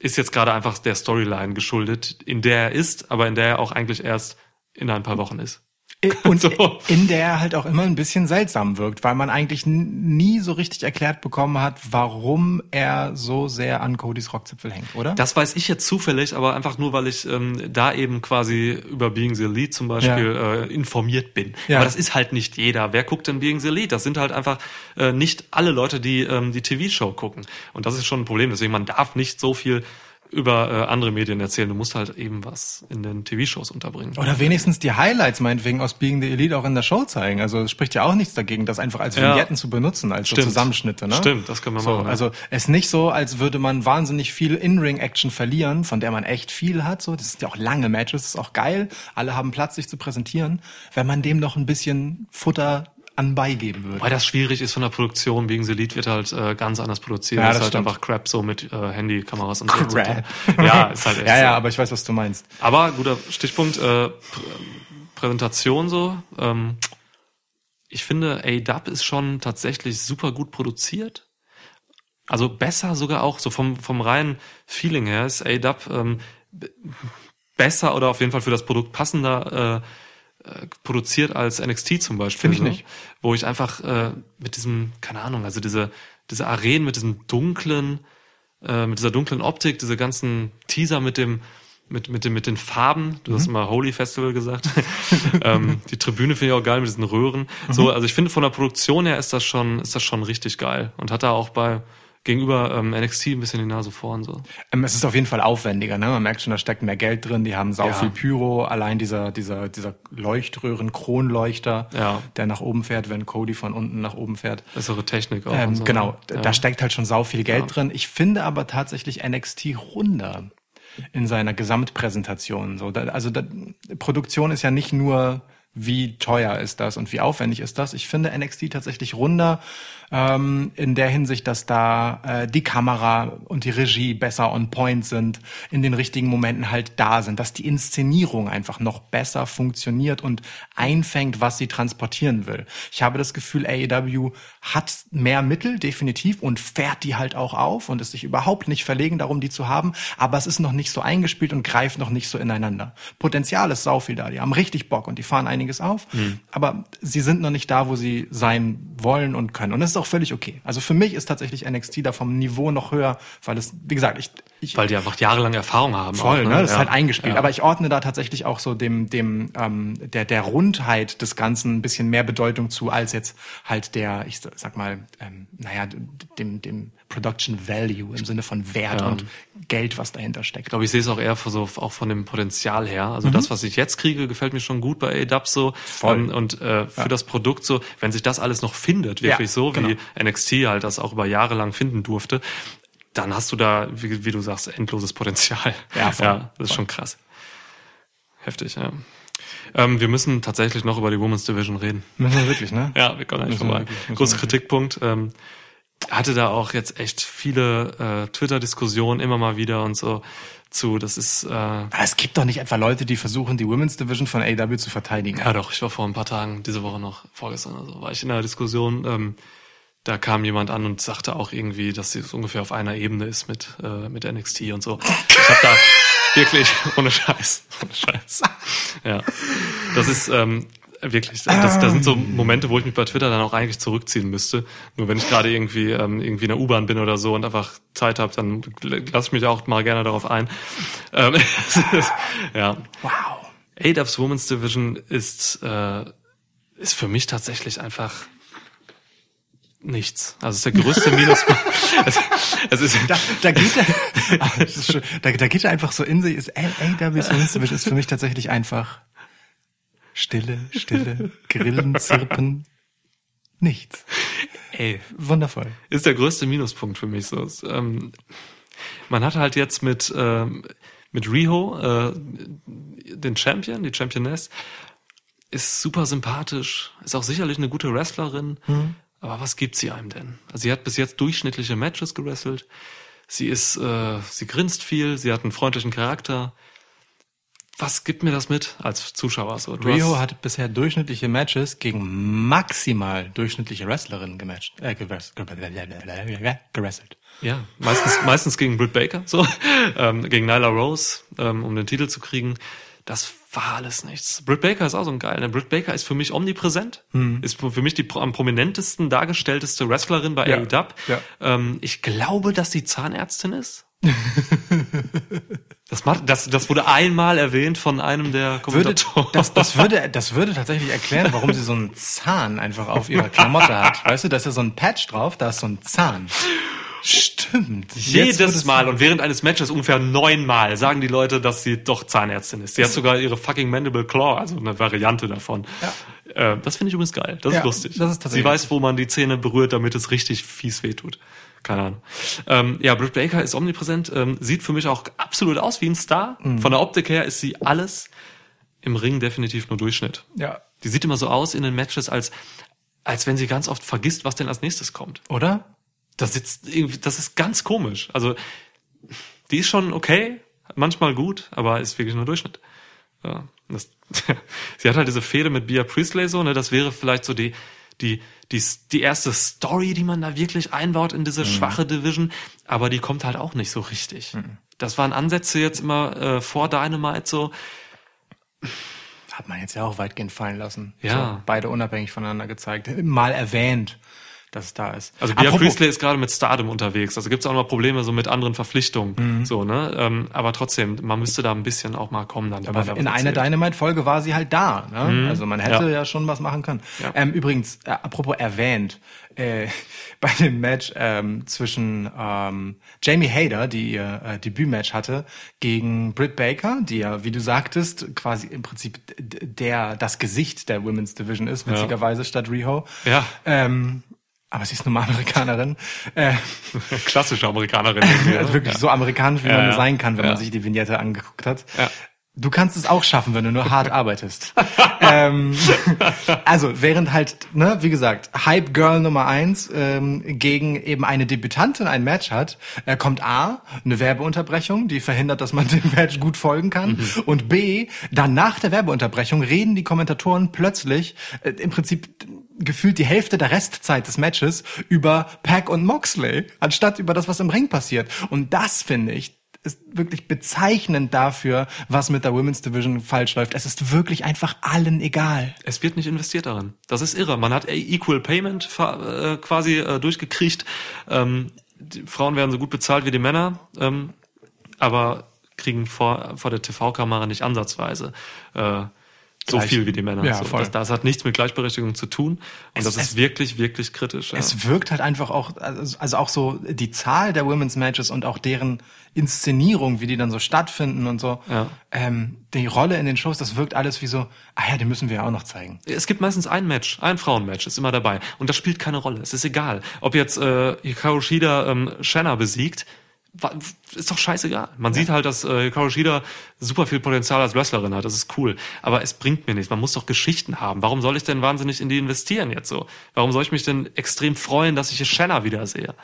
ist jetzt gerade einfach der Storyline geschuldet, in der er ist, aber in der er auch eigentlich erst in ein paar Wochen ist. Und So. in der er halt auch immer ein bisschen seltsam wirkt, weil man eigentlich nie so richtig erklärt bekommen hat, warum er so sehr an Codys Rockzipfel hängt, oder? Das weiß ich jetzt zufällig, aber einfach nur, weil ich ähm, da eben quasi über Being the Lead zum Beispiel äh, informiert bin. Ja. Aber das ist halt nicht jeder. Wer guckt denn Being the Lead? Das sind halt einfach äh, nicht alle Leute, die ähm, die TV-Show gucken. Und das ist schon ein Problem. Deswegen, man darf nicht so viel über äh, andere Medien erzählen. Du musst halt eben was in den TV-Shows unterbringen. Oder wenigstens die Highlights meinetwegen aus Being the Elite auch in der Show zeigen. Also es spricht ja auch nichts dagegen, das einfach als Ja. Vignetten zu benutzen, als so. Zusammenschnitte. Ne? Stimmt, das können wir so, machen, ja. Also es ist nicht so, als würde man wahnsinnig viel In-Ring-Action verlieren, von der man echt viel hat. So, das sind ja auch lange Matches, das ist auch geil. Alle haben Platz, sich zu präsentieren. Wenn man dem noch ein bisschen Futter anbei geben würde. Weil das schwierig ist von der Produktion. The Lead wird halt äh, ganz anders produziert. Ja, das ist halt stimmt. einfach Crap so mit äh, Handykameras und so. Crap. Ja, ist halt echt ja, so. ja, aber ich weiß, was du meinst. Aber guter Stichpunkt, äh, Prä- Präsentation so. Ähm, ich finde, A-Dub ist schon tatsächlich super gut produziert. Also besser sogar auch, so vom, vom reinen Feeling her ist A-Dub ähm, besser oder auf jeden Fall für das Produkt passender äh, produziert als NXT zum Beispiel. Finde ich so, nicht. Wo ich einfach äh, mit diesem, keine Ahnung, also diese, diese Arenen mit diesem dunklen, äh, mit dieser dunklen Optik, diese ganzen Teaser mit dem, mit, mit dem, mit den Farben, du Mhm. hast mal Holy Festival gesagt. ähm, die Tribüne finde ich auch geil mit diesen Röhren. Mhm. So, also ich finde von der Produktion her ist das schon, ist das schon richtig geil. Und hat da auch bei gegenüber ähm, NXT ein bisschen die Nase vorn so. Ähm, es ist auf jeden Fall aufwendiger, ne? Man merkt schon, da steckt mehr Geld drin, die haben sau Ja. viel Pyro, allein dieser, dieser, dieser Leuchtröhren, Kronleuchter, Ja. der nach oben fährt, wenn Cody von unten nach oben fährt. Bessere Technik auch. Ähm, so. genau, d- Ja. da steckt halt schon sau viel Geld drin. Ich finde aber tatsächlich NXT runder in seiner Gesamtpräsentation. So, da, also da, Produktion ist ja nicht nur wie teuer ist das und wie aufwendig ist das. Ich finde NXT tatsächlich runder ähm, in der Hinsicht, dass da äh, die Kamera und die Regie besser on point sind, in den richtigen Momenten halt da sind, dass die Inszenierung einfach noch besser funktioniert und einfängt, was sie transportieren will. Ich habe das Gefühl, AEW hat mehr Mittel, definitiv, und fährt die halt auch auf und ist sich überhaupt nicht verlegen darum, die zu haben, aber es ist noch nicht so eingespielt und greift noch nicht so ineinander. Potenzial ist sau viel da, die haben richtig Bock und die fahren einiges auf, aber sie sind noch nicht da, wo sie sein wollen und können. Und das ist auch völlig okay. Also für mich ist tatsächlich NXT da vom Niveau noch höher, weil es, wie gesagt, ich, ich Weil die einfach jahrelang Erfahrung haben. Voll, auch, ne? Das ist Ja. halt eingespielt. Ja. Aber ich ordne da tatsächlich auch so dem, dem, ähm, der, der Rundheit des Ganzen ein bisschen mehr Bedeutung zu, als jetzt halt der, ich sag mal, ähm, naja, dem, dem Production Value im Sinne von Wert Ja. und Geld, was dahinter steckt. Ich glaube, ich sehe es auch eher so, auch von dem Potenzial her. Also das, was ich jetzt kriege, gefällt mir schon gut bei ADAP so. Mhm. Voll. Ähm, Und äh, für das Produkt so, wenn sich das alles noch findet, wirklich Ja, so, genau. wie NXT halt das auch über Jahre lang finden durfte, dann hast du da, wie, wie du sagst, endloses Potenzial. Ja, voll. ja das ist schon krass. Heftig, ja. Ähm, wir müssen tatsächlich noch über die Women's Division reden. Müssen wir wirklich, ne? Ja, wir kommen nicht wir vorbei. Großer. Kritikpunkt. Ähm, hatte da auch jetzt echt viele äh, Twitter-Diskussionen immer mal wieder und so zu. Das ist äh, Aber es gibt doch nicht etwa Leute, die versuchen, die Women's Division von AEW zu verteidigen. ja doch. Ich war vor ein paar Tagen, diese Woche noch vorgestern, also war ich in einer Diskussion. Ähm, da kam jemand an und sagte auch irgendwie, dass sie so ungefähr auf einer Ebene ist mit äh, mit NXT und so. Ich habe da wirklich ohne Scheiß, ohne Scheiß. Ja, das ist ähm, wirklich. Das, das sind so Momente, wo ich mich bei Twitter dann auch eigentlich zurückziehen müsste. Nur wenn ich gerade irgendwie ähm, irgendwie in der U-Bahn bin oder so und einfach Zeit habe, dann lasse ich mich auch mal gerne darauf ein. Ähm, ja. Wow. ADAPS Women's Division ist, äh, ist für mich tatsächlich einfach nichts. Also es ist der größte Minuspunkt. es, es ist, Da, da geht er, Ah, da, da geht er einfach so in sich. Ist AW's Women's Division ist für mich tatsächlich einfach Stille, Stille, Grillen, Zirpen, nichts. ey, Wundervoll. ist der größte Minuspunkt für mich so. Ähm, man hat halt jetzt mit ähm, mit Riho äh, den Champion, die Championess, ist super sympathisch, ist auch sicherlich eine gute Wrestlerin. Aber was gibt sie einem denn? Also sie hat bis jetzt durchschnittliche Matches gewrestelt. Sie ist, äh, sie grinst viel, sie hat einen freundlichen Charakter. Was gibt mir das mit als Zuschauer? So, Rio hat bisher durchschnittliche Matches gegen maximal durchschnittliche Wrestlerinnen gematcht, äh, gewrest- gewrestelt. Ja, meistens, meistens gegen Britt Baker, so, ähm, gegen Nyla Rose, ähm, um den Titel zu kriegen. Das war alles nichts. Britt Baker ist auch so ein geil. Ne? Britt Baker ist für mich omnipräsent, ist für mich die am prominentesten dargestellteste Wrestlerin bei Ja, AEW. ja. Ähm, ich glaube, dass sie Zahnärztin ist. das, macht, das, das wurde einmal erwähnt von einem der Würde, Kommentatoren. das, das, würde, das würde tatsächlich erklären, warum sie so einen Zahn einfach auf ihrer Klamotte hat. Weißt du, da ist ja so ein Patch drauf, da ist so ein Zahn. Stimmt. Jedes Mal und während eines Matches ungefähr neunmal sagen die Leute, dass sie doch Zahnärztin ist. Sie hat sogar ihre fucking Mandible Claw, also eine Variante davon. Äh, das finde ich übrigens geil. Das Ja, ist lustig. das ist tatsächlich sie weiß, wo man die Zähne berührt, damit es richtig fies wehtut. Keine Ahnung. Ähm, ja, Britt Baker ist omnipräsent, ähm, sieht für mich auch absolut aus wie ein Star. Mhm. Von der Optik her ist sie alles im Ring definitiv nur Durchschnitt. Ja. Die sieht immer so aus in den Matches, als, als wenn sie ganz oft vergisst, was denn als nächstes kommt. Oder? Das ist, das ist ganz komisch. Also, die ist schon okay, manchmal gut, aber ist wirklich nur Durchschnitt. Ja, das, sie hat halt diese Fehde mit Bia Priestley so, ne, das wäre vielleicht so die, die, die, die erste Story, die man da wirklich einbaut in diese schwache Division, aber die kommt halt auch nicht so richtig. Das waren Ansätze jetzt immer äh, vor Dynamite so, Hat man jetzt ja auch weitgehend fallen lassen. Ja. So, beide unabhängig voneinander gezeigt. Mal erwähnt, dass es da ist. Also Bia Priestley ist gerade mit Stardom unterwegs. Also gibt's auch noch Probleme so mit anderen Verpflichtungen. Mhm. So, ne? Ähm, aber trotzdem, man müste da ein bisschen auch mal kommen dann. Aber in einer. Dynamite-Folge war sie halt da. Ne? Also man hätte Ja. ja. schon was machen können. Ja. Ähm, übrigens, äh, apropos erwähnt, äh, bei dem Match ähm, zwischen ähm, Jamie Hader, die ihr äh, Debütmatch hatte, gegen Britt Baker, die ja, wie du sagtest, quasi im Prinzip der das Gesicht der Women's Division ist, witzigerweise statt Riho. Ja. Ähm, aber sie ist nun mal Amerikanerin. Äh, Klassische Amerikanerin. also wirklich so amerikanisch, wie Ja, man ja. nur sein kann, wenn Ja. man sich die Vignette angeguckt hat. Du kannst es auch schaffen, wenn du nur hart arbeitest. ähm, also, während halt, ne, wie gesagt, Hype Girl Nummer eins ähm, gegen eben eine Debütantin ein Match hat, äh, kommt A, eine Werbeunterbrechung, die verhindert, dass man dem Match gut folgen kann. Und B, dann nach der Werbeunterbrechung reden die Kommentatoren plötzlich äh, im Prinzip gefühlt die Hälfte der Restzeit des Matches über Pack und Moxley, anstatt über das, was im Ring passiert. Und das finde ich ist wirklich bezeichnend dafür, was mit der Women's Division falsch läuft. Es ist wirklich einfach allen egal. Es wird nicht investiert darin. Das ist irre. Man hat Equal Payment äh, quasi äh, durchgekriegt. Ähm, die Frauen werden so gut bezahlt wie die Männer, ähm, aber kriegen vor, vor der TV-Kamera nicht ansatzweise äh, so Gleich. viel wie die Männer. Ja, so, voll. das, das hat nichts mit Gleichberechtigung zu tun. Und Es- das es- ist wirklich, wirklich kritisch. Ja. Es wirkt halt einfach auch, also also auch so die Zahl der Women's Matches und auch deren Inszenierung, wie die dann so stattfinden und so. Ja. Ähm, die Rolle in den Shows, das wirkt alles wie so, ah ja, die müssen wir ja auch noch zeigen. Es gibt meistens ein Match, ein Frauenmatch ist immer dabei. Und das spielt keine Rolle. Es ist egal. Ob jetzt äh, Hikaru Shida ähm, Shanna besiegt, ist doch scheißegal. Man sieht halt, dass äh, Hikaru Shida super viel Potenzial als Wrestlerin hat. Das ist cool. Aber es bringt mir nichts. Man muss doch Geschichten haben. Warum soll ich denn wahnsinnig in die investieren jetzt so? Warum soll ich mich denn extrem freuen, dass ich Shanna wiedersehe?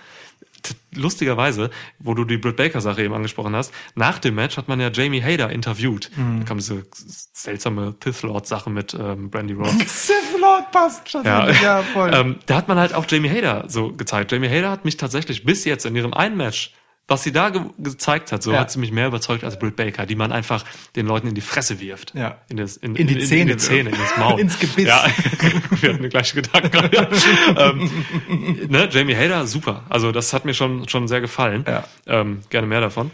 Lustigerweise, wo du die Britt Baker Sache eben angesprochen hast, nach dem Match hat man ja Jamie Hader interviewt. Da kam diese seltsame Sith Lord Sache mit ähm, Brandy Rhodes. Sith Lord passt schon. Ja, ja voll. ähm, da hat man halt auch Jamie Hader so gezeigt. Jamie Hader hat mich tatsächlich bis jetzt in ihrem einen Match, was sie da ge gezeigt hat, so Ja. hat sie mich mehr überzeugt als Britt Baker, die man einfach den Leuten in die Fresse wirft. Ja. In, das, in, In die in, Zähne in die Zähne, in das Maul. Ins Gebiss. Ja, wir hatten den gleichen Gedanken. gerade, ähm, ne, Jamie Hader, super. Also das hat mir schon, schon sehr gefallen. Ja. Ähm, gerne mehr davon.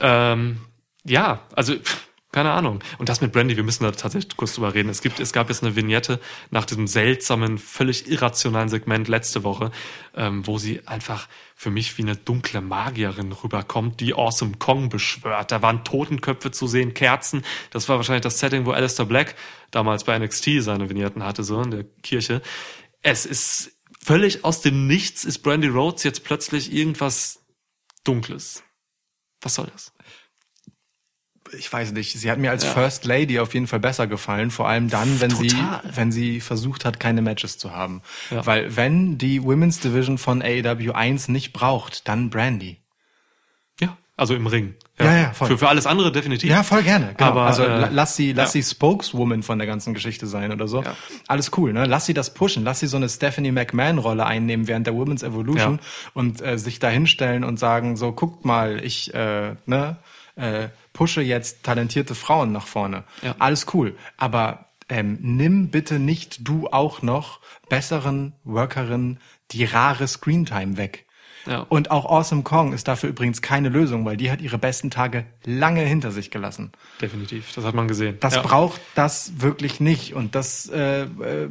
Ähm, ja, also pff, Keine Ahnung. Und das mit Brandy, wir müssen da tatsächlich kurz drüber reden. Es gibt, es gab jetzt eine Vignette nach diesem seltsamen, völlig irrationalen Segment letzte Woche, ähm, wo sie einfach für mich wie eine dunkle Magierin rüberkommt, die Awesome Kong beschwört. Da waren Totenköpfe zu sehen, Kerzen. Das war wahrscheinlich das Setting, wo Alistair Black damals bei NXT seine Vignetten hatte, so in der Kirche. Es ist völlig aus dem Nichts ist Brandy Rhodes jetzt plötzlich irgendwas Dunkles. Was soll das? Ich weiß nicht, sie hat mir als Ja. First Lady auf jeden Fall besser gefallen, vor allem dann, wenn sie, Total. wenn sie versucht hat, keine Matches zu haben. Ja. Weil wenn die Women's Division von AEW 1 nicht braucht, dann Brandy. Ja, also im Ring. Ja, ja, voll. Für, für alles andere definitiv. Ja, voll gerne. Genau. Aber, also äh, la- lass sie, lass ja. sie Spokeswoman von der ganzen Geschichte sein oder so. Ja. Alles cool, ne? Lass sie das pushen. Lass sie so eine Stephanie McMahon Rolle einnehmen während der Women's Evolution Ja. und äh, sich da hinstellen und sagen so, guckt mal, ich äh, ne, äh, pushe jetzt talentierte Frauen nach vorne. Ja. Alles cool. Aber ähm, nimm bitte nicht du auch noch besseren Workerinnen die rare Screentime weg. Ja. Und auch Awesome Kong ist dafür übrigens keine Lösung, weil die hat ihre besten Tage lange hinter sich gelassen. Definitiv. Das hat man gesehen. Das ja. braucht das wirklich nicht. Und das, äh, äh,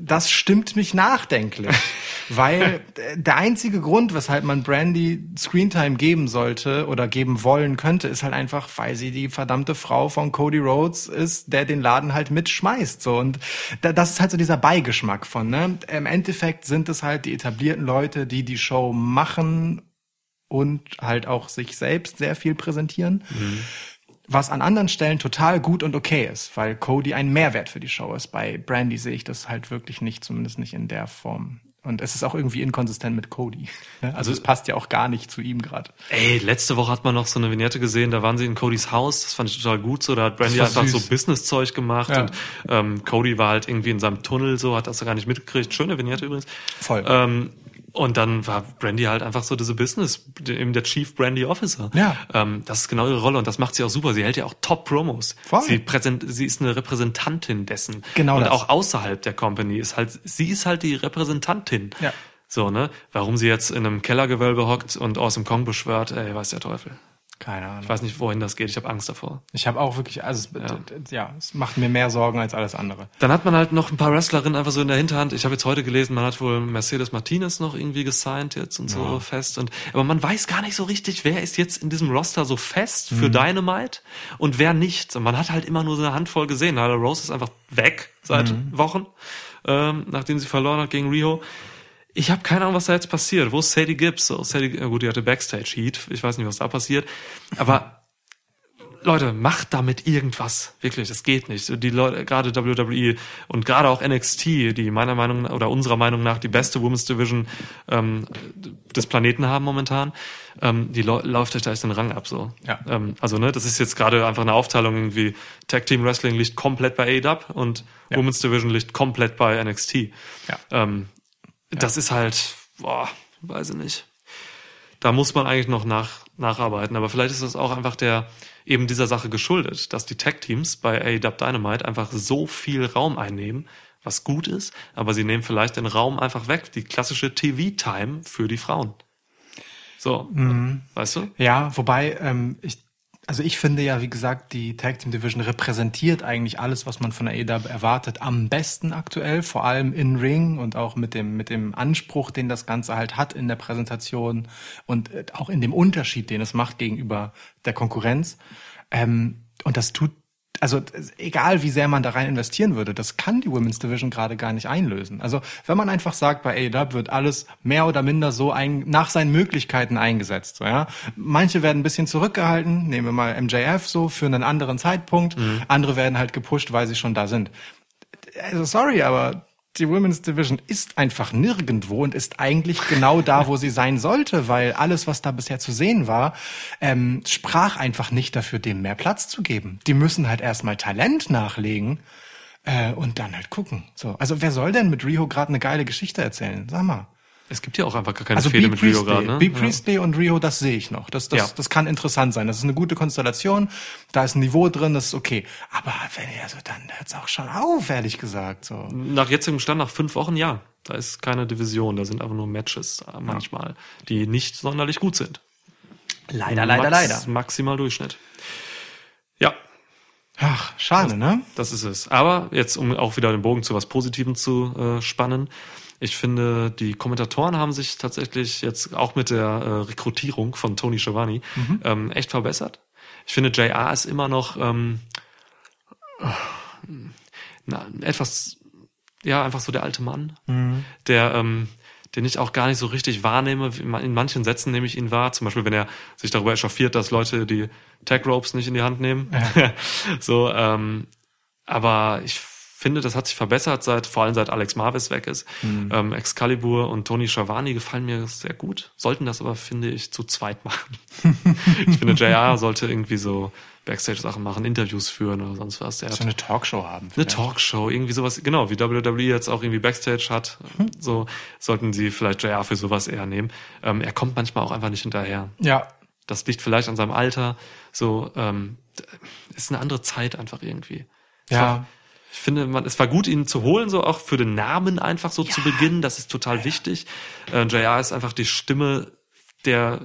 das stimmt mich nachdenklich. weil äh, der einzige Grund, weshalb man Brandy Screentime geben sollte oder geben wollen könnte, ist halt einfach, weil sie die verdammte Frau von Cody Rhodes ist, der den Laden halt mitschmeißt. So. Und da, das ist halt so dieser Beigeschmack von. Ne? Im Endeffekt sind es halt die etablierten Leute, die die Show machen und halt auch sich selbst sehr viel präsentieren was an anderen Stellen total gut und okay ist, weil Cody ein Mehrwert für die Show ist. Bei Brandy sehe ich das halt wirklich nicht, zumindest nicht in der Form. Und es ist auch irgendwie inkonsistent mit Cody. Also es passt ja auch gar nicht zu ihm gerade. Ey, letzte Woche hat man noch so eine Vignette gesehen, da waren sie in Codys Haus, das fand ich total gut so, da hat Brandy einfach süß. so Business-Zeug gemacht Ja. und ähm, Cody war halt irgendwie in seinem Tunnel so, hat das gar nicht mitgekriegt. Schöne Vignette übrigens. Voll. Ähm, und dann war Brandy halt einfach so diese Business, eben der Chief Brandy Officer. Ja. Ähm, das ist genau ihre Rolle und das macht sie auch super. Sie hält ja auch Top-Promos. Voll. Sie, präsent, sie ist eine Repräsentantin dessen. Genau Und das. auch außerhalb der Company ist halt, sie ist halt die Repräsentantin. Ja. So, ne? Warum sie jetzt in einem Kellergewölbe hockt und Awesome Kong beschwört, ey, weiß der Teufel. Keine Ahnung. Ich weiß nicht, wohin das geht. Ich habe Angst davor. Ich habe auch wirklich, also es, ja. ja, es macht mir mehr Sorgen als alles andere. Dann hat man halt noch ein paar Wrestlerinnen einfach so in der Hinterhand. Ich habe jetzt heute gelesen, man hat wohl Mercedes Martinez noch irgendwie gesigned jetzt und so fest. Und aber man weiß gar nicht so richtig, wer ist jetzt in diesem Roster so fest für Dynamite und wer nicht. Und man hat halt immer nur so eine Handvoll gesehen. Nyla Rose ist einfach weg seit Wochen, ähm, nachdem sie verloren hat gegen Rio. Ich habe keine Ahnung, was da jetzt passiert. Wo ist Sadie Gibbs? So, Sadie, gut, die hatte Backstage Heat. Ich weiß nicht, was da passiert. Aber Leute, macht damit irgendwas. Wirklich, das geht nicht. Die Leute, gerade WWE und gerade auch NXT, die meiner Meinung nach, oder unserer Meinung nach die beste Women's Division ähm, des Planeten haben momentan, ähm, die läuft euch da echt den Rang ab. So. Ja. Ähm, also ne, das ist jetzt gerade einfach eine Aufteilung irgendwie. Tag Team Wrestling liegt komplett bei AEW und Ja. Women's Division liegt komplett bei NXT. Ja. Ähm, Das ist halt, boah, weiß ich nicht da muss man eigentlich noch nach, nacharbeiten. Aber vielleicht ist das auch einfach der eben dieser Sache geschuldet, dass die Tech-Teams bei AEW Dynamite einfach so viel Raum einnehmen, was gut ist, aber sie nehmen vielleicht den Raum einfach weg, die klassische TV-Time für die Frauen. So, weißt du? Ja, wobei, ähm, ich, also ich finde ja, wie gesagt, die Tag Team Division repräsentiert eigentlich alles, was man von der AEW erwartet, am besten aktuell, vor allem in Ring und auch mit dem, mit dem Anspruch, den das Ganze halt hat in der Präsentation und äh, auch in dem Unterschied, den es macht gegenüber der Konkurrenz. Ähm, und das tut also egal wie sehr man da rein investieren würde, das kann die Women's Division gerade gar nicht einlösen. Also wenn man einfach sagt, bei AEW wird alles mehr oder minder so ein, nach seinen Möglichkeiten eingesetzt. So, ja? Manche werden ein bisschen zurückgehalten, nehmen wir mal MJF so für einen anderen Zeitpunkt, andere werden halt gepusht, weil sie schon da sind. Also sorry, aber die Women's Division ist einfach nirgendwo und ist eigentlich genau da, wo sie sein sollte, weil alles, was da bisher zu sehen war, ähm, sprach einfach nicht dafür, dem mehr Platz zu geben. Die müssen halt erstmal Talent nachlegen äh, und dann halt gucken. So, also wer soll denn mit Riho gerade eine geile Geschichte erzählen? Sag mal. Es gibt ja auch einfach gar keine Also Fehde mit Rio gerade, ne? B. Priestley und Rio, das sehe ich noch. Das, das, Ja. das kann interessant sein. Das ist eine gute Konstellation. Da ist ein Niveau drin, das ist okay. Aber wenn ihr so, dann hört's auch schon auf, ehrlich gesagt. So. Nach jetzigem Stand, nach fünf Wochen, ja. Da ist keine Division, da sind einfach nur Matches äh, manchmal, die nicht sonderlich gut sind. Leider, Max, Maximal Durchschnitt. Ja. Ach, schade, ne? Das ist es. Aber jetzt, um auch wieder den Bogen zu was Positivem zu äh, spannen, ich finde, die Kommentatoren haben sich tatsächlich jetzt auch mit der äh, Rekrutierung von Tony Schiavone ähm, echt verbessert. Ich finde, JR ist immer noch ähm, na, etwas, ja, einfach so der alte Mann, der, ähm, den ich auch gar nicht so richtig wahrnehme. In manchen Sätzen nehme ich ihn wahr, zum Beispiel, wenn er sich darüber echauffiert, dass Leute die Tag Ropes nicht in die Hand nehmen. so, ähm, aber ich finde, das hat sich verbessert, seit vor allem seit Alex Marvis weg ist. Ähm, Excalibur und Tony Schiavone gefallen mir sehr gut, sollten das aber, finde ich, zu zweit machen. ich finde, JR sollte irgendwie so Backstage-Sachen machen, Interviews führen oder sonst was. Der So eine Talkshow haben. eine vielleicht. Talkshow, irgendwie sowas, genau, wie WWE jetzt auch irgendwie Backstage hat, so sollten sie vielleicht JR für sowas eher nehmen. Ähm, er kommt manchmal auch einfach nicht hinterher. Ja, Das liegt vielleicht an seinem Alter, so, ähm, ist eine andere Zeit einfach irgendwie. ja. Ich finde, man, es war gut, ihn zu holen, so auch für den Namen einfach so zu beginnen. Das ist total wichtig. Äh, JR ist einfach die Stimme der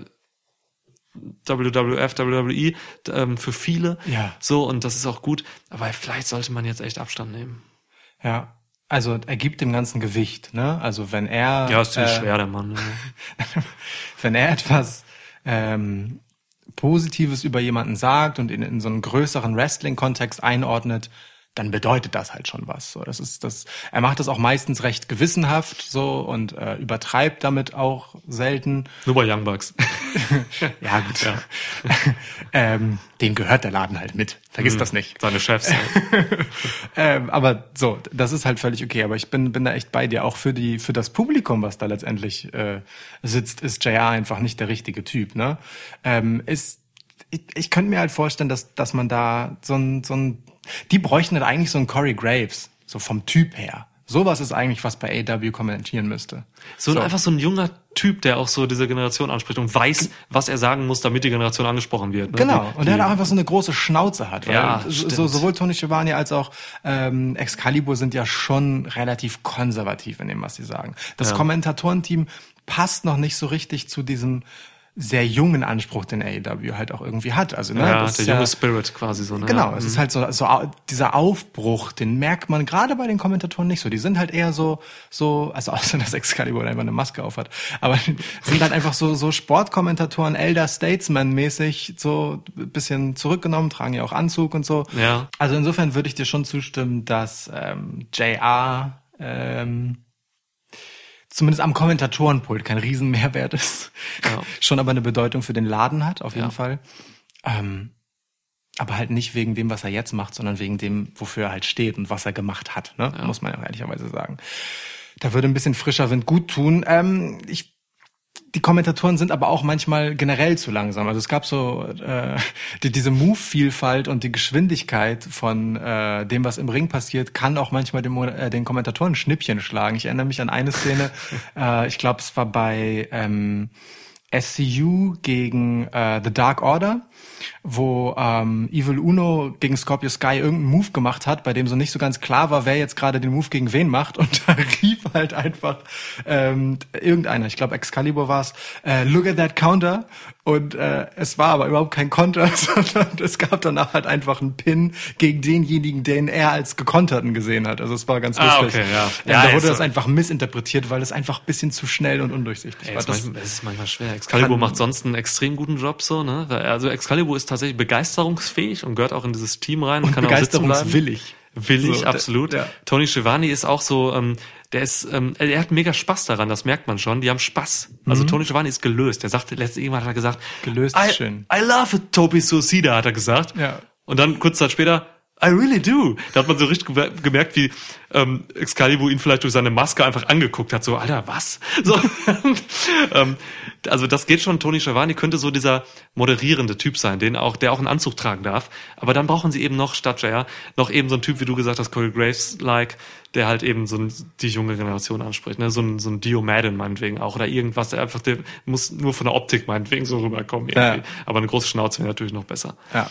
WWF, WWE ähm, für viele. Ja. So, und das ist auch gut. Aber vielleicht sollte man jetzt echt Abstand nehmen. Ja. Also er gibt dem ganzen Gewicht, ne? Also wenn er Ja, ist ziemlich äh, schwer, der Mann. Ja. wenn er etwas ähm, Positives über jemanden sagt und ihn in so einen größeren Wrestling-Kontext einordnet, dann bedeutet das halt schon was. So, das ist das. Er macht das auch meistens recht gewissenhaft so und äh, übertreibt damit auch selten. Nur bei Young Bucks. Ja gut. ähm, dem gehört der Laden halt mit. Vergiss das nicht. Seine Chefs. Ähm, aber so, das ist halt völlig okay. Aber ich bin, bin da echt bei dir. Auch für die, für das Publikum, was da letztendlich äh, sitzt, ist JR einfach nicht der richtige Typ. Ne? Ähm, ist, ich, ich könnte mir halt vorstellen, dass, dass man da so ein, so ein, die bräuchten halt eigentlich so einen Corey Graves, so vom Typ her. Sowas ist eigentlich, was bei AW kommentieren müsste. So, ein einfach so ein junger Typ, der auch so diese Generation anspricht und weiß, was er sagen muss, damit die Generation angesprochen wird. Ne? Genau, Die, und der hat auch einfach so eine große Schnauze hat. Weil Ja, so, so, sowohl Tony Schiavone als auch ähm, Excalibur sind ja schon relativ konservativ in dem, was sie sagen. Das Ja. Kommentatorenteam passt noch nicht so richtig zu diesem sehr jungen Anspruch, den AEW halt auch irgendwie hat. Also, ne, ja, das der ist junge ja, Spirit quasi so. Ne? Genau, Ja. es ist halt so, so dieser Aufbruch, den merkt man gerade bei den Kommentatoren nicht so. Die sind halt eher so, so, also außer dass Excalibur einfach eine Maske aufhat, aber sind halt einfach so, so Sportkommentatoren, Elder Statesman mäßig, so ein bisschen zurückgenommen, tragen ja auch Anzug und so. Ja. Also insofern würde ich dir schon zustimmen, dass ähm, JR ähm, zumindest am Kommentatorenpult kein Riesenmehrwert ist. Ja. Schon aber eine Bedeutung für den Laden hat, auf jeden Ja. Fall. Ähm, aber halt nicht wegen dem, was er jetzt macht, sondern wegen dem, wofür er halt steht und was er gemacht hat, ne? muss man ja auch ehrlicherweise sagen. Da würde ein bisschen frischer Wind gut tun. Ähm, ich, die Kommentatoren sind aber auch manchmal generell zu langsam. Also es gab so äh, die, diese Move-Vielfalt und die Geschwindigkeit von äh, dem, was im Ring passiert, kann auch manchmal den, Mo- äh, den Kommentatoren Schnippchen schlagen. Ich erinnere mich an eine Szene, äh, ich glaube, es war bei ähm, SCU gegen äh, The Dark Order, wo ähm, Evil Uno gegen Scorpio Sky irgendeinen Move gemacht hat, bei dem so nicht so ganz klar war, wer jetzt gerade den Move gegen wen macht. Und da rief halt einfach ähm, irgendeiner, ich glaube Excalibur war es, äh, look at that counter. Und äh, es war aber überhaupt kein Konter, sondern es gab danach halt einfach einen Pin gegen denjenigen, den er als gekonterten gesehen hat. Also es war ganz Ah, lustig. okay, ja. Ähm, Ja, da wurde so. das einfach missinterpretiert, weil es einfach ein bisschen zu schnell und undurchsichtig Ey, war. Das, ist manchmal schwer. Excalibur macht sonst einen extrem guten Job so, ne? Also Excalibur ist tatsächlich begeisterungsfähig und gehört auch in dieses Team rein und, und kann auch sitzen bleiben. begeisterungswillig. Willig, So, absolut. ja. Tony Schiavone ist auch so, ähm, der ist, ähm, er hat mega Spaß daran, das merkt man schon. Die haben Spaß. Also Tony Schiavone ist gelöst. Er sagte, letzte irgendwann hat er gesagt, Mhm. Gelöst I, ist schön. I love it, Toby Suicida, hat er gesagt. Ja. Und dann kurz Zeit später, I really do. Da hat man so richtig gemerkt, wie ähm, Excalibur ihn vielleicht durch seine Maske einfach angeguckt hat. So, Alter, was? So, ähm, also das geht schon. Tony Schiavone könnte so dieser moderierende Typ sein, den auch, der auch einen Anzug tragen darf. Aber dann brauchen sie eben noch statt JR noch eben so einen Typ, wie du gesagt hast, Corey Graves-like, der halt eben so die junge Generation anspricht. Ne? So ein, so ein Dio Madden meinetwegen auch oder irgendwas, der einfach, der muss nur von der Optik meinetwegen so rüberkommen. Irgendwie. Ja. Aber eine große Schnauze wäre natürlich noch besser. Ja.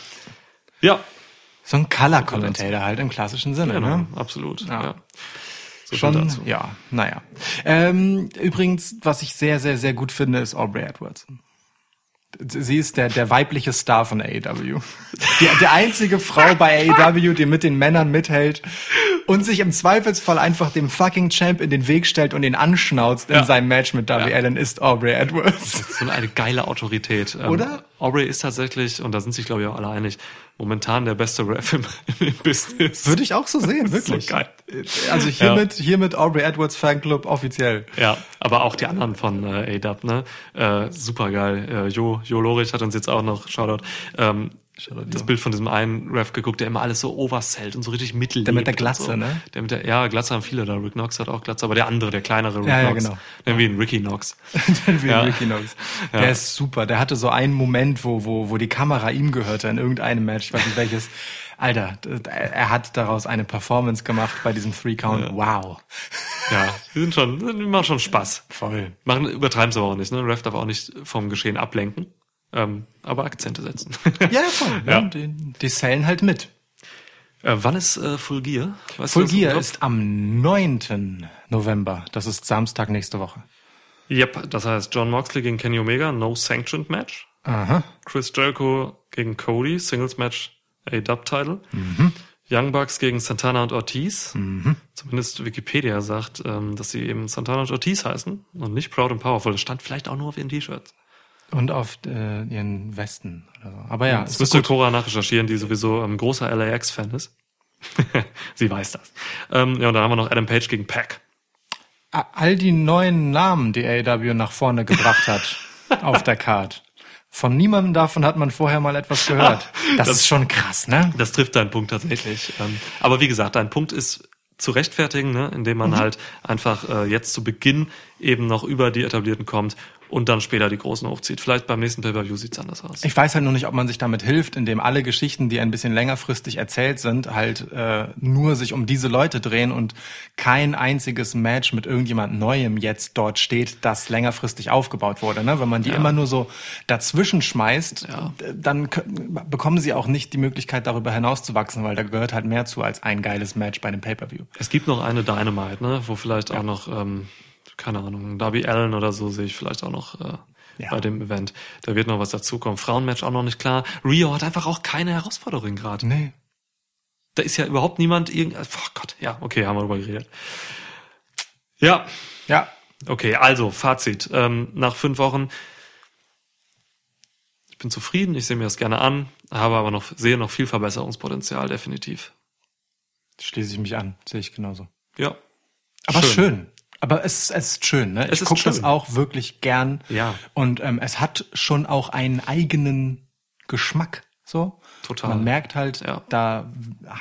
Ja, So ein Color Commentator halt im klassischen Sinne, Genau, ne? absolut. Ja. Ja. So Schon, dazu. ja, naja. Ähm, übrigens, was ich sehr, sehr, sehr gut finde, ist Aubrey Edwards. Sie ist der, der weibliche Star von AEW. Die, die einzige Frau bei AEW, die mit den Männern mithält und sich im Zweifelsfall einfach dem fucking Champ in den Weg stellt und ihn anschnauzt in Ja. seinem Match mit Darby Ja. Allen, ist Aubrey Edwards. So eine geile Autorität. Ähm, Oder? Aubrey ist tatsächlich, und da sind sich glaube ich auch alle einig, momentan der beste Ref im, im Business. Würde ich auch so sehen, Das ist so wirklich. geil. Also hiermit, hiermit Aubrey Edwards Fanclub offiziell. Ja, aber auch die anderen von äh, ADAP, ne? Äh, super geil. Äh, jo, jo Lorich hat uns jetzt auch noch, Shoutout, ähm, das Bild von diesem einen Ref geguckt, der immer alles so oversellt und so richtig mittel. Der mit der Glatze, so. ne? Der mit der, ja, Glatze haben viele da. Rick Knox hat auch Glatze, aber der andere, der kleinere Rick Ja, ja, Knox. genau. Nennen wir ihn Ricky Knox. Wie Ja. Ricky Knox. Ja. Der ist super. Der hatte so einen Moment, wo, wo, wo die Kamera ihm gehörte in irgendeinem Match, ich weiß nicht welches. Alter, er hat daraus eine Performance gemacht bei diesem Three Count. Wow. Ja, die sind schon, die machen schon Spaß. Voll. Machen, übertreiben sie aber auch nicht, ne? Ref darf auch nicht vom Geschehen ablenken, ähm, aber Akzente setzen. Ja, voll. Ja. Die, die sellen halt mit. äh, wann ist äh, Full Gear? Weißt Full Gear ist am 9. November. Das ist Samstag nächste Woche. Yep, das heißt John Moxley gegen Kenny Omega, no sanctioned match. Aha. Chris Jericho gegen Cody, Singles Match, A-Dub-Title. Mhm. Young Bucks gegen Santana und Ortiz. Zumindest Wikipedia sagt, ähm, dass sie eben Santana und Ortiz heißen und nicht Proud and Powerful. Das stand vielleicht auch nur auf ihren T-Shirts. Und auf äh, ihren Westen. Oder so. Aber ja, Das müsste. Cora nachrecherchieren, die sowieso ein großer LAX-Fan ist. sie weiß das. Ähm, ja, und dann haben wir noch Adam Page gegen Pack. all die neuen Namen, die AEW nach vorne gebracht hat auf der Card. Von niemandem davon hat man vorher mal etwas gehört. Das, ist schon krass, ne? Das trifft deinen Punkt tatsächlich. Ähm, aber wie gesagt, dein Punkt ist zu rechtfertigen, ne, indem man halt einfach äh, jetzt zu Beginn eben noch über die etablierten kommt und dann später die großen hochzieht. Vielleicht beim nächsten Pay-Per-View sieht's anders aus. Ich weiß halt nur nicht, ob man sich damit hilft, indem alle Geschichten, die ein bisschen längerfristig erzählt sind, halt äh, nur sich um diese Leute drehen und kein einziges Match mit irgendjemand Neuem jetzt dort steht, das längerfristig aufgebaut wurde. Ne? Wenn man die immer nur so dazwischen schmeißt, Ja. d- dann bekommen sie auch nicht die Möglichkeit, darüber hinauszuwachsen, weil da gehört halt mehr zu als ein geiles Match bei einem Pay-Per-View. Es gibt noch eine Dynamite, ne, wo vielleicht auch noch, ähm, keine Ahnung, Darby Allen oder so sehe ich vielleicht auch noch äh, Ja. bei dem Event. Da wird noch was dazukommen. Frauenmatch auch noch nicht klar. Rio hat einfach auch keine Herausforderin gerade. Nee. Da ist ja überhaupt niemand irgend. Oh Gott, ja, okay, haben wir drüber geredet. Ja, Ja, okay, also Fazit. Ähm, nach fünf Wochen. Ich bin zufrieden, ich sehe mir das gerne an, habe aber noch, sehe noch viel Verbesserungspotenzial, definitiv. schließe ich mich an. Sehe ich genauso. Ja. Aber schön. Aber es, es ist schön, ne? Es ich gucke das auch wirklich gern. Ja. Und ähm, es hat schon auch einen eigenen Geschmack. So. Total. Man merkt halt, Ja. da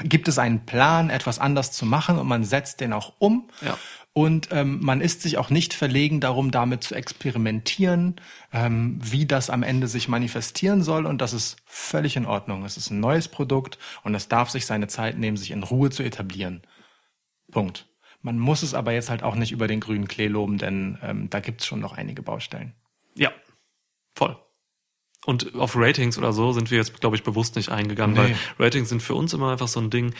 gibt es einen Plan, etwas anders zu machen und man setzt den auch um. Ja. Und ähm, man ist sich auch nicht verlegen darum, damit zu experimentieren, ähm, wie das am Ende sich manifestieren soll. Und das ist völlig in Ordnung. Es ist ein neues Produkt und es darf sich seine Zeit nehmen, sich in Ruhe zu etablieren. Punkt. Man muss es aber jetzt halt auch nicht über den grünen Klee loben, denn ähm, da gibt's schon noch einige Baustellen. Ja, voll. Und auf Ratings oder so sind wir jetzt, glaube ich, bewusst nicht eingegangen, Nee. weil Ratings sind für uns immer einfach so ein Ding,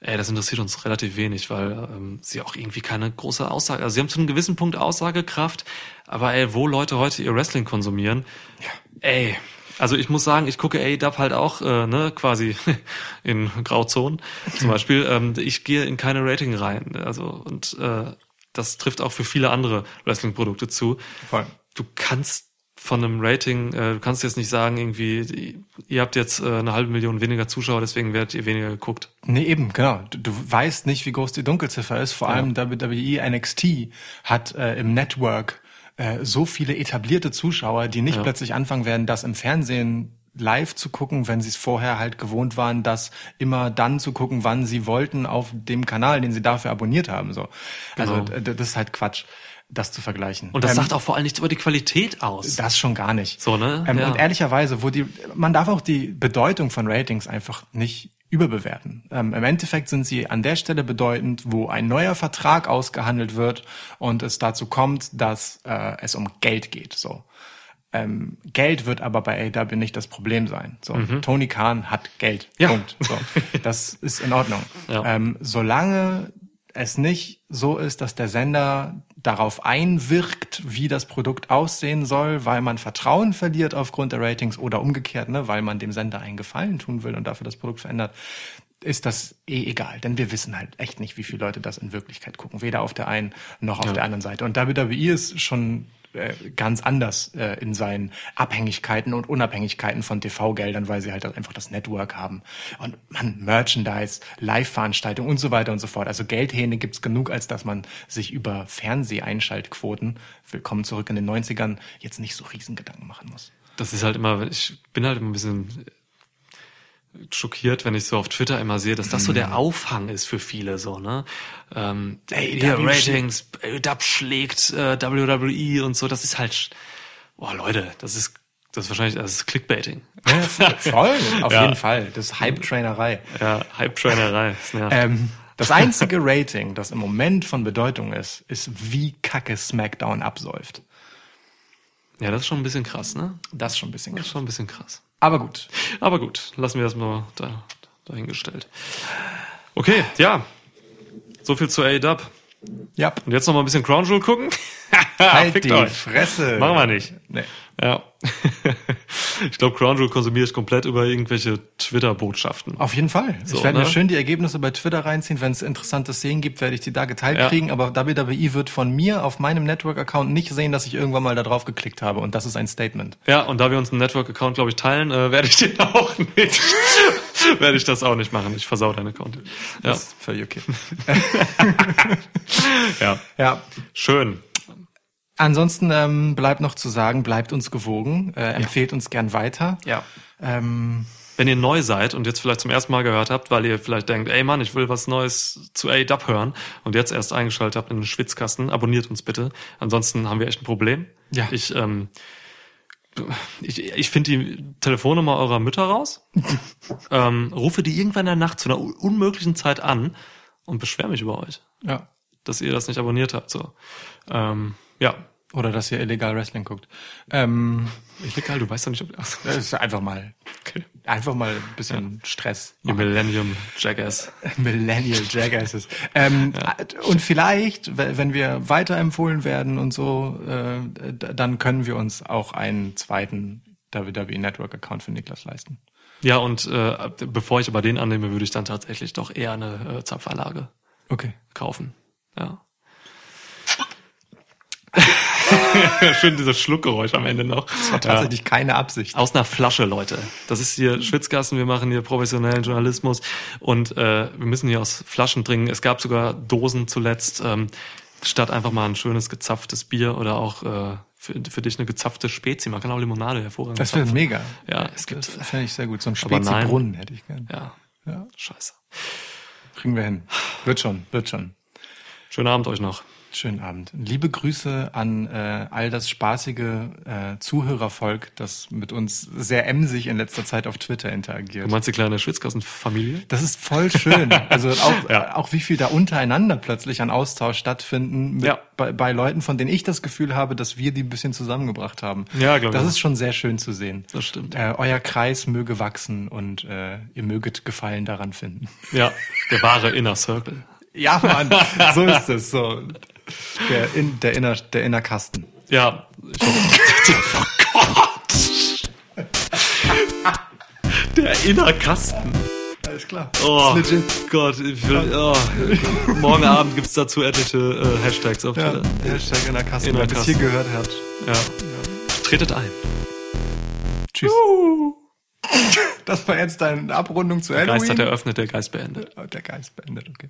ey, das interessiert uns relativ wenig, weil ähm, sie auch irgendwie keine große Aussage, also sie haben zu einem gewissen Punkt Aussagekraft, aber ey, wo Leute heute ihr Wrestling konsumieren, ey, also ich muss sagen, ich gucke AEW halt auch, äh, ne, quasi in Grauzonen zum Beispiel. Ähm, ich gehe in keine Rating rein. Also und äh, das trifft auch für viele andere Wrestling-Produkte zu. Voll. Du kannst von einem Rating, äh, du kannst jetzt nicht sagen, irgendwie, ihr habt jetzt äh, eine halbe Million weniger Zuschauer, deswegen werdet ihr weniger geguckt. Nee, eben, genau. Du, du weißt nicht, wie groß die Dunkelziffer ist. Vor Ja. allem WWE NXT hat äh, im Network äh, so viele etablierte Zuschauer, die nicht Ja. plötzlich anfangen werden, das im Fernsehen live zu gucken, wenn sie es vorher halt gewohnt waren, das immer dann zu gucken, wann sie wollten auf dem Kanal, den sie dafür abonniert haben. So, also Genau. d- das ist halt Quatsch, das zu vergleichen. Und das Ähm, sagt auch vor allem nichts über die Qualität aus. das schon gar nicht. So, ne? Ähm, Ja. Und ehrlicherweise, wo die, man darf auch die Bedeutung von Ratings einfach nicht überbewerten. Ähm, Im Endeffekt sind sie an der Stelle bedeutend, wo ein neuer Vertrag ausgehandelt wird und es dazu kommt, dass äh, es um Geld geht. So. Ähm, Geld wird aber bei AW nicht das Problem sein. So, Tony Khan hat Geld. Mhm. Ja. Punkt. So, das ist in Ordnung. Ja. Ähm, solange es nicht so ist, dass der Sender darauf einwirkt, wie das Produkt aussehen soll, weil man Vertrauen verliert aufgrund der Ratings oder umgekehrt, ne, weil man dem Sender einen Gefallen tun will und dafür das Produkt verändert, ist das eh egal, denn wir wissen halt echt nicht, wie viele Leute das in Wirklichkeit gucken, weder auf der einen noch auf Ja. der anderen Seite. Und WWE ist schon äh, ganz anders äh, in seinen Abhängigkeiten und Unabhängigkeiten von TV-Geldern, weil sie halt einfach das Network haben. Und man, Merchandise, Live-Veranstaltungen und so weiter und so fort. Also Geldhähne gibt's genug, als dass man sich über Fernseheinschaltquoten, willkommen zurück in den 90ern, jetzt nicht so riesen Gedanken machen muss. Das ist halt immer, ich bin halt immer ein bisschen schockiert, wenn ich so auf Twitter immer sehe, dass das so der Aufhang ist für viele so, ne? Ähm, ey, hier, AEW Ratings, Dub schlägt äh, WWE und so, das ist halt, boah Leute, das ist, das ist wahrscheinlich, das ist Clickbaiting. Voll, auf Ja. jeden Fall. Das ist Hype-Trainerei. Ja, Hype-Trainerei. das nervt. Ähm, das einzige Rating, das im Moment von Bedeutung ist, ist, wie kacke SmackDown absäuft. Ja, das ist schon ein bisschen krass, ne? Das ist schon ein bisschen Das ist krass. schon ein bisschen krass. Aber gut. Aber gut, lassen wir das mal da, dahingestellt. Okay, ja. So viel zu A-Dub. Ja. Und jetzt noch mal ein bisschen Crown Jewel gucken? Halt Fickt die euch. Fresse. Machen wir nicht. Nee. Ja. ich glaube, Crown Jewel konsumiere ich komplett über irgendwelche Twitter-Botschaften. Auf jeden Fall. So, ich werde mir ne? schön die Ergebnisse bei Twitter reinziehen. Wenn es interessante Szenen gibt, werde ich die da geteilt Ja. kriegen. Aber WWE wird von mir auf meinem Network-Account nicht sehen, dass ich irgendwann mal da drauf geklickt habe. Und das ist ein Statement. Ja, und da wir uns einen Network-Account, glaube ich, teilen, äh, werde ich den auch nicht. werde ich das auch nicht machen. Ich versau deinen Account. Ja, Das ist völlig okay. ja. ja. Schön. Ansonsten ähm, bleibt noch zu sagen, bleibt uns gewogen, äh, empfehlt uns gern weiter. Ja. Ähm, Wenn ihr neu seid und jetzt vielleicht zum ersten Mal gehört habt, weil ihr vielleicht denkt, ey Mann, ich will was Neues zu A-Dub hören und jetzt erst eingeschaltet habt in den Schwitzkasten, abonniert uns bitte. Ansonsten haben wir echt ein Problem. Ja. Ich, ähm, ich, ich finde die Telefonnummer eurer Mütter raus, ähm, rufe die irgendwann in der Nacht zu einer un- unmöglichen Zeit an und beschwer mich über euch, ja. dass ihr das nicht abonniert habt. So, ähm, ja. Oder dass ihr illegal Wrestling guckt. Ähm, Illegal, du weißt doch nicht, ob... Ach, das ist einfach mal, okay. einfach mal ein bisschen Stress. Ihr Millennium Jackass. Millennial Jackasses. Ähm, Und vielleicht, we- wenn wir weiterempfohlen werden und so, äh, dann können wir uns auch einen zweiten WWE Network Account für Niklas leisten. Ja, und äh, bevor ich aber den annehme, würde ich dann tatsächlich doch eher eine äh, Zapfanlage Okay. kaufen. Ja. Schön dieses Schluckgeräusch am Ende noch. Das war tatsächlich keine Absicht. Aus einer Flasche, Leute. Das ist hier Schwitzgassen, wir machen hier professionellen Journalismus und äh, wir müssen hier aus Flaschen trinken. Es gab sogar Dosen zuletzt, ähm, statt einfach mal ein schönes gezapftes Bier oder auch äh, für, für dich eine gezapfte Spezi. Man kann auch Limonade hervorragend Das wäre mega. Ja, es gibt- Das fände ich sehr gut. So ein. Spezi-Brunnen hätte ich gern. Ja, Ja. scheiße. Kriegen wir hin. Wird schon, wird schon. Schönen Abend euch noch. Schönen Abend. Liebe Grüße an äh, all das spaßige äh, Zuhörervolk, das mit uns sehr emsig in letzter Zeit auf Twitter interagiert. Du meinst die kleine Schwitzgassenfamilie? Das ist voll schön. Also auch, Ja. auch wie viel da untereinander plötzlich an Austausch stattfinden mit, Ja. bei, bei Leuten, von denen ich das Gefühl habe, dass wir die ein bisschen zusammengebracht haben. Ja, glaub ich Das auch. ist schon sehr schön zu sehen. Das stimmt. Äh, euer Kreis möge wachsen und äh, ihr möget Gefallen daran finden. Ja, der wahre Inner Circle. Ja, Mann, so ist es. So. Der, in, der, inner, der Innerkasten. Ja, ich hoffe. oh Gott. Der Innerkasten. Alles klar. Oh. Gott, ich will, oh. morgen Abend gibt's dazu etliche äh, Hashtags auf Ja, Twitter. Hashtag Innerkasten. Wer bis Innerkasten. hier gehört hat. Ja. Tretet ein. Tschüss. Das war jetzt deine Abrundung zu Der Halloween. Geist hat eröffnet, der Geist beendet. Der Geist beendet, okay.